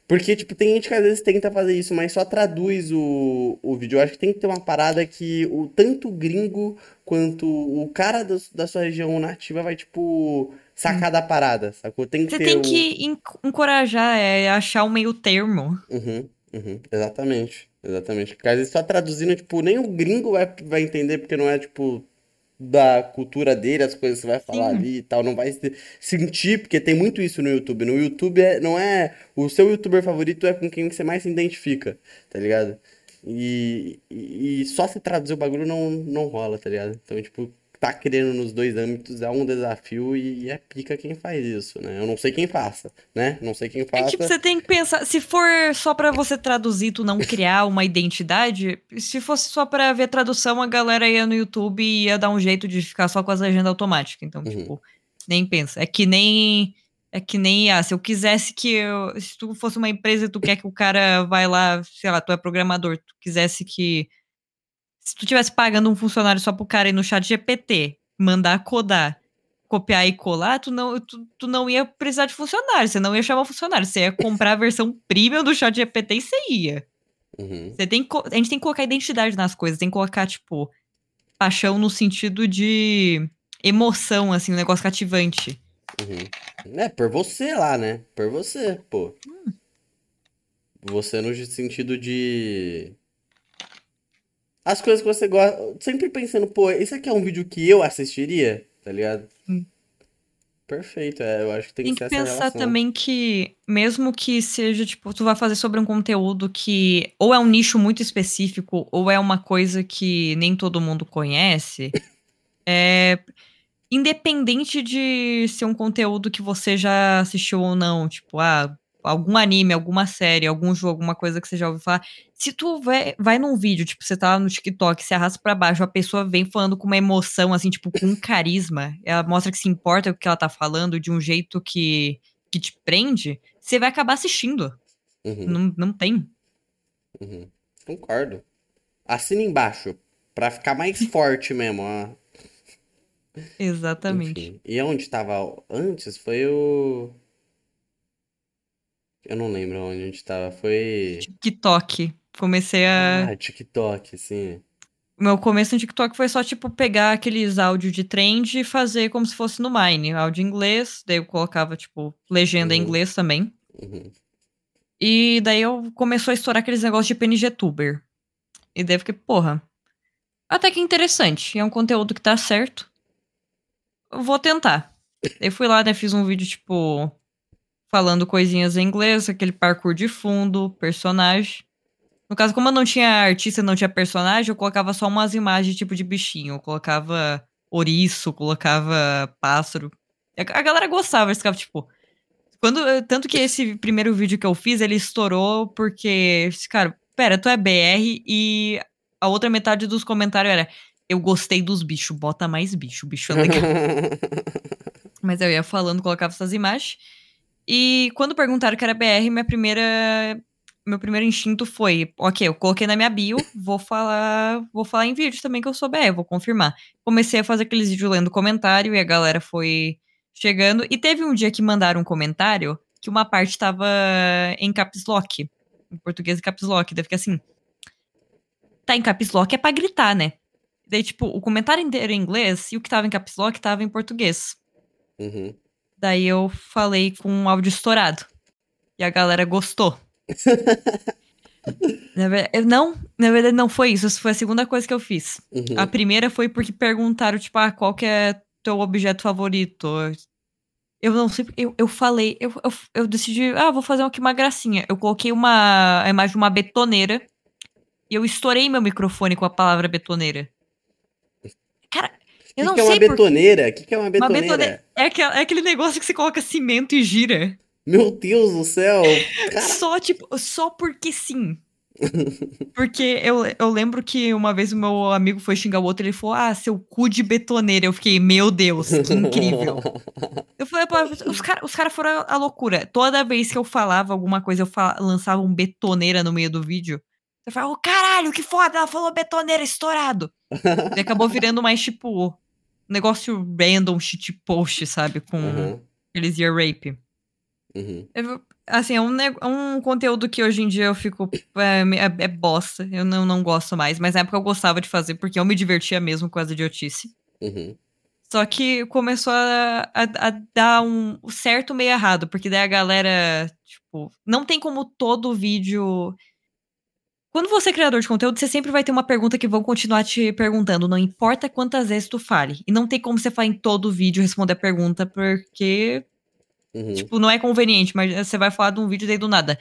Porque, tipo, tem gente que às vezes tenta fazer isso, mas só traduz o, o vídeo. Eu acho que tem que ter uma parada que o tanto gringo quanto o cara do- da sua região nativa vai, tipo, sacar da parada, sacou? Tem que Você tem o... que en- encorajar, é, achar um meio termo. Uhum, uhum, exatamente, exatamente. Porque às vezes só traduzindo, tipo, nem o gringo vai, vai entender, porque não é, tipo, da cultura dele, as coisas que você vai falar Sim. ali e tal, não vai se- sentir, porque tem muito isso no YouTube. No YouTube é, não é, o seu youtuber favorito é com quem você mais se identifica, tá ligado? E, e, e só se traduzir o bagulho não, não rola, tá ligado? Então, tipo, tá querendo nos dois âmbitos é um desafio e, é pica quem faz isso, né? Eu não sei quem faça, né? Não sei quem É que tipo, faça. você tem que pensar, se for só pra você traduzir, tu não criar uma identidade, se fosse só pra ver tradução, a galera ia no YouTube e ia dar um jeito de ficar só com as legendas automáticas. Então, Uhum. tipo, nem pensa. É que nem é que nem ah, se eu quisesse que eu, se tu fosse uma empresa e tu quer que o cara vai lá, sei lá, tu é programador, tu quisesse que se tu tivesse pagando um funcionário só pro cara ir no chat GPT, mandar codar, copiar e colar, tu não, tu, tu não ia precisar de funcionário, você não ia chamar funcionário, você ia comprar a versão premium do chat GPT e você ia. Uhum. Você tem a gente tem que colocar identidade nas coisas, tem que colocar, tipo, paixão no sentido de emoção, assim, um negócio cativante. Uhum. É, por você lá, né? Por você, pô. Você no sentido de. As coisas que você gosta. Sempre pensando, pô, esse aqui é um vídeo que eu assistiria, tá ligado? Hum. Perfeito, é, eu acho que tem Tem que que ser essa pensar relação. também que, mesmo que seja, tipo, tu vai fazer sobre um conteúdo que ou é um nicho muito específico, ou é uma coisa que nem todo mundo conhece, é. Independente de ser um conteúdo que você já assistiu ou não, tipo, ah, algum anime, alguma série, algum jogo, alguma coisa que você já ouviu falar. Se tu vai, vai num vídeo, tipo, você tá no TikTok, você arrasta pra baixo, a pessoa vem falando com uma emoção, assim, tipo, com um carisma, ela mostra que se importa com o que ela tá falando de um jeito que, que te prende, você vai acabar assistindo. Uhum, Não, não tem. uhum. Concordo. Assina embaixo, pra ficar mais forte mesmo, ó. Exatamente. Enfim. E onde tava antes foi o. Eu não lembro onde a gente tava. Foi. TikTok. Comecei a. Ah, TikTok, sim. O meu começo no TikTok foi só, tipo, pegar aqueles áudios de trend e fazer como se fosse no Mine. Áudio em inglês, daí eu colocava, tipo, legenda em Uhum. inglês também. Uhum. E daí eu começou a estourar aqueles negócios de PNG Tuber. E daí eu fiquei, porra, até que interessante. É um conteúdo que tá certo. Eu vou tentar. Daí fui lá, né, fiz um vídeo, tipo, falando coisinhas em inglês, aquele parkour de fundo, personagem. No caso, como eu não tinha artista, não tinha personagem, eu colocava só umas imagens tipo de bichinho. Eu colocava ouriço, colocava pássaro. A galera gostava, eles ficavam tipo. Quando, tanto que esse primeiro vídeo que eu fiz, ele estourou porque. Cara, pera, tu é BR e a outra metade dos comentários era. Eu gostei dos bichos, bota mais bicho, bicho é legal. Mas eu ia falando, colocava essas imagens. E quando perguntaram que era BR, minha primeira. Meu primeiro instinto foi, ok, eu coloquei na minha bio, vou falar, vou falar em vídeo também que eu sou BR, vou confirmar. Comecei a fazer aqueles vídeos lendo comentário e a galera foi chegando. E teve um dia que mandaram um comentário que uma parte tava em caps lock, em português caps lock, daí fica assim. Tá em caps lock é pra gritar, né? Daí, tipo, o comentário inteiro em inglês e o que tava em caps lock tava em português. Uhum. Daí eu falei com um áudio estourado. E a galera gostou. Na verdade, não, na verdade não foi isso. Isso foi a segunda coisa que eu fiz. Uhum. A primeira foi porque perguntaram, tipo, ah, qual que é teu objeto favorito? Eu não sei, eu, eu falei, eu, eu, eu decidi, ah, vou fazer aqui uma gracinha. Eu coloquei uma a imagem de uma betoneira e eu estourei meu microfone com a palavra betoneira. Eu O não que, que é uma betoneira? O que, que é uma uma betoneira? betoneira. É aquele, é aquele negócio que você coloca cimento e gira. Meu Deus do céu! Só, tipo, só porque sim. Porque eu, eu lembro que uma vez o meu amigo foi xingar o outro e ele falou: Ah, seu cu de betoneira. Eu fiquei, meu Deus, que incrível. Eu falei, pô, os caras os cara foram a loucura. Toda vez que eu falava alguma coisa, eu fa- lançava um betoneira no meio do vídeo. Você fala, ô caralho, que foda, ela falou betoneira estourado. E acabou virando mais tipo negócio random shit post, sabe? Com Uhum, aqueles ear rape. uhum. Eu- assim, é um, é um conteúdo que hoje em dia eu fico. É, é- é bosta. Eu não, não gosto mais. Mas na época eu gostava de fazer porque eu me divertia mesmo com as idiotice. Uhum. Só que começou a, a- a dar um certo meio errado, porque daí a galera, tipo, não tem como todo vídeo. Quando você é criador de conteúdo, você sempre vai ter uma pergunta que vão continuar te perguntando, não importa quantas vezes tu fale. E não tem como você falar em todo vídeo responder a pergunta, porque, Uhum. tipo, não é conveniente, mas você vai falar de um vídeo daí do nada.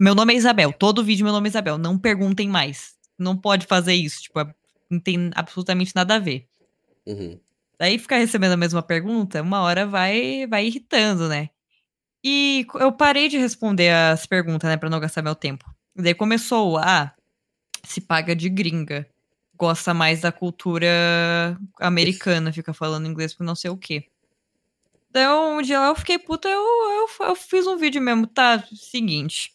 Meu nome é Isabel, todo vídeo meu nome é Isabel, não perguntem mais. Não pode fazer isso, tipo, é- não tem absolutamente nada a ver. Uhum. Daí ficar recebendo a mesma pergunta, uma hora vai vai irritando, né? E eu parei de responder as perguntas, né, pra não gastar meu tempo. Daí começou, ah, se paga de gringa. Gosta mais da cultura americana, fica falando inglês por não sei o quê. Daí eu- um dia lá eu fiquei puta, eu, eu, eu fiz um vídeo mesmo, tá? Seguinte.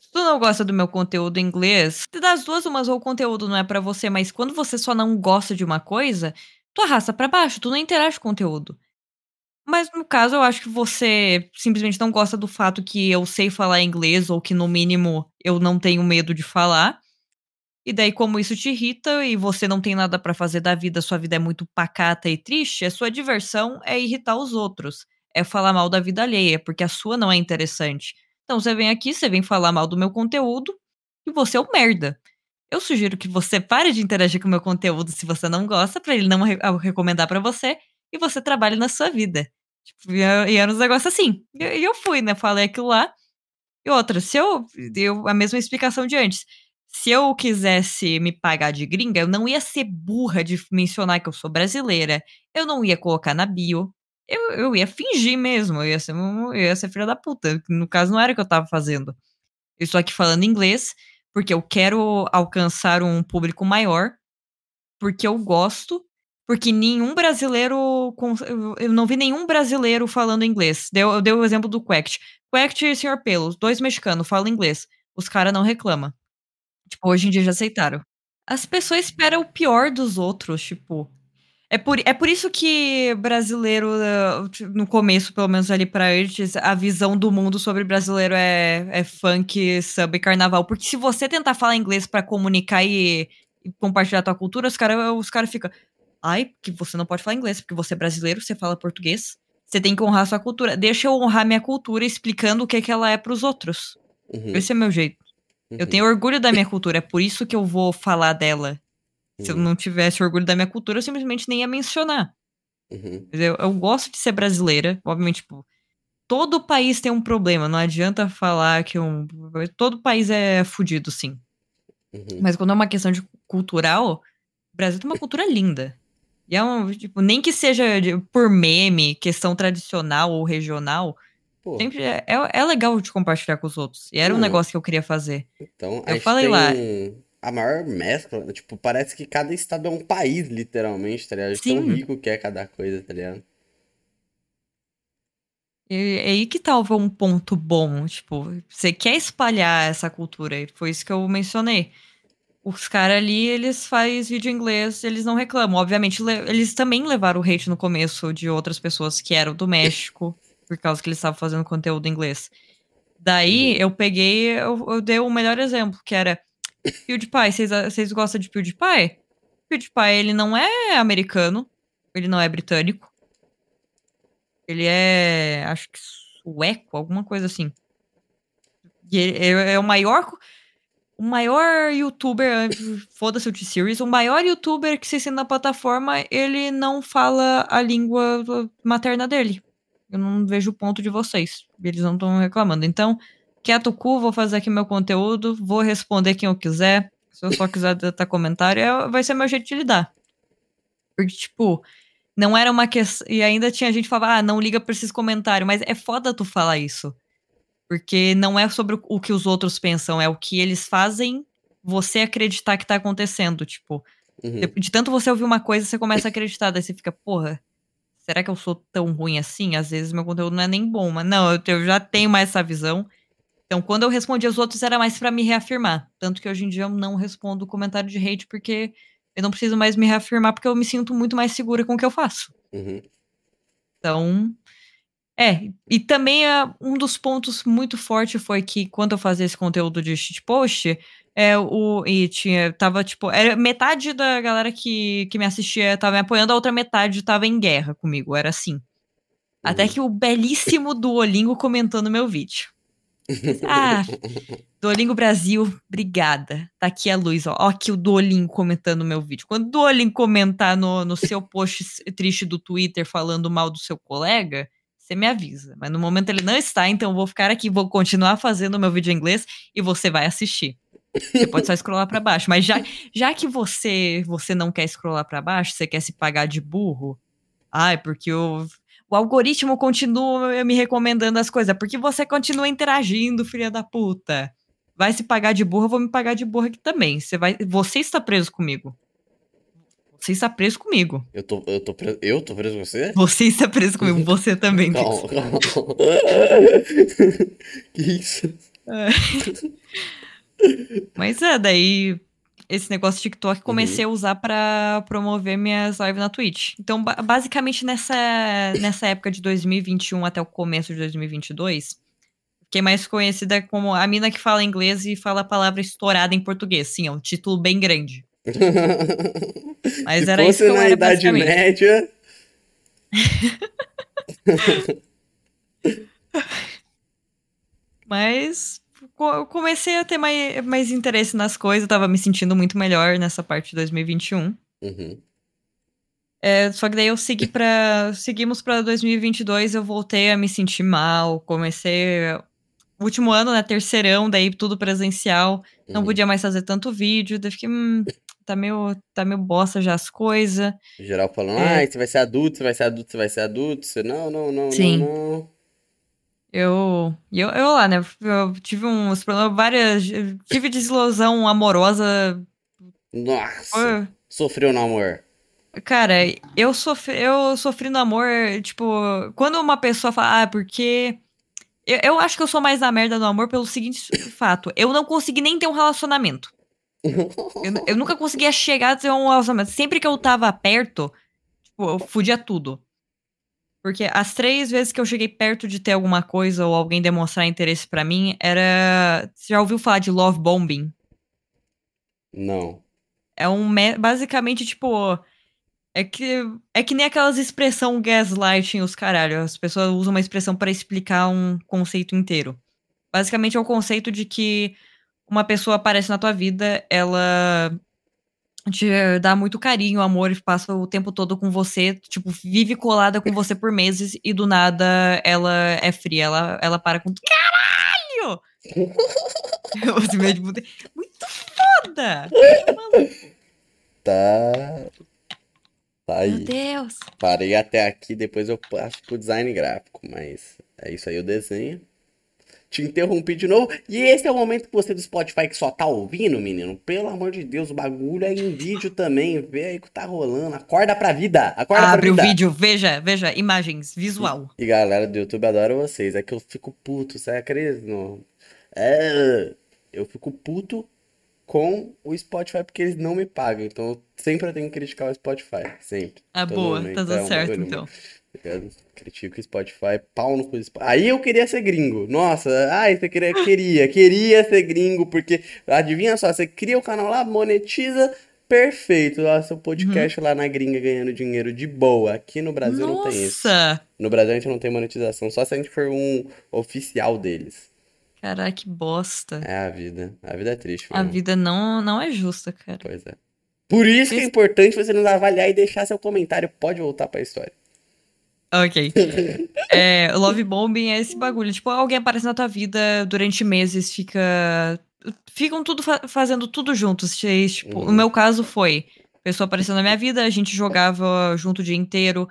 Se tu não gosta do meu conteúdo em inglês, das duas, umas ou o conteúdo não é pra você, mas quando você só não gosta de uma coisa, tu arrasta pra baixo, tu não interage com o conteúdo. Mas no caso, eu acho que você simplesmente não gosta do fato que eu sei falar inglês, ou que no mínimo eu não tenho medo de falar. E daí, como isso te irrita e você não tem nada pra fazer da vida, sua vida é muito pacata e triste, a sua diversão é irritar os outros. É falar mal da vida alheia, porque a sua não é interessante. Então você vem aqui, você vem falar mal do meu conteúdo e você é um merda. Eu sugiro que você pare de interagir com o meu conteúdo se você não gosta, pra ele não re- ah, recomendar pra você, e você trabalhe na sua vida. Tipo, e é- era uns negócios assim. E eu fui, né? Falei aquilo lá. E outra, se eu. Deu a mesma explicação de antes. Se eu quisesse me pagar de gringa, eu não ia ser burra de mencionar que eu sou brasileira. Eu não ia colocar na bio. Eu, eu ia fingir mesmo. Eu ia, ser, um- eu ia ser filha da puta. No caso, não era o que eu tava fazendo. Eu estou aqui falando inglês porque eu quero alcançar um público maior. Porque eu gosto. Porque nenhum brasileiro. Eu não vi nenhum brasileiro falando inglês. Deu, eu dei o exemplo do Quact. Quact e Sr. Pelos, dois mexicanos, falam inglês. Os caras não reclamam. Tipo, hoje em dia já aceitaram. As pessoas esperam o pior dos outros, tipo. É por, é por isso que brasileiro, eh, no começo, pelo menos ali pra antes, a visão do mundo sobre brasileiro é, é funk, samba e carnaval. Porque se você tentar falar inglês pra comunicar e, e compartilhar tua cultura, os caras os cara ficam. Ai, que você não pode falar inglês, porque você é brasileiro, você fala português. Você tem que honrar sua cultura. Deixa eu honrar minha cultura explicando o que, que ela é pros outros. Uhum, Esse é meu jeito. Eu uhum, tenho orgulho da minha cultura, é por isso que eu vou falar dela. Se eu uhum, não tivesse orgulho da minha cultura, eu simplesmente nem ia mencionar. uhum, Eu, eu gosto de ser brasileira, obviamente, tipo, todo país tem um problema, não adianta falar que um. Todo país é fudido, sim. uhum. Mas quando é uma questão de cultural, o Brasil tem uma cultura linda. E é um, tipo, nem que seja de- por meme, questão tradicional ou regional, Pô, sempre é, é, é legal de compartilhar com os outros. E era um negócio que eu queria fazer. então Eu falei tem lá. a maior mescla, tipo, parece que cada estado é um país, literalmente, tá ligado? De Tão Sim, rico que é cada coisa, tá ligado? e é aí que tá um ponto bom. Tipo, você quer espalhar essa cultura, e foi isso que eu mencionei. Os caras ali, eles fazem vídeo em inglês, eles não reclamam. Obviamente, le- eles também levaram o hate no começo de outras pessoas que eram do México, por causa que eles estavam fazendo conteúdo em inglês. Daí, Uhum. eu peguei, eu, eu dei o melhor exemplo, que era PewDiePie. Vocês, vocês gostam de PewDiePie? PewDiePie, ele não é americano, ele não é britânico, ele é, acho que sueco, alguma coisa assim. E ele é, é o maior o maior youtuber, foda-se o T-Series, o maior youtuber que se ensina na plataforma, ele não fala a língua materna dele. Eu não vejo o ponto de vocês. Eles não estão reclamando. Então, quieto o cu, vou fazer aqui meu conteúdo, vou responder quem eu quiser. Se eu só quiser dar comentário, é- vai ser meu jeito de lidar. Porque, tipo, não era uma questão. E ainda tinha gente que falava, ah, não liga pra esses comentários. Mas é foda tu falar isso. Porque não é sobre o- que os outros pensam, é o que eles fazem você acreditar que tá acontecendo. Tipo, Uhum. de, tanto você ouvir uma coisa, você começa a acreditar. Daí você fica, porra, será que eu sou tão ruim assim? Às vezes meu conteúdo não é nem bom, mas não, eu, eu já tenho mais essa visão. Então, quando eu respondi aos outros, era mais pra me reafirmar. Tanto que hoje em dia eu não respondo comentário de hate, porque eu não preciso mais me reafirmar, porque eu me sinto muito mais segura com o que eu faço. Uhum. Então, é, e também é, um dos pontos muito fortes foi que quando eu fazia esse conteúdo de shitpost, é, o, e tinha, tava tipo, era metade da galera que, que me assistia tava me apoiando, a outra metade tava em guerra comigo, era assim. Até Uhum. que o belíssimo Duolingo comentou no meu vídeo. Ah, Duolingo Brasil, obrigada. Tá aqui a luz, ó. Ó aqui o Duolingo comentando meu vídeo. Quando o Duolingo comentar no, no seu post triste do Twitter falando mal do seu colega, você me avisa. Mas no momento ele não está, então eu vou ficar aqui, vou continuar fazendo o meu vídeo em inglês e você vai assistir. Você pode só scrollar pra baixo, mas já, já que você você não quer scrollar pra baixo, você quer se pagar de burro, ai, porque o, o algoritmo continua me recomendando as coisas, porque você continua interagindo, filha da puta. Vai se pagar de burro, eu vou me pagar de burro aqui também. Você vai, você está preso comigo. Você está preso comigo. Eu tô, eu tô preso, eu tô preso com você? Você está preso comigo, você também. Calma, calma. Que isso? Mas é, daí esse negócio de TikTok comecei a usar pra promover minhas lives na Twitch. Então, ba- basicamente nessa, nessa época de 2021 até o começo de 2022, fiquei mais conhecida como a mina que fala inglês e fala a palavra estourada em português. Sim, é um título bem grande. Mas Se era isso fosse que eu na era Idade. Média. Mas eu comecei a ter mais, mais interesse nas coisas, eu tava me sentindo muito melhor nessa parte de 2021. Uhum. É, só que daí eu segui pra. Seguimos pra 2022, eu voltei a me sentir mal, comecei. Último ano, né? Terceirão, daí tudo presencial. Não Uhum. podia mais fazer tanto vídeo. Daí fiquei, hum, tá meio, tá meio bosta já as coisas. Geral falando, É. ai, você vai ser adulto, você vai ser adulto, você vai ser adulto. Você, não, não, não, Sim. não, não. Eu, eu, eu lá, né? Eu tive uns problemas, várias. Tive desilusão amorosa. Nossa, Foi- sofreu no amor. Cara, eu sofri, eu sofri no amor, tipo, quando uma pessoa fala, ah, porque. Eu, eu acho que eu sou mais na merda no amor pelo seguinte fato: eu não consegui nem ter um relacionamento. Eu, eu nunca conseguia chegar a ter um relacionamento. Sempre que eu tava perto, tipo, eu fudia tudo. Porque as três vezes que eu cheguei perto de ter alguma coisa ou alguém demonstrar interesse pra mim, era. Você já ouviu falar de love bombing? Não. É um. me- Basicamente, tipo. É que, é que nem aquelas expressão gaslighting, os caralho. As pessoas usam uma expressão pra explicar um conceito inteiro. Basicamente é o conceito de que uma pessoa aparece na tua vida, ela te dá muito carinho, amor, e passa o tempo todo com você, tipo, vive colada com você por meses e do nada ela é fria, ela, ela para com. Caralho! Muito foda! Tá. Tá Meu aí. Deus! Parei até aqui, depois eu passo pro design gráfico, mas é isso aí o desenho. Te interrompi de novo. E esse é o momento que você do Spotify que só tá ouvindo, menino. Pelo amor de Deus, o bagulho é em vídeo também. Vê aí o que tá rolando. Acorda pra vida. Acorda Abre pra o vida. vídeo, veja, veja, imagens, visual. E galera do YouTube adora vocês. É que eu fico puto, você acredita? Não. É, eu fico puto com o Spotify porque eles não me pagam. Então eu sempre tenho que criticar o Spotify. Sempre. Ah, Todo boa, momento. tá É tudo um certo, então. Critico o Spotify, pau no cu Spotify. Aí eu queria ser gringo. Nossa, ai, você queria, queria, queria ser gringo, porque adivinha só, você cria o canal lá, monetiza, perfeito. Lá, seu podcast lá na gringa ganhando dinheiro de boa. Aqui no Brasil não tem isso. Nossa! No Brasil a gente não tem monetização, só se a gente for um oficial deles. Caraca, que bosta. É a vida. A vida é triste, A mano. vida não, não é justa, cara. Pois é. Por isso que é importante você nos avaliar e deixar seu comentário. Pode voltar pra história. Ok. É, love bombing é esse bagulho. Tipo, alguém aparece na tua vida durante meses, fica. Ficam tudo fa- fazendo tudo juntos. Vocês, Tipo, Uhum. no meu caso foi. Pessoa apareceu na minha vida, a gente jogava junto o dia inteiro.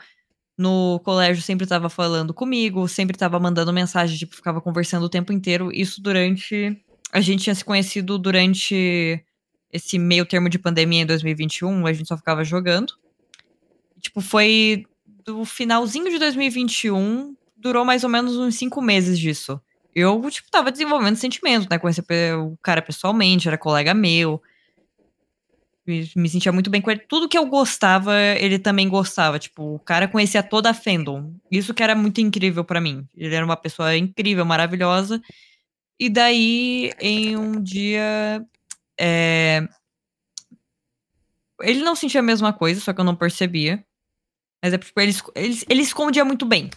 No colégio sempre tava falando comigo, sempre tava mandando mensagem, tipo, ficava conversando o tempo inteiro. Isso durante. A gente tinha se conhecido durante esse meio termo de pandemia em 2021, a gente só ficava jogando. Tipo, foi do finalzinho de 2021, durou mais ou menos uns cinco meses disso. Eu, tipo, tava desenvolvendo sentimento, né? Conheci o cara pessoalmente, era colega meu. Me, sentia muito bem com ele. Tudo que eu gostava, ele também gostava. Tipo, o cara conhecia toda a fandom. Isso que era muito incrível pra mim. Ele era uma pessoa incrível, maravilhosa. E daí, em um dia. é, Ele não sentia a mesma coisa, só que eu não percebia. Mas é tipo, ele, ele, ele escondia muito bem.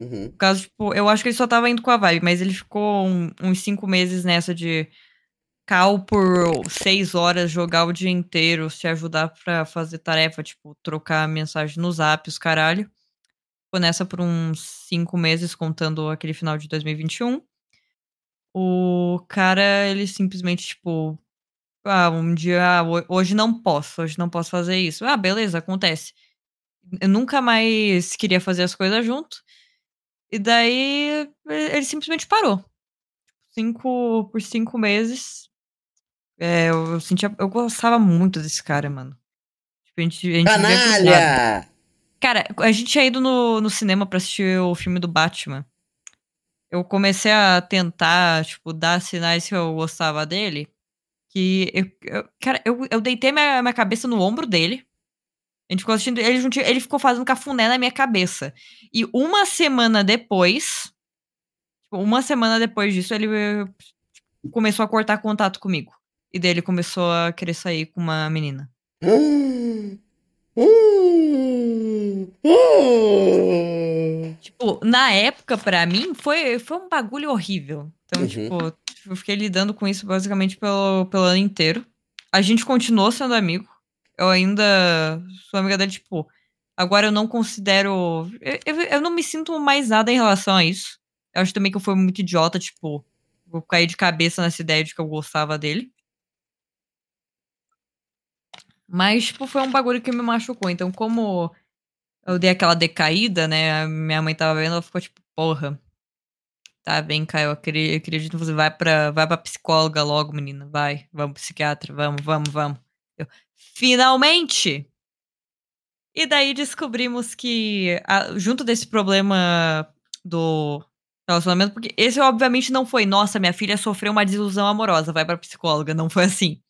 Uhum. No caso, tipo, eu acho que ele só tava indo com a vibe, mas ele ficou um- uns cinco meses nessa de cal por seis horas, jogar o dia inteiro, se ajudar pra fazer tarefa, tipo, trocar mensagem no zap, os caralho. Ficou nessa por uns cinco meses, contando aquele final de 2021. O cara, ele simplesmente, tipo, ah, um dia, ah, ho- hoje não posso, hoje não posso fazer isso. Ah, beleza, acontece. Eu nunca mais queria fazer as coisas junto. E daí ele simplesmente parou. Cinco, por cinco meses. É, eu, eu sentia. Eu gostava muito desse cara, mano. Tipo, a gente, a gente. Canalha! Cara, a gente tinha ido no, no cinema pra assistir o filme do Batman. Eu comecei a tentar, tipo, dar sinais que eu gostava dele. Que eu, eu- cara, eu, eu deitei minha, minha cabeça no ombro dele. A gente ficou assistindo. Ele, ele ficou fazendo cafuné na minha cabeça. E uma semana depois. tipo, uma semana depois disso, ele eh, começou a cortar contato comigo. E daí ele começou a querer sair com uma menina. Tipo, na época, pra mim, foi, foi um bagulho horrível. Então, Uhum. tipo, eu fiquei lidando com isso basicamente pelo, pelo ano inteiro. A gente continuou sendo amigo. Eu ainda sou amiga dele, tipo, agora eu não considero. Eu, eu, eu não me sinto mais nada em relação a isso. Eu acho também que eu fui muito idiota, tipo, vou cair de cabeça nessa ideia de que eu gostava dele. Mas, tipo, foi um bagulho que me machucou. Então, como eu dei aquela decaída, né? Minha mãe tava vendo, ela ficou tipo, porra. Tá bem, Caio, eu acre- eu acredito em você. Vai pra, vai pra psicóloga logo, menina. Vai, vamos, psiquiatra, vamos, vamos, vamos. Eu, Finalmente! E daí descobrimos que, a- junto desse problema do relacionamento, porque esse obviamente não foi, nossa, minha filha sofreu uma desilusão amorosa, vai pra psicóloga. Não foi assim.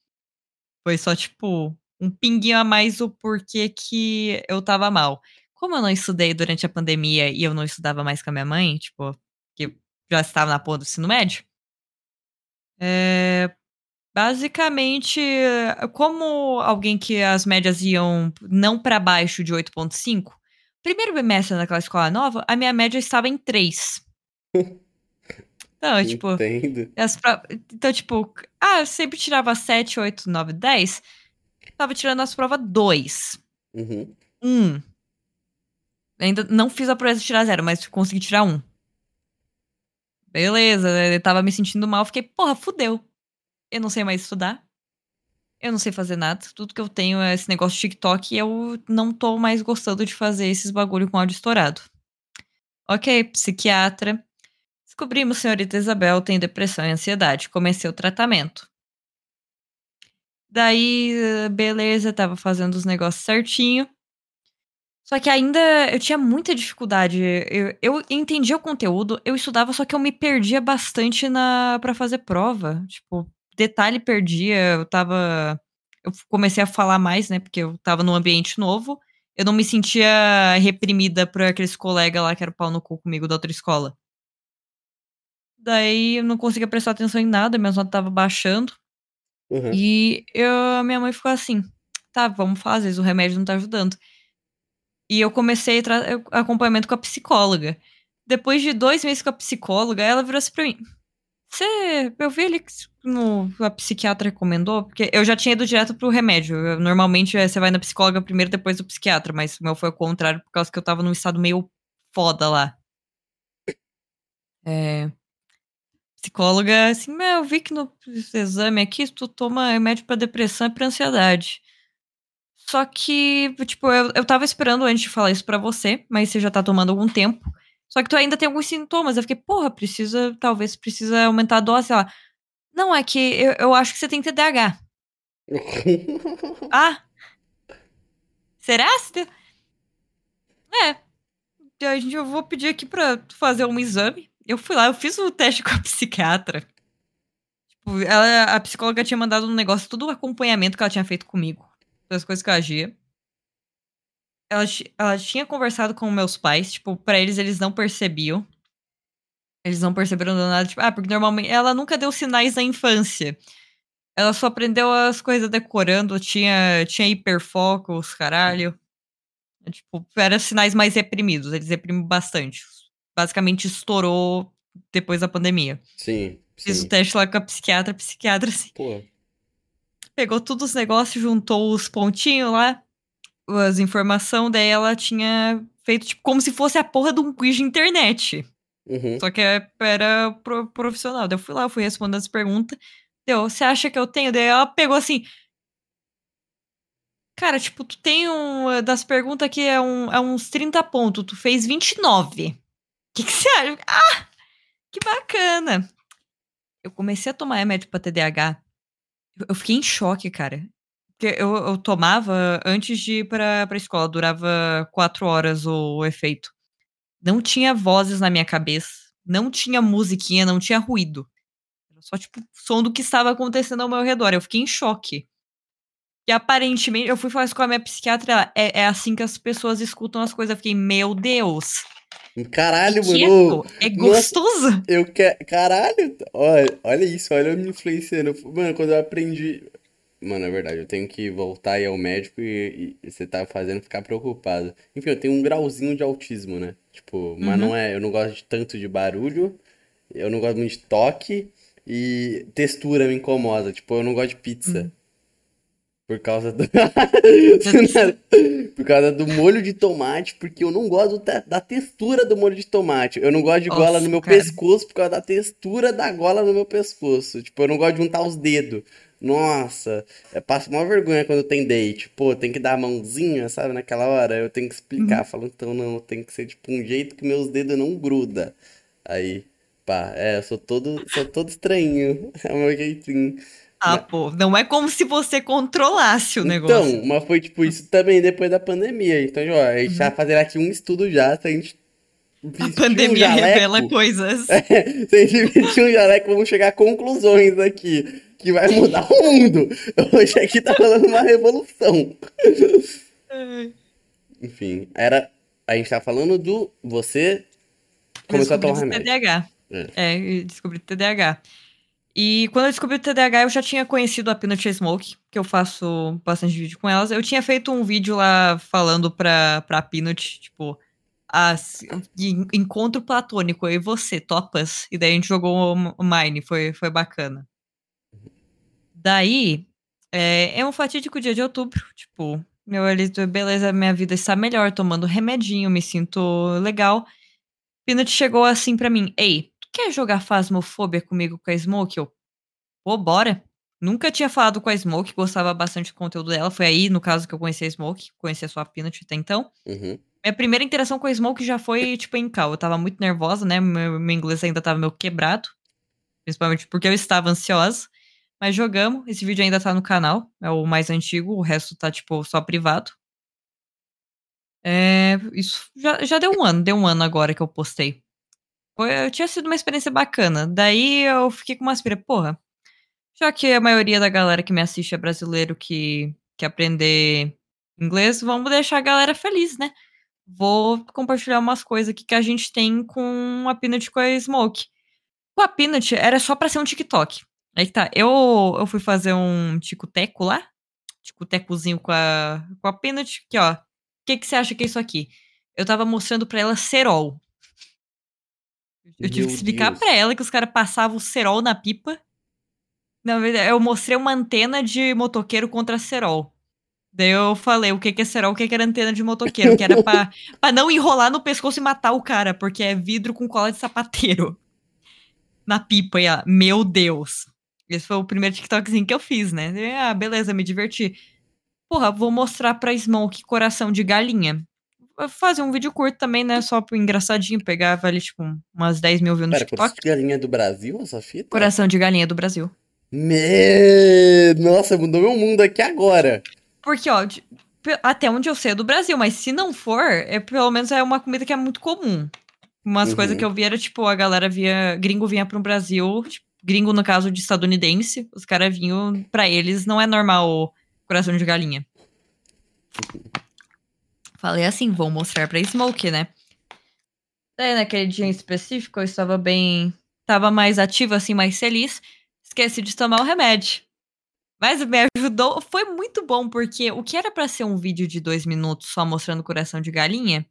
Foi só tipo, um pinguinho a mais o porquê que eu tava mal. Como eu não estudei durante a pandemia e eu não estudava mais com a minha mãe, tipo, que já estava na porra do ensino médio, é, basicamente, como alguém que as médias iam não para baixo de 8.5, primeiro bimestre naquela escola nova, a minha média estava em 3. Então, tipo. Entendo. As pro... Então, tipo, ah, eu sempre tirava 7, 8, 9, 10. Tava tirando as provas 2. Uhum. 1. Ainda não fiz a proeza de tirar zero, mas consegui tirar 1. Beleza, eu tava me sentindo mal, fiquei, porra, fudeu. Eu não sei mais estudar. Eu não sei fazer nada. Tudo que eu tenho é esse negócio de TikTok e eu não tô mais gostando de fazer esses bagulho com áudio estourado. Ok, psiquiatra. Descobrimos, senhorita Isabel tem depressão e ansiedade. Comecei o tratamento. Daí, beleza, tava fazendo os negócios certinho. Só que ainda eu tinha muita dificuldade. Eu, eu entendia o conteúdo, eu estudava, só que eu me perdia bastante na para fazer prova. Tipo, detalhe perdia, eu tava. Eu comecei a falar mais, né? Porque eu tava num ambiente novo. Eu não me sentia reprimida por aqueles colegas lá que era pau no cu comigo da outra escola. Daí eu não conseguia prestar atenção em nada, minha nota tava baixando. Uhum. E eu, minha mãe ficou assim: tá, vamos fazer, o remédio não tá ajudando. E eu comecei a acompanhamento com a psicóloga. Depois de dois meses com a psicóloga, ela virou assim pra mim: Você. Eu vi que no, a psiquiatra recomendou, porque eu já tinha ido direto pro remédio. Eu, normalmente você vai na psicóloga primeiro, depois do psiquiatra, mas o meu foi o contrário, por causa que eu tava num estado meio foda lá. É psicóloga assim, meu, eu vi que no exame aqui tu toma remédio para depressão e pra ansiedade. Só que, tipo, eu, eu tava esperando antes de falar isso para você, mas você já tá tomando algum tempo. Só que tu ainda tem alguns sintomas. Eu fiquei, porra, precisa, talvez precisa aumentar a dose, sei lá. Não, é que eu, eu acho que você tem TDAH. ah! Será? É. A gente, eu vou pedir aqui pra fazer um exame eu fui lá, eu fiz o teste com a psiquiatra. Tipo, ela, a psicóloga tinha mandado um negócio, todo o acompanhamento que ela tinha feito comigo. Das coisas que eu agia. Ela, ela tinha conversado com meus pais, tipo, pra eles, eles não percebiam. Eles não perceberam nada, tipo, ah, porque normalmente ela nunca deu sinais na infância. Ela só aprendeu as coisas decorando, tinha, tinha hiperfoco, os caralho. Tipo, eram sinais mais reprimidos, eles reprimiam bastante basicamente estourou depois da pandemia. Sim. Fiz o teste lá com a psiquiatra, a psiquiatra assim. Pô. Pegou todos os negócios, juntou os pontinhos lá, as informações, daí ela tinha feito tipo como se fosse a porra de um quiz de internet. Uhum. Só que era pro, profissional. Daí eu fui lá, eu fui respondendo as perguntas. Deu, você acha que eu tenho? Daí ela pegou assim. Cara, tipo, tu tem um. Das perguntas aqui é, um, é uns 30 pontos, tu fez 29 que, que você acha? Ah, que bacana. Eu comecei a tomar remédio pra TDAH. Eu fiquei em choque, cara. Porque eu, eu tomava antes de ir pra, pra escola. Durava quatro horas o, o efeito. Não tinha vozes na minha cabeça. Não tinha musiquinha, não tinha ruído. Era só, tipo, som do que estava acontecendo ao meu redor. Eu fiquei em choque. E aparentemente, eu fui falar isso com a minha psiquiatra. É, é assim que as pessoas escutam as coisas. Eu fiquei, meu Deus. Caralho, mano. É gostoso. Nossa, eu quero. Caralho. Olha, olha isso, olha eu me influenciando. Mano, quando eu aprendi. Mano, é verdade, eu tenho que voltar e ir ao médico e, e, você tá fazendo ficar preocupado. Enfim, eu tenho um grauzinho de autismo, né? Tipo, mas uhum. não é. Eu não gosto de tanto de barulho, eu não gosto muito de toque e textura me incomoda. Tipo, eu não gosto de pizza. Uhum. Por causa do. por causa do molho de tomate, porque eu não gosto da textura do molho de tomate. Eu não gosto de gola no meu cara. pescoço por causa da textura da gola no meu pescoço. Tipo, eu não gosto de juntar os dedos. Nossa, eu passo uma vergonha quando tem date. Pô, tem que dar a mãozinha, sabe, naquela hora. Eu tenho que explicar, uhum. falando, então não, tem que ser tipo um jeito que meus dedos não gruda. Aí, pá, é, eu sou todo, sou todo estranho. É o meu jeitinho. Ah, pô, não é como se você controlasse o então, negócio. Então, mas foi tipo isso também depois da pandemia. Então, ó, a gente uhum. fazendo aqui um estudo já, se a gente a pandemia um jaleco, revela coisas. É, se a gente vestir um jaleco, vamos chegar a conclusões aqui. Que vai mudar o mundo. Hoje aqui tá rolando uma revolução. Enfim, era. A gente tá falando do. Você começou a tomar remédio. TDAH. É, é descobri TDAH. E quando eu descobri o TDAH, eu já tinha conhecido a Peanut Smoke, que eu faço bastante vídeo com elas. Eu tinha feito um vídeo lá falando pra, pra Peanut, tipo, as, encontro platônico, eu e você, topas? E daí a gente jogou o Mine, foi, foi bacana. Daí, é, é um fatídico dia de outubro, tipo, meu elito, beleza, minha vida está melhor, tomando remedinho, me sinto legal. Peanut chegou assim para mim, ei, tu quer jogar Phasmophobia comigo com a Smoke? Eu, pô, bora. Nunca tinha falado com a Smoke, gostava bastante do conteúdo dela. Foi aí, no caso, que eu conheci a Smoke, conheci a sua Peanut até então. Uhum. Minha primeira interação com a Smoke já foi, tipo, em cal. Eu tava muito nervosa, né? Meu, meu inglês ainda tava meio quebrado. Principalmente porque eu estava ansiosa. Mas jogamos. Esse vídeo ainda tá no canal. É o mais antigo. O resto tá, tipo, só privado. É, isso já, já deu um ano. Deu um ano agora que eu postei. Foi, tinha sido uma experiência bacana. Daí eu fiquei com uma aspira. Porra, já que a maioria da galera que me assiste é brasileiro que quer aprender inglês, vamos deixar a galera feliz, né? vou compartilhar umas coisas aqui que a gente tem com a Peanut com a Smoke. Com a Peanut era só pra ser um TikTok. Aí tá, eu, eu fui fazer um tico-teco lá. Tico-tecozinho com a, com a Peanut. Aqui, ó. O que, que você acha que é isso aqui? Eu tava mostrando pra ela cerol. Eu tive Meu que explicar Deus. pra ela que os caras passavam cerol na pipa. Na verdade, eu mostrei uma antena de motoqueiro contra cerol. Daí eu falei o que, que é cerol, o que, que era antena de motoqueiro, que era pra, pra não enrolar no pescoço e matar o cara, porque é vidro com cola de sapateiro. Na pipa, e ela, meu Deus. Esse foi o primeiro TikTokzinho que eu fiz, né? E, ah, beleza, me diverti. Porra, vou mostrar pra Smoke coração de galinha. Vou fazer um vídeo curto também, né? Só pro engraçadinho, pegar, vale, tipo, umas 10 mil views no Pera, TikTok. Coração de galinha do Brasil, essa fita? Coração de galinha do Brasil. Me... Nossa, mudou meu mundo aqui agora. Porque, ó, até onde eu sei é do Brasil, mas se não for, é, pelo menos é uma comida que é muito comum. Umas uhum. coisas que eu vi era, tipo, a galera via. Gringo vinha pro Brasil, tipo, gringo no caso de estadunidense, os caras vinham, pra eles não é normal coração de galinha. Falei assim, vou mostrar pra Smoke, né? Daí, naquele dia em específico, eu estava bem. Tava mais ativa, assim, mais feliz. Esqueci de tomar o remédio. Mas me ajudou, foi muito bom, porque o que era para ser um vídeo de dois minutos só mostrando coração de galinha,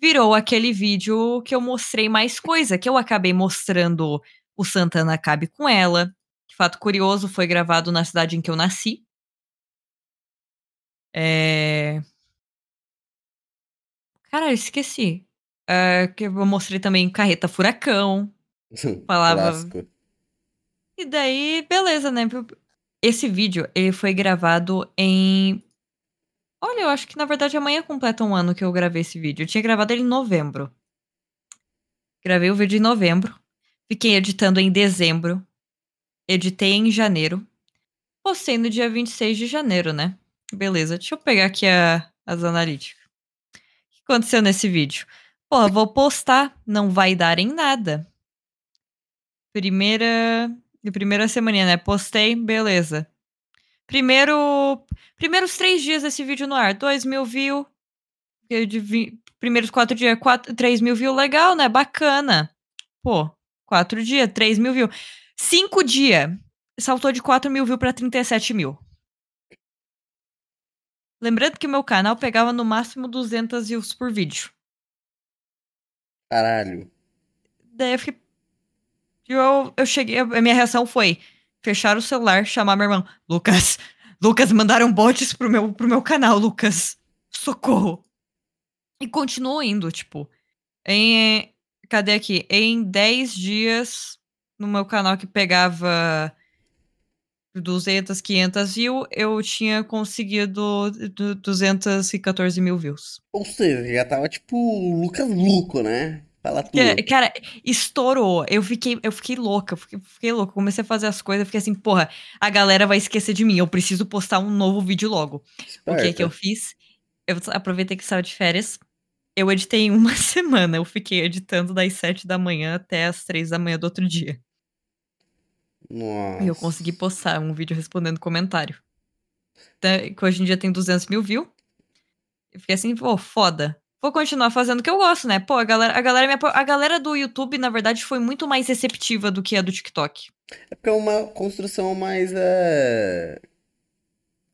virou aquele vídeo que eu mostrei mais coisa, que eu acabei mostrando o Santana Cabe com ela. Fato curioso, foi gravado na cidade em que eu nasci. É... Cara, eu esqueci. É, que eu mostrei também Carreta Furacão. Falava. E daí, beleza, né? Esse vídeo, ele foi gravado em. Olha, eu acho que na verdade amanhã completa um ano que eu gravei esse vídeo. Eu tinha gravado ele em novembro. Gravei o vídeo em novembro. Fiquei editando em dezembro. Editei em janeiro. Postei no dia 26 de janeiro, né? Beleza, deixa eu pegar aqui a, as analíticas. O que aconteceu nesse vídeo? Pô, vou postar, não vai dar em nada. Primeira primeira semana, né? Postei, beleza. Primeiro. Primeiros três dias desse vídeo no ar. Dois mil views. Primeiros quatro dias, quatro, três mil views, legal, né? Bacana. Pô, quatro dias, três mil views. Cinco dias, saltou de 4 mil views pra 37 mil. Lembrando que o meu canal pegava no máximo 200 views por vídeo. Caralho. Daí eu fiquei, eu, eu cheguei, a minha reação foi fechar o celular, chamar meu irmão. Lucas, Lucas, mandaram bots pro meu, pro meu canal, Lucas. Socorro. E continuou indo, tipo. Em. Cadê aqui? Em 10 dias, no meu canal que pegava 200, 500 views, eu tinha conseguido 214 mil views. Ou seja, já tava tipo Lucas Luco, né? Fala tudo. Cara, estourou. Eu fiquei, eu fiquei louca, fiquei, fiquei louca. Comecei a fazer as coisas, fiquei assim, porra, a galera vai esquecer de mim. Eu preciso postar um novo vídeo logo. Esperta. O que que eu fiz? Eu aproveitei que estava de férias. Eu editei em uma semana. Eu fiquei editando das sete da manhã até as três da manhã do outro dia. Nossa. E eu consegui postar um vídeo respondendo comentário. Que hoje em dia tem 200 mil views. Eu fiquei assim, pô, foda. Vou continuar fazendo o que eu gosto, né? Pô, a galera, a galera, a galera do YouTube, na verdade, foi muito mais receptiva do que a do TikTok. É porque é uma construção mais. É,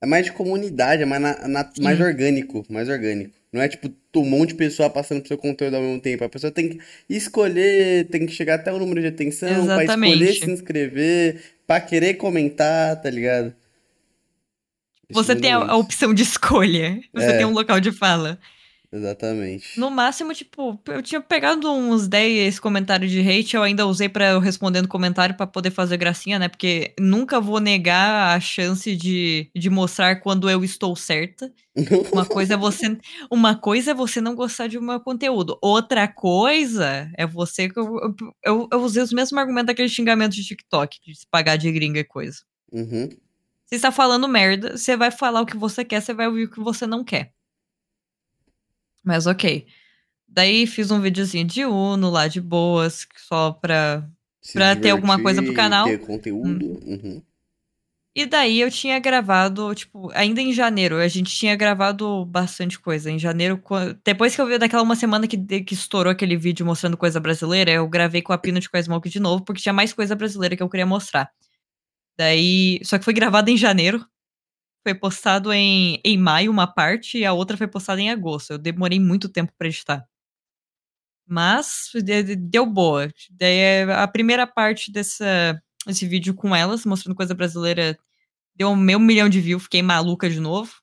é mais de comunidade, é mais, na- na- mais orgânico. Mais orgânico. Não é tipo um monte de pessoa passando pro seu conteúdo ao mesmo tempo. A pessoa tem que escolher, tem que chegar até o número de atenção pra escolher se inscrever, pra querer comentar, tá ligado? Isso Você tem a, a opção de escolha. Você É. tem um local de fala. Exatamente. No máximo, tipo, eu tinha pegado uns 10 comentários de hate, eu ainda usei pra eu respondendo comentário pra poder fazer gracinha, né? Porque nunca vou negar a chance de, de mostrar quando eu estou certa. Uma coisa é você, uma coisa é você não gostar de meu conteúdo. Outra coisa é você que eu, eu, eu, eu usei os mesmos argumentos daquele xingamento de TikTok, de se pagar de gringa e coisa. Uhum. Você está falando merda, você vai falar o que você quer, você vai ouvir o que você não quer. Mas ok. Daí fiz um videozinho de Uno lá de boas, só pra. Se Pra ter alguma coisa pro canal. Ter conteúdo. Uhum. E daí eu tinha gravado, tipo, ainda em janeiro, a gente tinha gravado bastante coisa. Em janeiro, depois que eu vi daquela uma semana que, que estourou aquele vídeo mostrando coisa brasileira, eu gravei com a Pino de Smoke de novo, porque tinha mais coisa brasileira que eu queria mostrar. Daí. Só que foi gravado em janeiro. Foi postado em, em maio uma parte e a outra foi postada em agosto. Eu demorei muito tempo pra editar. Mas de- de- deu boa. Daí é a primeira parte dessa, desse vídeo com elas, mostrando coisa brasileira, deu meio milhão de views, fiquei maluca de novo.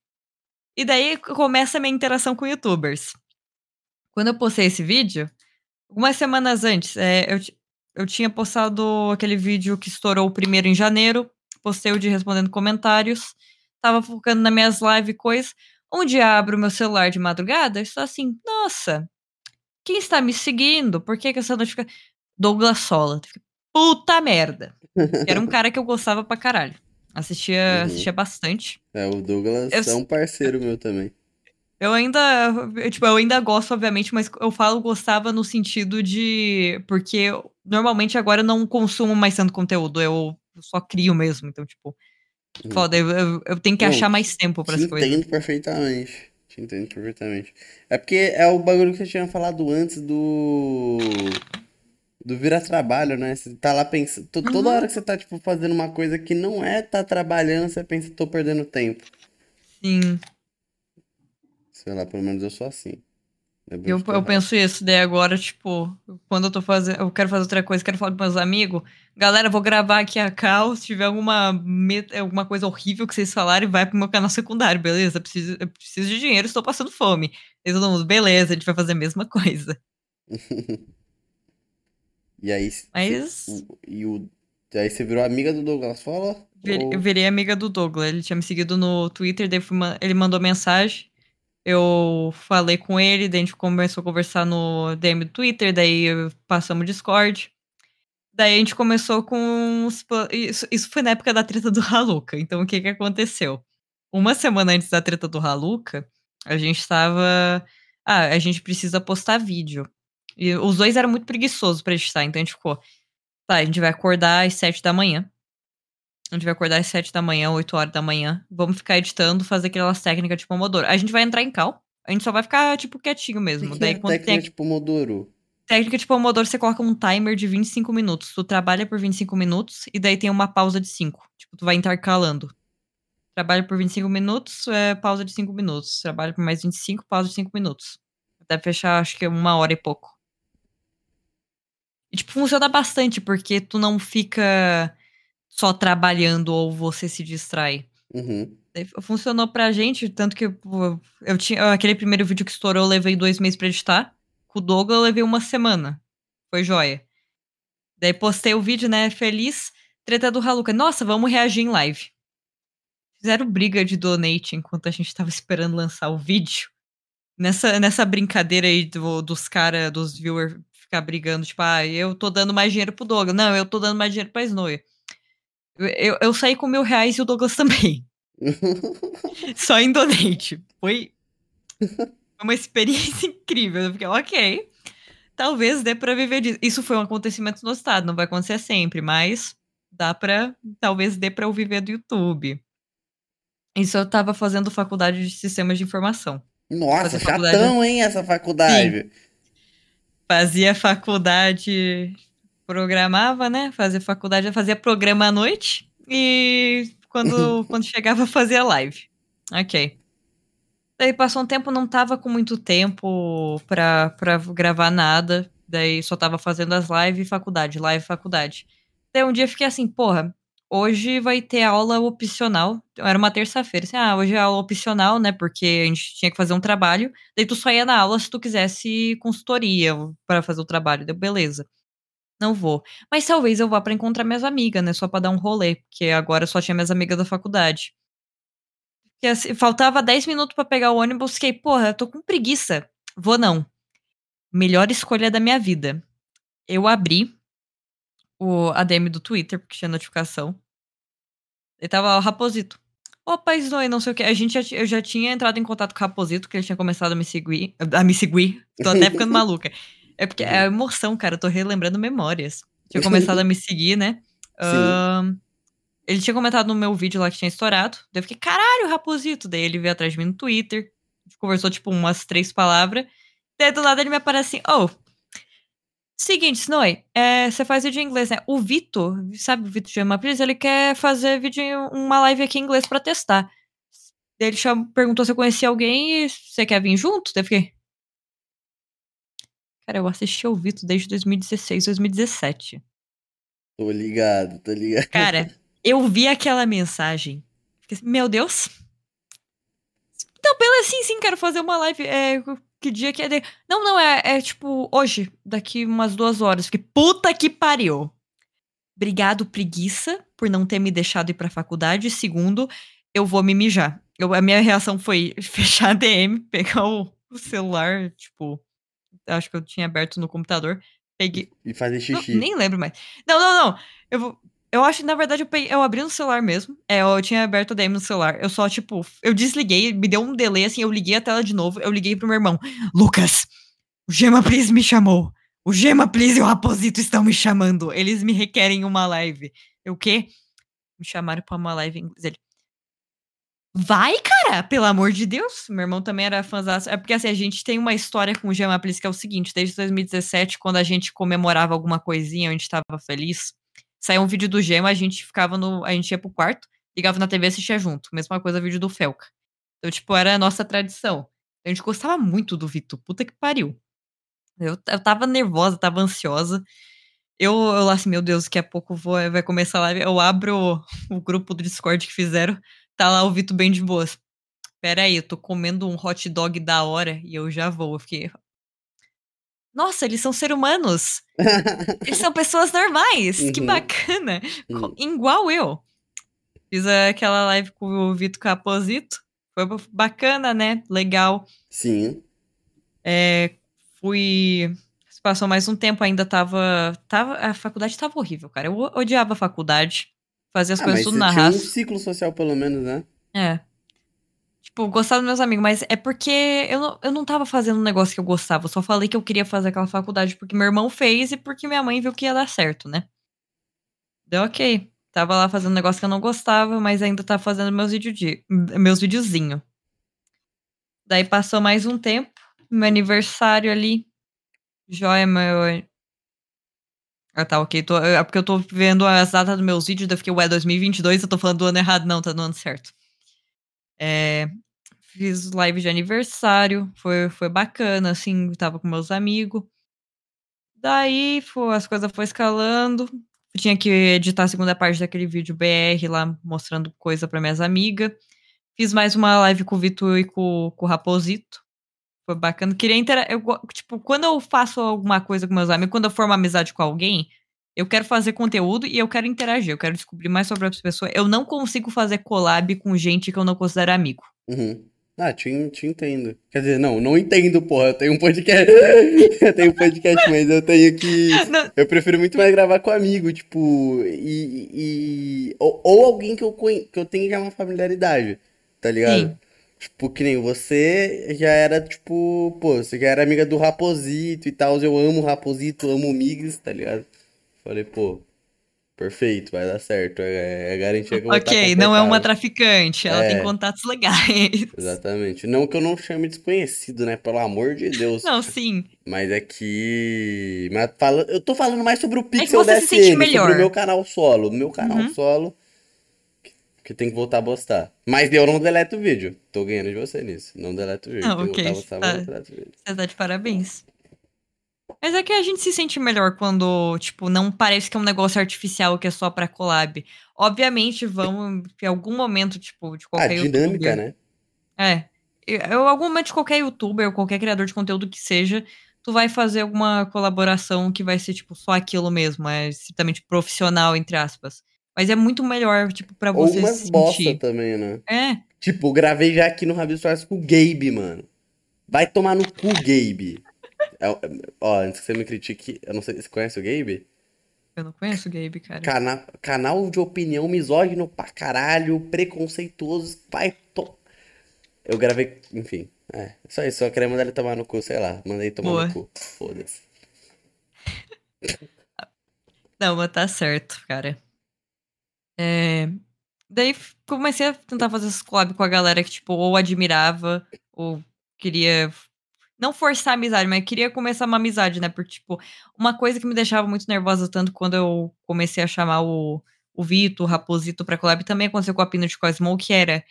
E daí começa a minha interação com youtubers. Quando eu postei esse vídeo, algumas semanas antes, é, eu, eu tinha postado aquele vídeo que estourou o primeiro em janeiro, postei o de respondendo comentários, tava focando nas minhas lives e coisas. Um dia abro meu celular de madrugada e estou assim, nossa, quem está me seguindo? Por que, que essa notificação. Douglas Sola. Puta merda. Era um cara que eu gostava pra caralho. Assistia, Uhum. assistia bastante. É, o Douglas Eu- é um parceiro meu também. Eu ainda, eu, tipo, eu ainda gosto, obviamente, mas eu falo gostava no sentido de. Porque eu- normalmente agora eu não consumo mais tanto conteúdo, eu só crio mesmo. Então, tipo. Foda, eu, eu, eu tenho que Não, achar mais tempo para Te as coisas. entendo perfeitamente. Te entendo perfeitamente. É porque é o bagulho que eu tinha falado antes do. Do virar trabalho, né? Você tá lá pensando. to- Toda Uhum. hora que você tá, tipo, fazendo uma coisa que não é tá trabalhando, você pensa, tô perdendo tempo. Sim, Sei lá, pelo menos eu sou assim. É eu, eu penso isso. Daí agora, tipo, quando eu tô fazendo. Eu quero fazer outra coisa, quero falar com meus amigos. Galera, vou gravar aqui a cal. Se tiver alguma, alguma coisa horrível que vocês falarem, vai pro meu canal secundário, beleza? Eu preciso, eu preciso de dinheiro, estou passando fome. E todo mundo, beleza, a gente vai fazer a mesma coisa. E aí, Mas. o- e o, aí você virou amiga do Douglas Fala? Vir- Ou- Eu virei amiga do Douglas. Ele tinha me seguido no Twitter, daí fui ele mandou mensagem. Eu falei com ele, daí a gente começou a conversar no DM do Twitter, daí passamos Discord. Daí a gente começou com os Isso, isso foi na época da treta do Haluca. Então o que que aconteceu? Uma semana antes da treta do Haluca, a gente tava. Ah, a gente precisa postar vídeo. E os dois eram muito preguiçosos pra editar, então a gente ficou. Tá, a gente vai acordar às sete da manhã. A gente vai acordar às 7 da manhã, 8 horas da manhã. Vamos ficar editando, fazer aquelas técnicas de Pomodoro. A gente vai entrar em cal. A gente só vai ficar, tipo, quietinho que mesmo. que Daí, é quando tem técnica de Pomodoro? técnica de Pomodoro, você coloca um timer de 25 minutos. Tu trabalha por 25 minutos e daí tem uma pausa de 5. Tipo, tu vai intercalando. Trabalha por 25 minutos, é pausa de 5 minutos. Trabalha por mais 25, pausa de 5 minutos. Até fechar, acho que uma hora e pouco. E, tipo, funciona bastante, porque tu não fica só trabalhando ou você se distrai. Uhum. Funcionou pra gente, tanto que eu tinha. Aquele primeiro vídeo que estourou, eu levei dois meses pra editar. Com o Douglas, eu levei uma semana. Foi joia. Daí postei o vídeo, né? Feliz. Treta do Haluca. Nossa, vamos reagir em live. Fizeram briga de donate enquanto a gente tava esperando lançar o vídeo. Nessa, nessa brincadeira aí do- dos caras, dos viewers, ficar brigando, tipo, ah, eu tô dando mais dinheiro pro Douglas. Não, eu tô dando mais dinheiro pra Snowy. Eu, eu, saí com mil reais e o Douglas também. Só em donate. Foi uma experiência incrível. Eu fiquei, ok. Talvez dê pra viver disso. Isso foi um acontecimento no estado, não vai acontecer sempre, mas dá pra. Talvez dê pra eu viver do YouTube. Isso eu tava fazendo faculdade de sistemas de informação. Nossa, chatão, hein, essa faculdade. Sim. Fazia faculdade, programava, né? Fazia faculdade, fazia programa à noite e quando, quando chegava fazia live. Ok. Daí passou um tempo, não tava com muito tempo pra, pra gravar nada. Daí só tava fazendo as lives e faculdade, live e faculdade. Daí um dia fiquei assim, porra, hoje vai ter aula opcional. Era uma terça-feira. Assim, ah, hoje é aula opcional, né? Porque a gente tinha que fazer um trabalho. Daí tu só ia na aula se tu quisesse consultoria para fazer o trabalho. Deu beleza. Não vou. Mas talvez eu vá para encontrar minhas amigas, né? Só pra dar um rolê. Porque agora só tinha minhas amigas da faculdade. Porque, assim, faltava 10 minutos para pegar o ônibus. Fiquei, porra, eu tô com preguiça. Vou não. Melhor escolha da minha vida. Eu abri o ADM do Twitter, porque tinha notificação. Ele tava o Raposito. Opa, Snowy, não sei o que. A gente já, eu já tinha entrado em contato com o Raposito, que ele tinha começado a me seguir. A me seguir. Tô até ficando maluca. É porque é a emoção, cara. Eu tô relembrando memórias. Tinha começado a me seguir, né? Uh, ele tinha comentado no meu vídeo lá que tinha estourado. Daí eu fiquei, caralho, Raposito. Daí ele veio atrás de mim no Twitter. A gente conversou, tipo, umas três palavras. Daí do lado ele me aparece assim, oh, Seguinte, Snowy, é, você faz vídeo em inglês, né? O Vitor, sabe o Vitor Gemapris, ele quer fazer vídeo em uma live aqui em inglês pra testar. Ele chamou, perguntou se eu conhecia alguém e você quer vir junto? Daí eu fiquei. Cara, eu assisti ao Vitor desde 2016, 2017. Tô ligado, tô ligado. Cara, eu vi aquela mensagem. Fiquei assim, meu Deus. Então, pelo assim, sim, quero fazer uma live. É, que dia que é de... Não, não, é, é tipo hoje, daqui umas duas horas. Fiquei, puta que pariu. Obrigado, preguiça, por não ter me deixado ir pra faculdade. Segundo, eu vou me mijar. Eu, a minha reação foi fechar a DM, pegar o, o celular, tipo, acho que eu tinha aberto no computador. Peguei. E fazer xixi. Não, nem lembro mais. Não, não, não. Eu vou. Eu acho que, na verdade, eu, peguei, eu abri no celular mesmo. É, eu tinha aberto a DM no celular. Eu só, tipo, eu desliguei, me deu um delay, assim, eu liguei a tela de novo. Eu liguei pro meu irmão. Lucas, o Gema Please me chamou. O Gema Please e o Raposito estão me chamando. Eles me requerem uma live. Eu, o quê? Me chamaram pra uma live em inglês. Ele, Vai, cara, pelo amor de Deus. Meu irmão também era fãzão. É porque assim, a gente tem uma história com o Gema Please que é o seguinte: desde 2017, quando a gente comemorava alguma coisinha, a gente tava feliz saía um vídeo do Gema, a gente ficava no. A gente ia pro quarto, ligava na TV e assistia junto. Mesma coisa vídeo do Felca. Então, tipo, era a nossa tradição. A gente gostava muito do Vitor. Puta que pariu. Eu, eu tava nervosa, tava ansiosa. Eu, eu lá assim, meu Deus, daqui a pouco vou, vai começar a live. Eu abro o, o grupo do Discord que fizeram. Tá lá o Vitor bem de boas. Pera aí, eu tô comendo um hot dog da hora e eu já vou. Eu fiquei, nossa, eles são seres humanos. eles são pessoas normais. Uhum. Que bacana. Uhum. Igual eu. Fiz aquela live com o Vitor Caposito. Foi bacana, né? Legal. Sim. É, fui. Passou mais um tempo, ainda tava, tava. A faculdade tava horrível, cara. Eu odiava a faculdade. Fazia as ah, coisas tudo na raça. um ciclo social, pelo menos, né? É. Tipo, gostar dos meus amigos, mas é porque eu não, eu não tava fazendo um negócio que eu gostava. Eu só falei que eu queria fazer aquela faculdade porque meu irmão fez e porque minha mãe viu que ia dar certo, né? Deu ok. Tava lá fazendo um negócio que eu não gostava, mas ainda tava fazendo meus, vídeo de, meus videozinhos. Daí passou mais um tempo, meu aniversário ali. Joia, meu. Ah, tá, ok. Tô, é porque eu tô vendo as datas dos meus vídeos, daí eu fiquei, ué, 2022, eu tô falando do ano errado. Não, tá no ano certo. É, fiz live de aniversário, foi, foi bacana, assim, tava com meus amigos. Daí foi, as coisas foram escalando. Tinha que editar a segunda parte daquele vídeo BR lá, mostrando coisa para minhas amigas. Fiz mais uma live com o Vitor e com, com o Raposito. Foi bacana. Queria interagir. Tipo, quando eu faço alguma coisa com meus amigos, quando eu formo amizade com alguém, eu quero fazer conteúdo e eu quero interagir. Eu quero descobrir mais sobre as pessoas. Eu não consigo fazer collab com gente que eu não considero amigo. Uhum. Ah, te, te entendo. Quer dizer, não, não entendo, porra. Eu tenho um podcast. eu tenho um podcast, mas eu tenho que. Não. Eu prefiro muito mais gravar com amigo, tipo. E. e... Ou, ou, alguém que eu, que eu tenha já uma familiaridade, tá ligado? Sim. Tipo, que nem você já era, tipo, pô, você já era amiga do Raposito e tal. Eu amo o Raposito, amo o Migs, tá ligado? Falei, pô. Perfeito, vai dar certo. É, é garantia que eu vou Ok, não é uma traficante, ela tem É. contatos legais. Exatamente. Não que eu não chame desconhecido, né? Pelo amor de Deus. Não, sim. Mas é que. Mas fala... Eu tô falando mais sobre o Pixel É você se sente melhor. sobre o meu canal solo. Meu canal Uhum. solo. Que- tem que voltar a postar. Mas eu não deleto o vídeo. Tô ganhando de você nisso. Não deleto o vídeo. Ah, ok, postar, tá. vídeo. Você tá de parabéns. Mas é que a gente se sente melhor quando, tipo, não parece que é um negócio artificial que é só pra collab. Obviamente, vamos, em algum momento, tipo, de Ah, qualquer dinâmica, youtuber. né? É. Eu, algum momento de qualquer youtuber, qualquer criador de conteúdo que seja, tu vai fazer alguma colaboração que vai ser, tipo, só aquilo mesmo. É estritamente profissional, entre aspas. Mas é muito melhor, tipo, pra Ou você umas se bosta também, né? É. Tipo, gravei já aqui no Rabisco Soares com o Gabe, mano. Vai tomar no cu, Gabe. É, é, ó, antes que você me critique, eu não sei, você conhece o Gabe? Eu não conheço o Gabe, cara. Cana canal de opinião misógino pra caralho, preconceituoso, vai to... Eu gravei, enfim, é, só isso, só queria mandar ele tomar no cu, sei lá, mandei tomar Boa. no cu, foda-se. Não, mas tá certo, cara. É, Daí comecei a tentar fazer essas collab com a galera que, tipo, ou admirava, ou queria. Não forçar a amizade, mas queria começar uma amizade, né? Porque, tipo, uma coisa que me deixava muito nervosa tanto quando eu comecei a chamar o, o Vito, o Raposito pra collab, também aconteceu com a Pina de Cosmo, que era.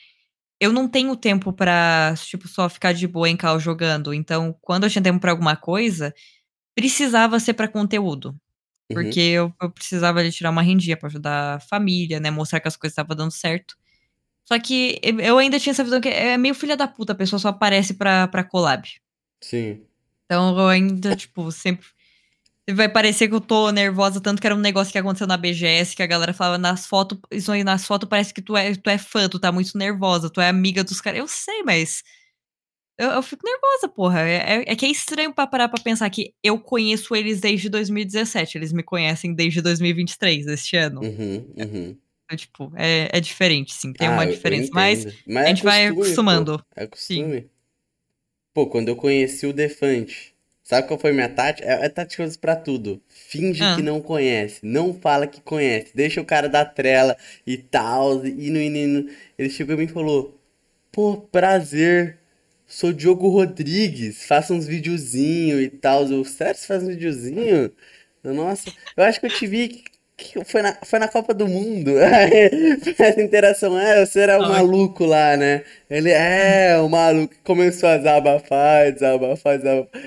Eu não tenho tempo pra, tipo, só ficar de boa em cal jogando. Então, quando eu tinha tempo pra alguma coisa, precisava ser pra conteúdo. Uhum. Porque eu, eu precisava de tirar uma rendinha pra ajudar a família, né? Mostrar que as coisas estavam dando certo. Só que eu- eu ainda tinha essa visão que é meio filha da puta, a pessoa só aparece pra, pra collab. Sim, Então eu ainda, tipo, sempre. Vai parecer que eu tô nervosa, tanto que era um negócio que aconteceu na BGS, que a galera falava nas fotos, isso aí nas fotos parece que tu é, tu é fã, tu tá muito nervosa, tu é amiga dos caras. Eu sei, mas. Eu, eu fico nervosa, porra. É, é- é que é estranho pra parar pra pensar que eu conheço eles desde 2017. Eles me conhecem desde 2023, este ano. uhum, uhum. Então, tipo, é, é diferente, sim. Tem Ah, uma diferença. Mas. Mas a é gente vai costume, pô. acostumando. É costume. Pô, quando eu conheci o Defante, sabe qual foi minha tática? É, é tática pra tudo. Finge Ah. que não conhece, não fala que conhece, deixa o cara dar trela e tal, indo, indo, indo. Ele chegou e falou: Pô, prazer, sou Diogo Rodrigues, faço uns videozinhos e tal. Eu, sério, você faz um videozinho? Nossa, eu acho que eu te vi. que foi na, foi na Copa do Mundo. Essa interação, é, você era o maluco lá, né? Ele é o maluco começou a desabafar, desabafar, desabafar.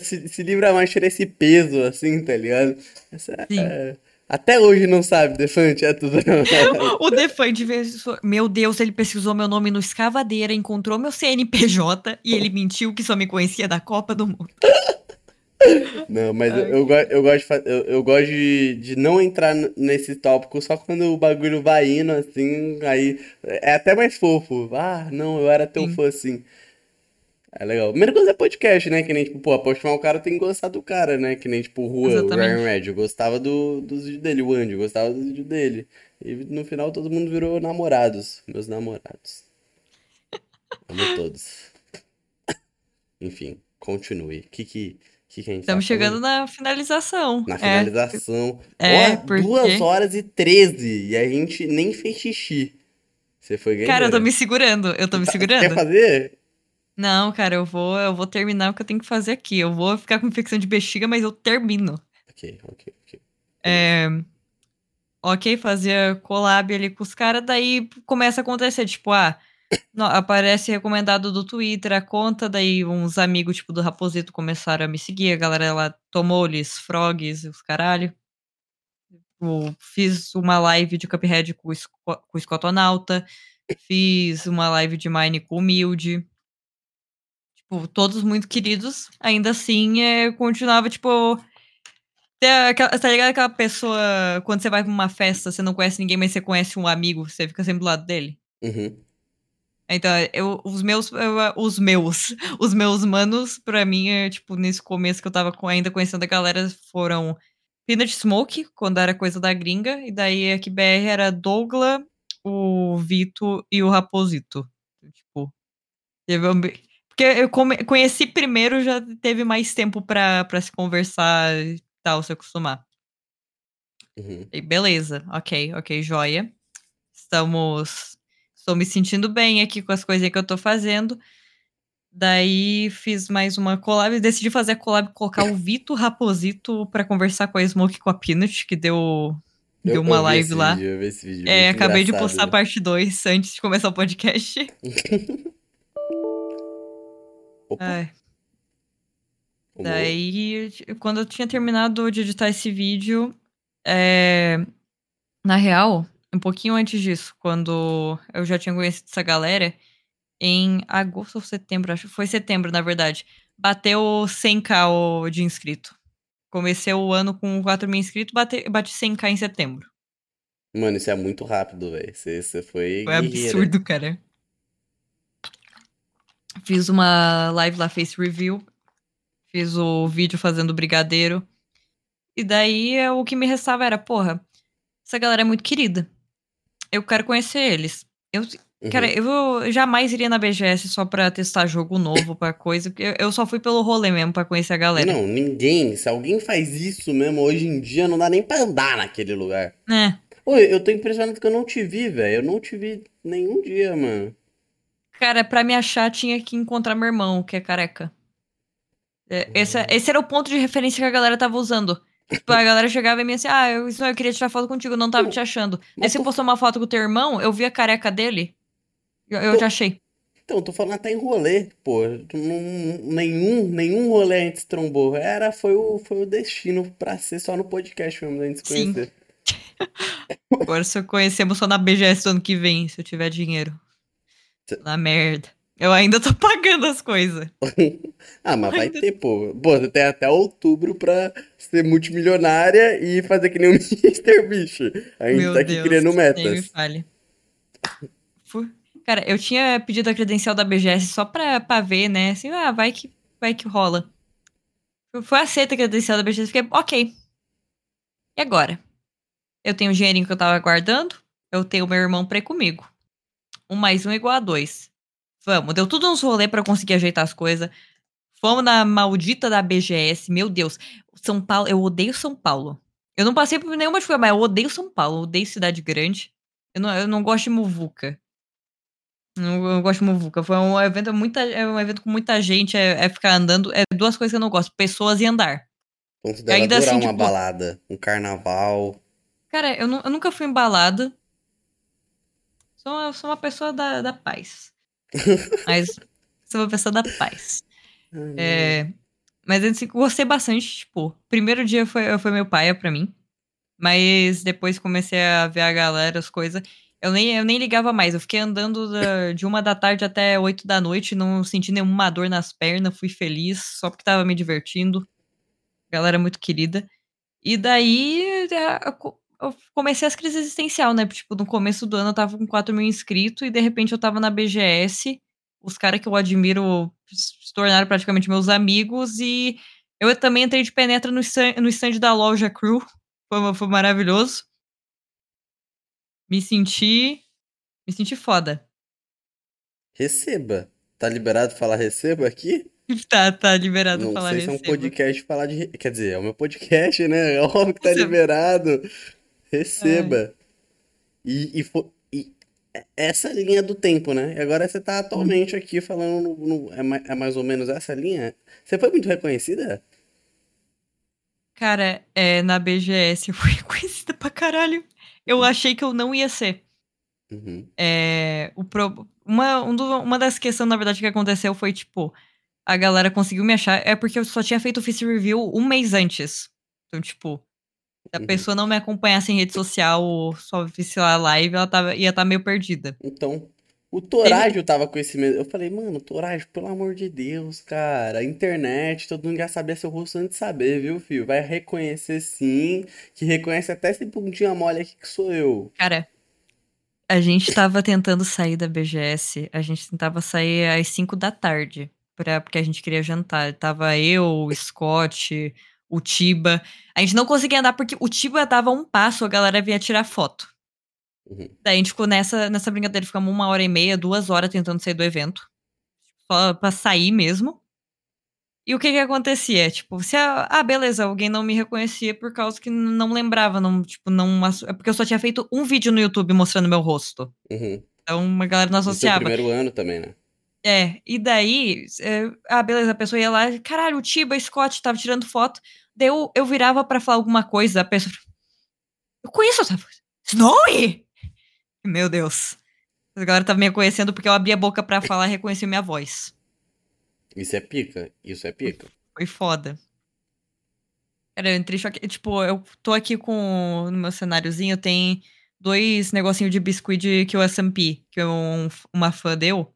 Se, se livra mais, tira esse peso, assim, tá ligado? Essa Sim. é- até hoje não sabe, Defante, é tudo. O Defante, meu Deus, ele pesquisou meu nome no escavadeira, encontrou meu CNPJ e ele mentiu que só me conhecia da Copa do Mundo. Não, mas eu, eu, eu gosto eu, eu gosto de, de não entrar nesse tópico só quando o bagulho vai indo, assim, aí é até mais fofo. Ah, não, eu era teu Sim. fã, assim. É legal. Primeira coisa é podcast, né? Que nem, tipo, pô, pra o cara tem que gostar do cara, né? Que nem, tipo, o Juan, o. Ryan Red. Eu gostava do, dos vídeos dele, o Andy, eu gostava dos vídeos dele. E no final todo mundo virou namorados, meus namorados. Amo todos. Enfim, continue. O que que, que que a gente tá Estamos chegando falando? na finalização. Na É, finalização. é, Ó, porque- 2 horas e 13 e a gente nem fez xixi. Você foi Cara, eu tô me segurando. Eu tô me Quer segurando. fazer? Não, cara, eu vou, eu vou terminar o que eu tenho que fazer aqui. Eu vou ficar com infecção de bexiga, mas eu termino. Ok, ok, ok. É, ok, fazia collab ali com os caras, daí começa a acontecer, tipo, ah, no- aparece recomendado do Twitter a conta, daí uns amigos, tipo, do Raposito começaram a me seguir, a galera lá tomou-lhes frogs e os caralho. Tipo, fiz uma live de Cuphead com o, Sco- com o Scotonauta, fiz uma live de Mine com o Humilde. Tipo, todos muito queridos, ainda assim, é, continuava, tipo, aquela- Tá ligado aquela pessoa, quando você vai pra uma festa, você não conhece ninguém, mas você conhece um amigo, você fica sempre do lado dele? Uhum. Então, eu, os meus, eu, os meus, os meus manos, pra mim, é, tipo, nesse começo que eu tava ainda conhecendo a galera, foram Peanut Smoke, quando era coisa da gringa, e daí aqui BR era Douglas, o Vito e o Raposito. Tipo, teve um... Porque eu come- conheci primeiro, já teve mais tempo pra, pra se conversar e tal, se acostumar. Uhum. E beleza, ok, ok, joia. Estamos. Estou me sentindo bem aqui com as coisinhas que eu tô fazendo. Daí fiz mais uma collab, decidi fazer a collab, colocar o Vito Raposito pra conversar com a Smoke e com a Peanut, que deu, deu Eu- uma live lá. vídeo, É, acabei de postar a parte 2 antes de começar o podcast. Opa, Ai, o daí, quando eu tinha terminado de editar esse vídeo, é, na real, um pouquinho antes disso, quando eu já tinha conhecido essa galera, em agosto ou setembro, acho que foi setembro, na verdade, bateu 100k o- de inscrito. Comecei o ano com 4 mil inscritos, bate, bati 100k em setembro. Mano, isso é muito rápido, velho. Você, você foi Foi guerreira. absurdo, cara. Fiz uma live lá, face review. Fiz o vídeo fazendo brigadeiro. E daí é, o que me restava era, porra, essa galera é muito querida. Eu quero conhecer eles. Eu, Uhum. cara, eu jamais iria na BGS só pra testar jogo novo, pra coisa. porque Eu, eu só fui pelo rolê mesmo pra conhecer a galera. Não, ninguém. Se alguém faz isso mesmo hoje em dia, não dá nem pra andar naquele lugar. É. Oi, eu tô impressionado que eu não te vi, velho. Eu não te vi nenhum dia, mano. Cara, pra me achar, tinha que encontrar meu irmão, que é careca. É, esse, esse era o ponto de referência que a galera tava usando. Tipo, a galera chegava em mim assim, ah, eu, eu queria tirar foto contigo, não tava te achando. Aí Mas você tu- postou uma foto com o teu irmão, eu vi a careca dele, eu, eu te achei. Então, eu tô falando até em rolê, pô. Nenhum, nenhum rolê a gente se trombou. Era, foi o, foi o destino pra ser só no podcast mesmo, a gente se Sim. conhecer. Agora se eu conhecemos só na BGS do ano que vem, se eu tiver dinheiro. Na merda. Eu ainda tô pagando as coisas. Ah, mas vai Ainda- ter, pô. Pô, você tem até outubro pra ser multimilionária e fazer que nem o Mr. Bicho. A gente Meu tá aqui Deus, criando nem me metas. fale. Cara, eu tinha pedido a credencial da BGS só pra, pra ver, né? Assim, ah, vai que, vai que rola. Foi aceita a credencial da BGS, fiquei, ok. E agora? Eu tenho o dinheirinho que eu tava guardando, eu tenho meu irmão pra ir comigo. Um mais um é igual a dois. Vamos, deu tudo uns rolê pra eu conseguir ajeitar as coisas. Fomos na maldita da BGS, meu Deus. São Paulo, eu odeio São Paulo. Eu não passei por nenhuma dificuldade, mas eu odeio São Paulo, eu odeio cidade grande. Eu não, eu não gosto de muvuca. Não, eu gosto de muvuca. Foi um evento, muita, é um evento com muita gente, é, é ficar andando. É duas coisas que eu não gosto: pessoas e andar. Considera Ainda assim, uma tipo- balada, um carnaval. Cara, eu, eu nunca fui embalada. Sou uma, sou uma pessoa da, da paz. Mas sou uma pessoa da paz. É, mas assim, gostei bastante, tipo, primeiro dia foi, foi meu pai pra mim. Mas depois comecei a ver a galera, as coisas. Eu nem, eu nem ligava mais. Eu fiquei andando da- de uma da tarde até oito da noite, não senti nenhuma dor nas pernas, fui feliz, só porque tava me divertindo. Galera muito querida. E daí é, eu co- eu comecei as crises existencial, né? Tipo, no começo do ano eu tava com 4 mil inscritos e de repente eu tava na BGS. Os caras que eu admiro se tornaram praticamente meus amigos e eu também entrei de penetra no stand, no stand da loja Crew. Foi, foi maravilhoso. Me senti. Me senti foda. Receba. Tá liberado falar receba aqui? Tá, tá liberado Não falar sei se é um receba. podcast falar de. Quer dizer, é o meu podcast, né? É óbvio que tá Receba. liberado. Receba. E, e, fo- e essa linha do tempo, né? E agora você tá atualmente aqui falando. no- no- é, ma- é mais ou menos essa linha? Você foi muito reconhecida? Cara, é, na BGS eu fui conhecida pra caralho. Eu achei que eu não ia ser. Uhum. É, o pro- uma, um do- uma das questões, na verdade, que aconteceu foi, tipo, a galera conseguiu me achar. É porque eu só tinha feito o Face Review um mês antes. Então, tipo, a Uhum. pessoa não me acompanhasse em rede social ou só visse lá a live, ela tava, ia estar meio perdida. Então, o Torágio tava com esse mesmo. Eu falei, mano, Torágio, pelo amor de Deus, cara. Internet, todo mundo já sabia seu rosto antes de saber, viu, filho? Vai reconhecer sim, que reconhece até esse bundinha mole aqui que sou eu. Cara, a gente tava tentando sair da BGS, a gente tentava sair às 5 da tarde, pra, porque a gente queria jantar. Tava eu, o Scott, o Tiba. A gente não conseguia andar porque o Tiba dava um passo, a galera vinha tirar foto. Uhum. Daí a gente ficou nessa, nessa brincadeira, ficamos uma hora e meia, duas horas tentando sair do evento. Só pra sair mesmo. E o que que acontecia? Tipo, se a, ah, beleza, alguém não me reconhecia por causa que não lembrava, não, tipo, não, é porque eu só tinha feito um vídeo no YouTube mostrando meu rosto. Uhum. Então a galera não No associava. primeiro ano também, né? É, e daí, é, ah, beleza, a pessoa ia lá, caralho, o Tiba Scott tava tirando foto. Daí eu, eu virava pra falar alguma coisa, a pessoa. Eu conheço essa voz. Snowy! Meu Deus. A galera tava me reconhecendo porque eu abri a boca pra falar e reconheci minha voz. Isso é pica. Isso é pica. Foi foda. Cara, eu entrei choque. Tipo, eu tô aqui com. No meu cenáriozinho tem dois negocinhos de biscuit de que o SMP, que um, uma fã deu.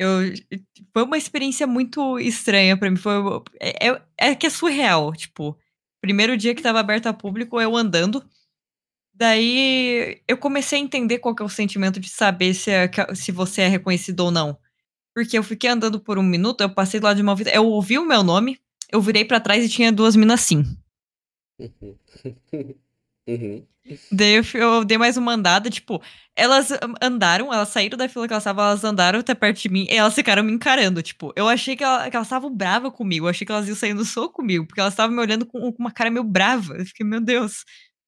Eu, foi uma experiência muito estranha pra mim. Foi, é, é, é que é surreal. Tipo, primeiro dia que tava aberto a público, eu andando. Daí eu comecei a entender qual que é o sentimento de saber se, é, se você é reconhecido ou não. Porque eu fiquei andando por um minuto, eu passei do lado de uma vida, eu ouvi o meu nome, eu virei para trás e tinha duas minas assim. Uhum. Daí eu, eu, dei mais uma andada, tipo, elas andaram, elas saíram da fila que elas estavam, elas andaram até perto de mim e elas ficaram me encarando, tipo, eu achei que, ela, que elas estavam bravas comigo, eu achei que elas iam saindo soco comigo, porque elas estavam me olhando com, com, uma cara meio brava. Eu fiquei, meu Deus.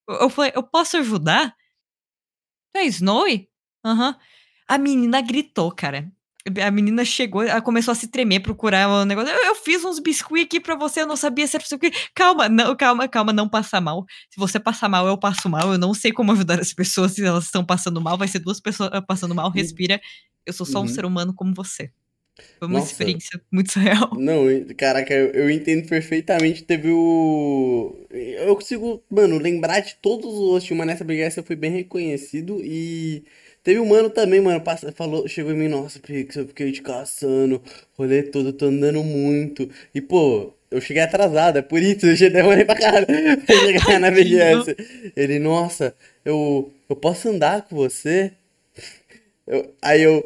Eu, eu falei, eu posso ajudar? Tu é Snowy? Aham. Uhum. A menina gritou, cara. A menina chegou, ela começou a se tremer, procurar o um negócio. Eu, eu, fiz uns biscuits aqui pra você, eu não sabia se era biscuit. Calma, não, calma, calma, não passa mal. Se você passar mal, eu passo mal. Eu não sei como ajudar as pessoas se elas estão passando mal. Vai ser duas pessoas passando mal, respira. Eu sou só um uhum. ser humano como você. Foi uma Nossa. experiência muito surreal. Não, caraca, eu, eu entendo perfeitamente. Teve o. Eu consigo, mano, lembrar de todos os outros. Uma nessa BGS eu fui bem reconhecido e. Teve um mano também, mano, passa, falou, chegou em mim, nossa, Pix, eu fiquei te caçando, rolê todo, tô andando muito. E, pô, eu cheguei atrasado, é por isso, eu demorei pra caralho pra chegar na BGS. Ele, nossa, eu, eu posso andar com você? Eu, aí eu,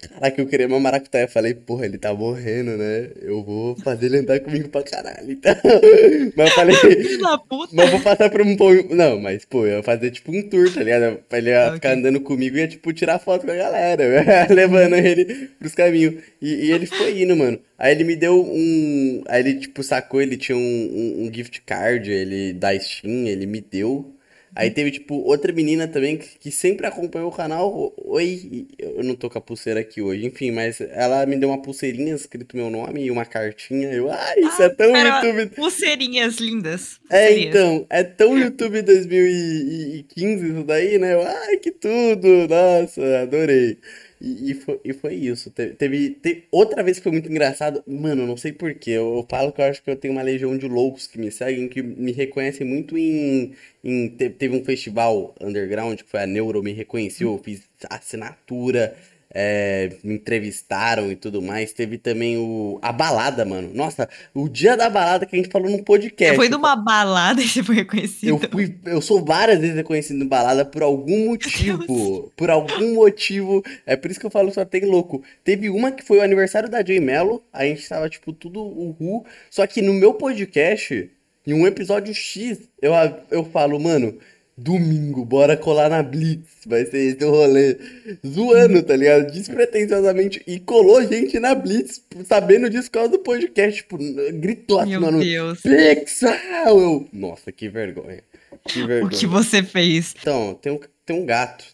Caraca, eu queria uma maracutaia. Falei, porra, ele tá morrendo, né? Eu vou fazer ele andar comigo pra caralho. Então... Mas eu falei. Mas eu vou passar por um. Não, mas, pô, eu ia fazer tipo um tour, tá ligado? Pra ele ia okay. ficar andando comigo e ia, tipo, tirar foto com a galera. levando ele pros caminhos. E, e, ele foi indo, mano. Aí ele me deu um. Aí ele, tipo, sacou, ele tinha um, um, um gift card, ele da Steam, ele me deu. Aí teve, tipo, outra menina também que, que, sempre acompanhou o canal. Oi, eu não tô com a pulseira aqui hoje, enfim, mas ela me deu uma pulseirinha escrito meu nome e uma cartinha. Eu, ai, ah, isso ah, é tão YouTube. Pulseirinhas lindas. É, então, é tão YouTube 2015 isso daí, né? Eu, ai, que tudo, nossa, adorei. E, e, foi, e foi isso. Teve, teve, teve, outra vez que foi muito engraçado. Mano, não sei porquê. Eu, eu falo que eu acho que eu tenho uma legião de loucos que me seguem, que me reconhecem muito em. em teve um festival underground que foi a Neuro, me reconheceu, eu fiz assinatura é, me entrevistaram e tudo mais. Teve também o a balada, mano. Nossa, o dia da balada que a gente falou no podcast. Foi numa balada e você foi reconhecido. Eu, fui, eu sou várias vezes reconhecido em balada por algum motivo. Por algum motivo. É por isso que eu falo só tem louco. Teve uma que foi o aniversário da Jay Mello. A gente tava, tipo, tudo uhul. Só que no meu podcast, em um episódio X, eu, eu falo, mano Domingo, bora colar na Blitz. Vai ser esse o rolê. Zoando, tá ligado? Despretensiosamente. E colou gente na Blitz, sabendo disso por causa do podcast. Tipo, gritou assim, Meu mano. Deus. Pixel! Eu, nossa, que vergonha. Que vergonha. O que você fez? Então, tem um, tem um gato.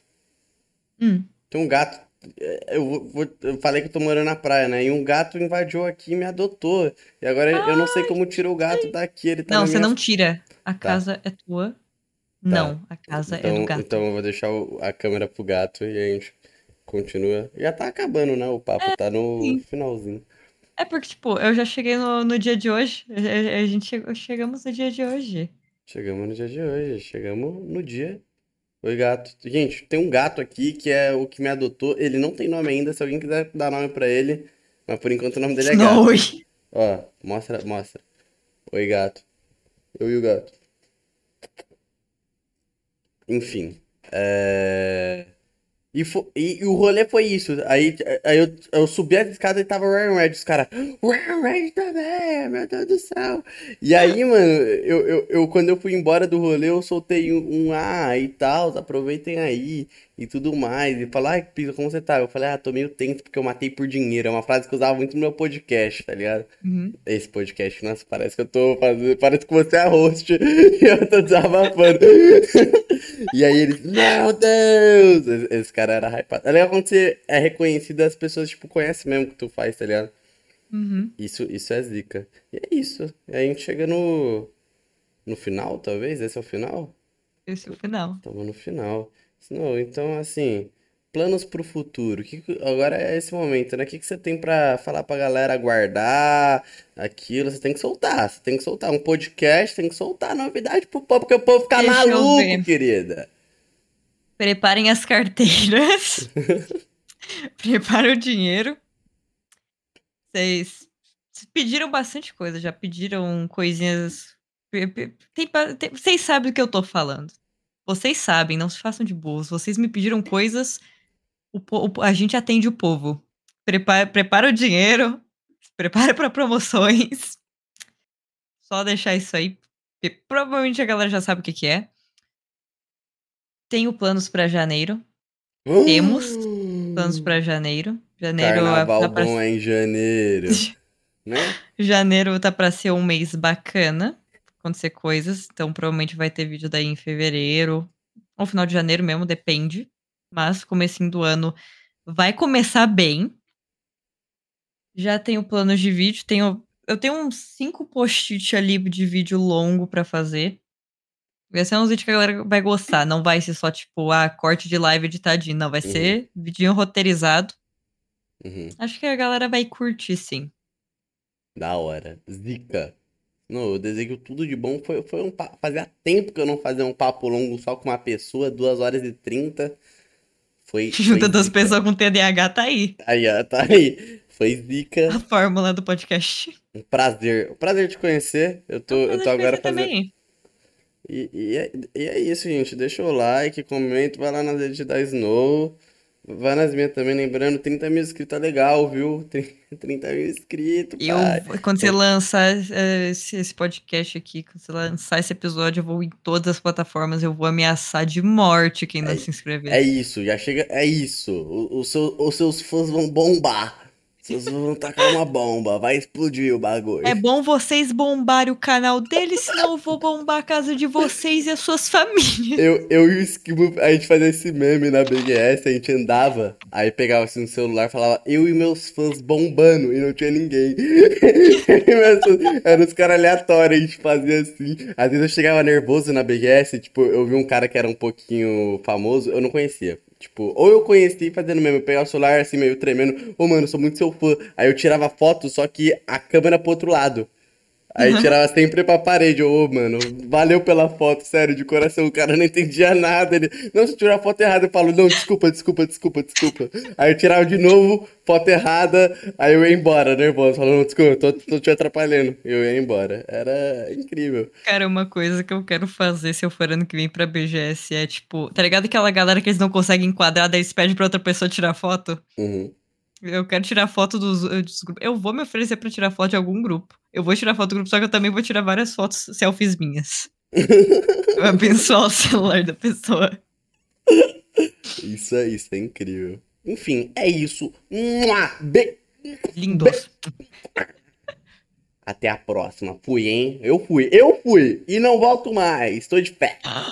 Hum. Tem um gato. É, eu, vou, eu falei que eu tô morando na praia, né? E um gato invadiu aqui e me adotou. E agora Ai, eu não sei como tira o gato daqui. Ele tá não, você minha... não tira. A tá. casa é tua. Tá. Não, a casa então, é do gato. Então eu vou deixar a câmera pro gato e a gente continua. Já tá acabando, né? O papo é, tá no sim. finalzinho. É porque, tipo, eu já cheguei no, no dia de hoje. A, a gente chegou, chegamos no dia de hoje. Chegamos no dia de hoje. Chegamos no dia. Oi, gato. Gente, tem um gato aqui que é o que me adotou. Ele não tem nome ainda. Se alguém quiser dar nome pra ele. Mas por enquanto o nome dele é gato. Ó, mostra, mostra. Oi, gato. Eu e o gato. Enfim. É... E, fo- e- e o rolê foi isso. Aí, aí eu, eu subi as escadas e tava o Ryan Red. Os caras, Ryan Red também, meu Deus do céu. E aí, mano, eu, eu, eu- quando eu fui embora do rolê, eu soltei um, um ah e tal, aproveitem aí e tudo mais. E falar, ai, Pisa, como você tá? Eu falei, ah, tô meio tenso porque eu matei por dinheiro. É uma frase que eu usava muito no meu podcast, tá ligado? Uhum. Esse podcast, nossa, parece que eu tô fazendo. Parece que você é host e eu tô desabafando. E aí eles, meu Deus! Esse, cara era hypado. É legal quando você é reconhecido, as pessoas, tipo, conhecem mesmo o que tu faz, tá ligado? Uhum. Isso, isso é zica. E é isso. E aí a gente chega no. No final, talvez? Esse é o final? Esse é o final. Tamo no final. Não, então, assim, planos pro futuro. Que agora é esse momento, né? O que que você tem pra falar pra galera guardar aquilo? Você tem que soltar, você tem que soltar. Um podcast tem que soltar novidade pro povo, porque o povo fica Deixa maluco, querida. Preparem as carteiras. Preparem o dinheiro. Vocês pediram bastante coisa, já pediram coisinhas. tem tem- Vocês sabem do que eu tô falando. Vocês sabem, não se façam de burros. Vocês me pediram coisas, o o- a gente atende o povo. Prepara, prepara o dinheiro, prepara para promoções. Só deixar isso aí. porque provavelmente a galera já sabe o que, que é. Tenho planos pra janeiro. Temos Planos pra janeiro. Janeiro Carnaval tá pra... bom é em janeiro, né? Janeiro tá pra ser um mês bacana. Acontecer coisas. Então provavelmente vai ter vídeo daí em fevereiro. Ou final de janeiro mesmo, depende. Mas comecinho do ano vai começar bem. Já tenho planos de vídeo. Tenho, eu tenho uns cinco post-it ali de vídeo longo pra fazer. Vai ser uns vídeos que a galera vai gostar. Não vai ser só, tipo, ah, corte de live editadinho. Não, vai Uhum. ser vidinho roteirizado. Uhum. Acho que a galera vai curtir, sim. Da hora. Zica. Não, eu desejo tudo de bom. Foi, foi um Fazia tempo que eu não fazia um papo longo só com uma pessoa, 2 horas e 30. Foi, foi Junta duas zica. pessoas com TDAH, tá aí. Aí, ó, tá aí. Foi zica. A fórmula do podcast. Um prazer. Um prazer te conhecer. Eu tô, eu tô agora fazendo. também. E, e, é, e é isso, gente. Deixa o like, comenta, vai lá nas redes da Snow. Vai nas minhas também, lembrando, 30 mil inscritos é legal, viu? 30 mil inscritos, Eu, pai. quando você lançar eh, esse, esse podcast aqui, quando você lançar esse episódio, eu vou em todas as plataformas, eu vou ameaçar de morte quem não se inscrever. É isso, já chega. É isso. O, o seu- os seus fãs vão bombar. Fãs vão tacar uma bomba, vai explodir o bagulho. É bom vocês bombarem o canal deles, senão eu vou bombar a casa de vocês e as suas famílias. Eu, eu e o Esquivo, a gente fazia esse meme na BGS, a gente andava, aí pegava assim no celular e falava, eu e meus fãs bombando, e não tinha ninguém. Eram os caras aleatórios, a gente fazia assim. Às vezes eu chegava nervoso na BGS, tipo, eu vi um cara que era um pouquinho famoso, eu não conhecia. Tipo, ou eu conheci fazendo meme, eu pegava o celular assim, meio tremendo, ô mano, eu sou muito seu fã. Aí eu tirava foto, só que a câmera pro outro lado. Aí tirava sempre pra parede, ô, mano, valeu pela foto, sério, de coração, o cara não entendia nada, ele, não, você tirou a foto errada, eu falo, não, desculpa, desculpa, desculpa, desculpa. Aí eu tirava de novo, foto errada, aí eu ia embora, nervoso, falando, não, desculpa, tô, tô te atrapalhando, eu ia embora, era incrível. Cara, uma coisa que eu quero fazer se eu for ano que vem pra BGS é tipo, tá ligado aquela galera que eles não conseguem enquadrar, daí eles pedem pra outra pessoa tirar foto? Uhum. Eu quero tirar foto dos, grupos. Eu vou me oferecer pra tirar foto de algum grupo. Eu vou tirar foto do grupo, só que eu também vou tirar várias fotos selfies minhas. Eu vou abençoar o celular da pessoa. Isso é, isso é incrível. Enfim, é isso. Be- Lindos. Até a próxima. Fui, hein? Eu fui, eu fui. E não volto mais. Tô de pé. Ah.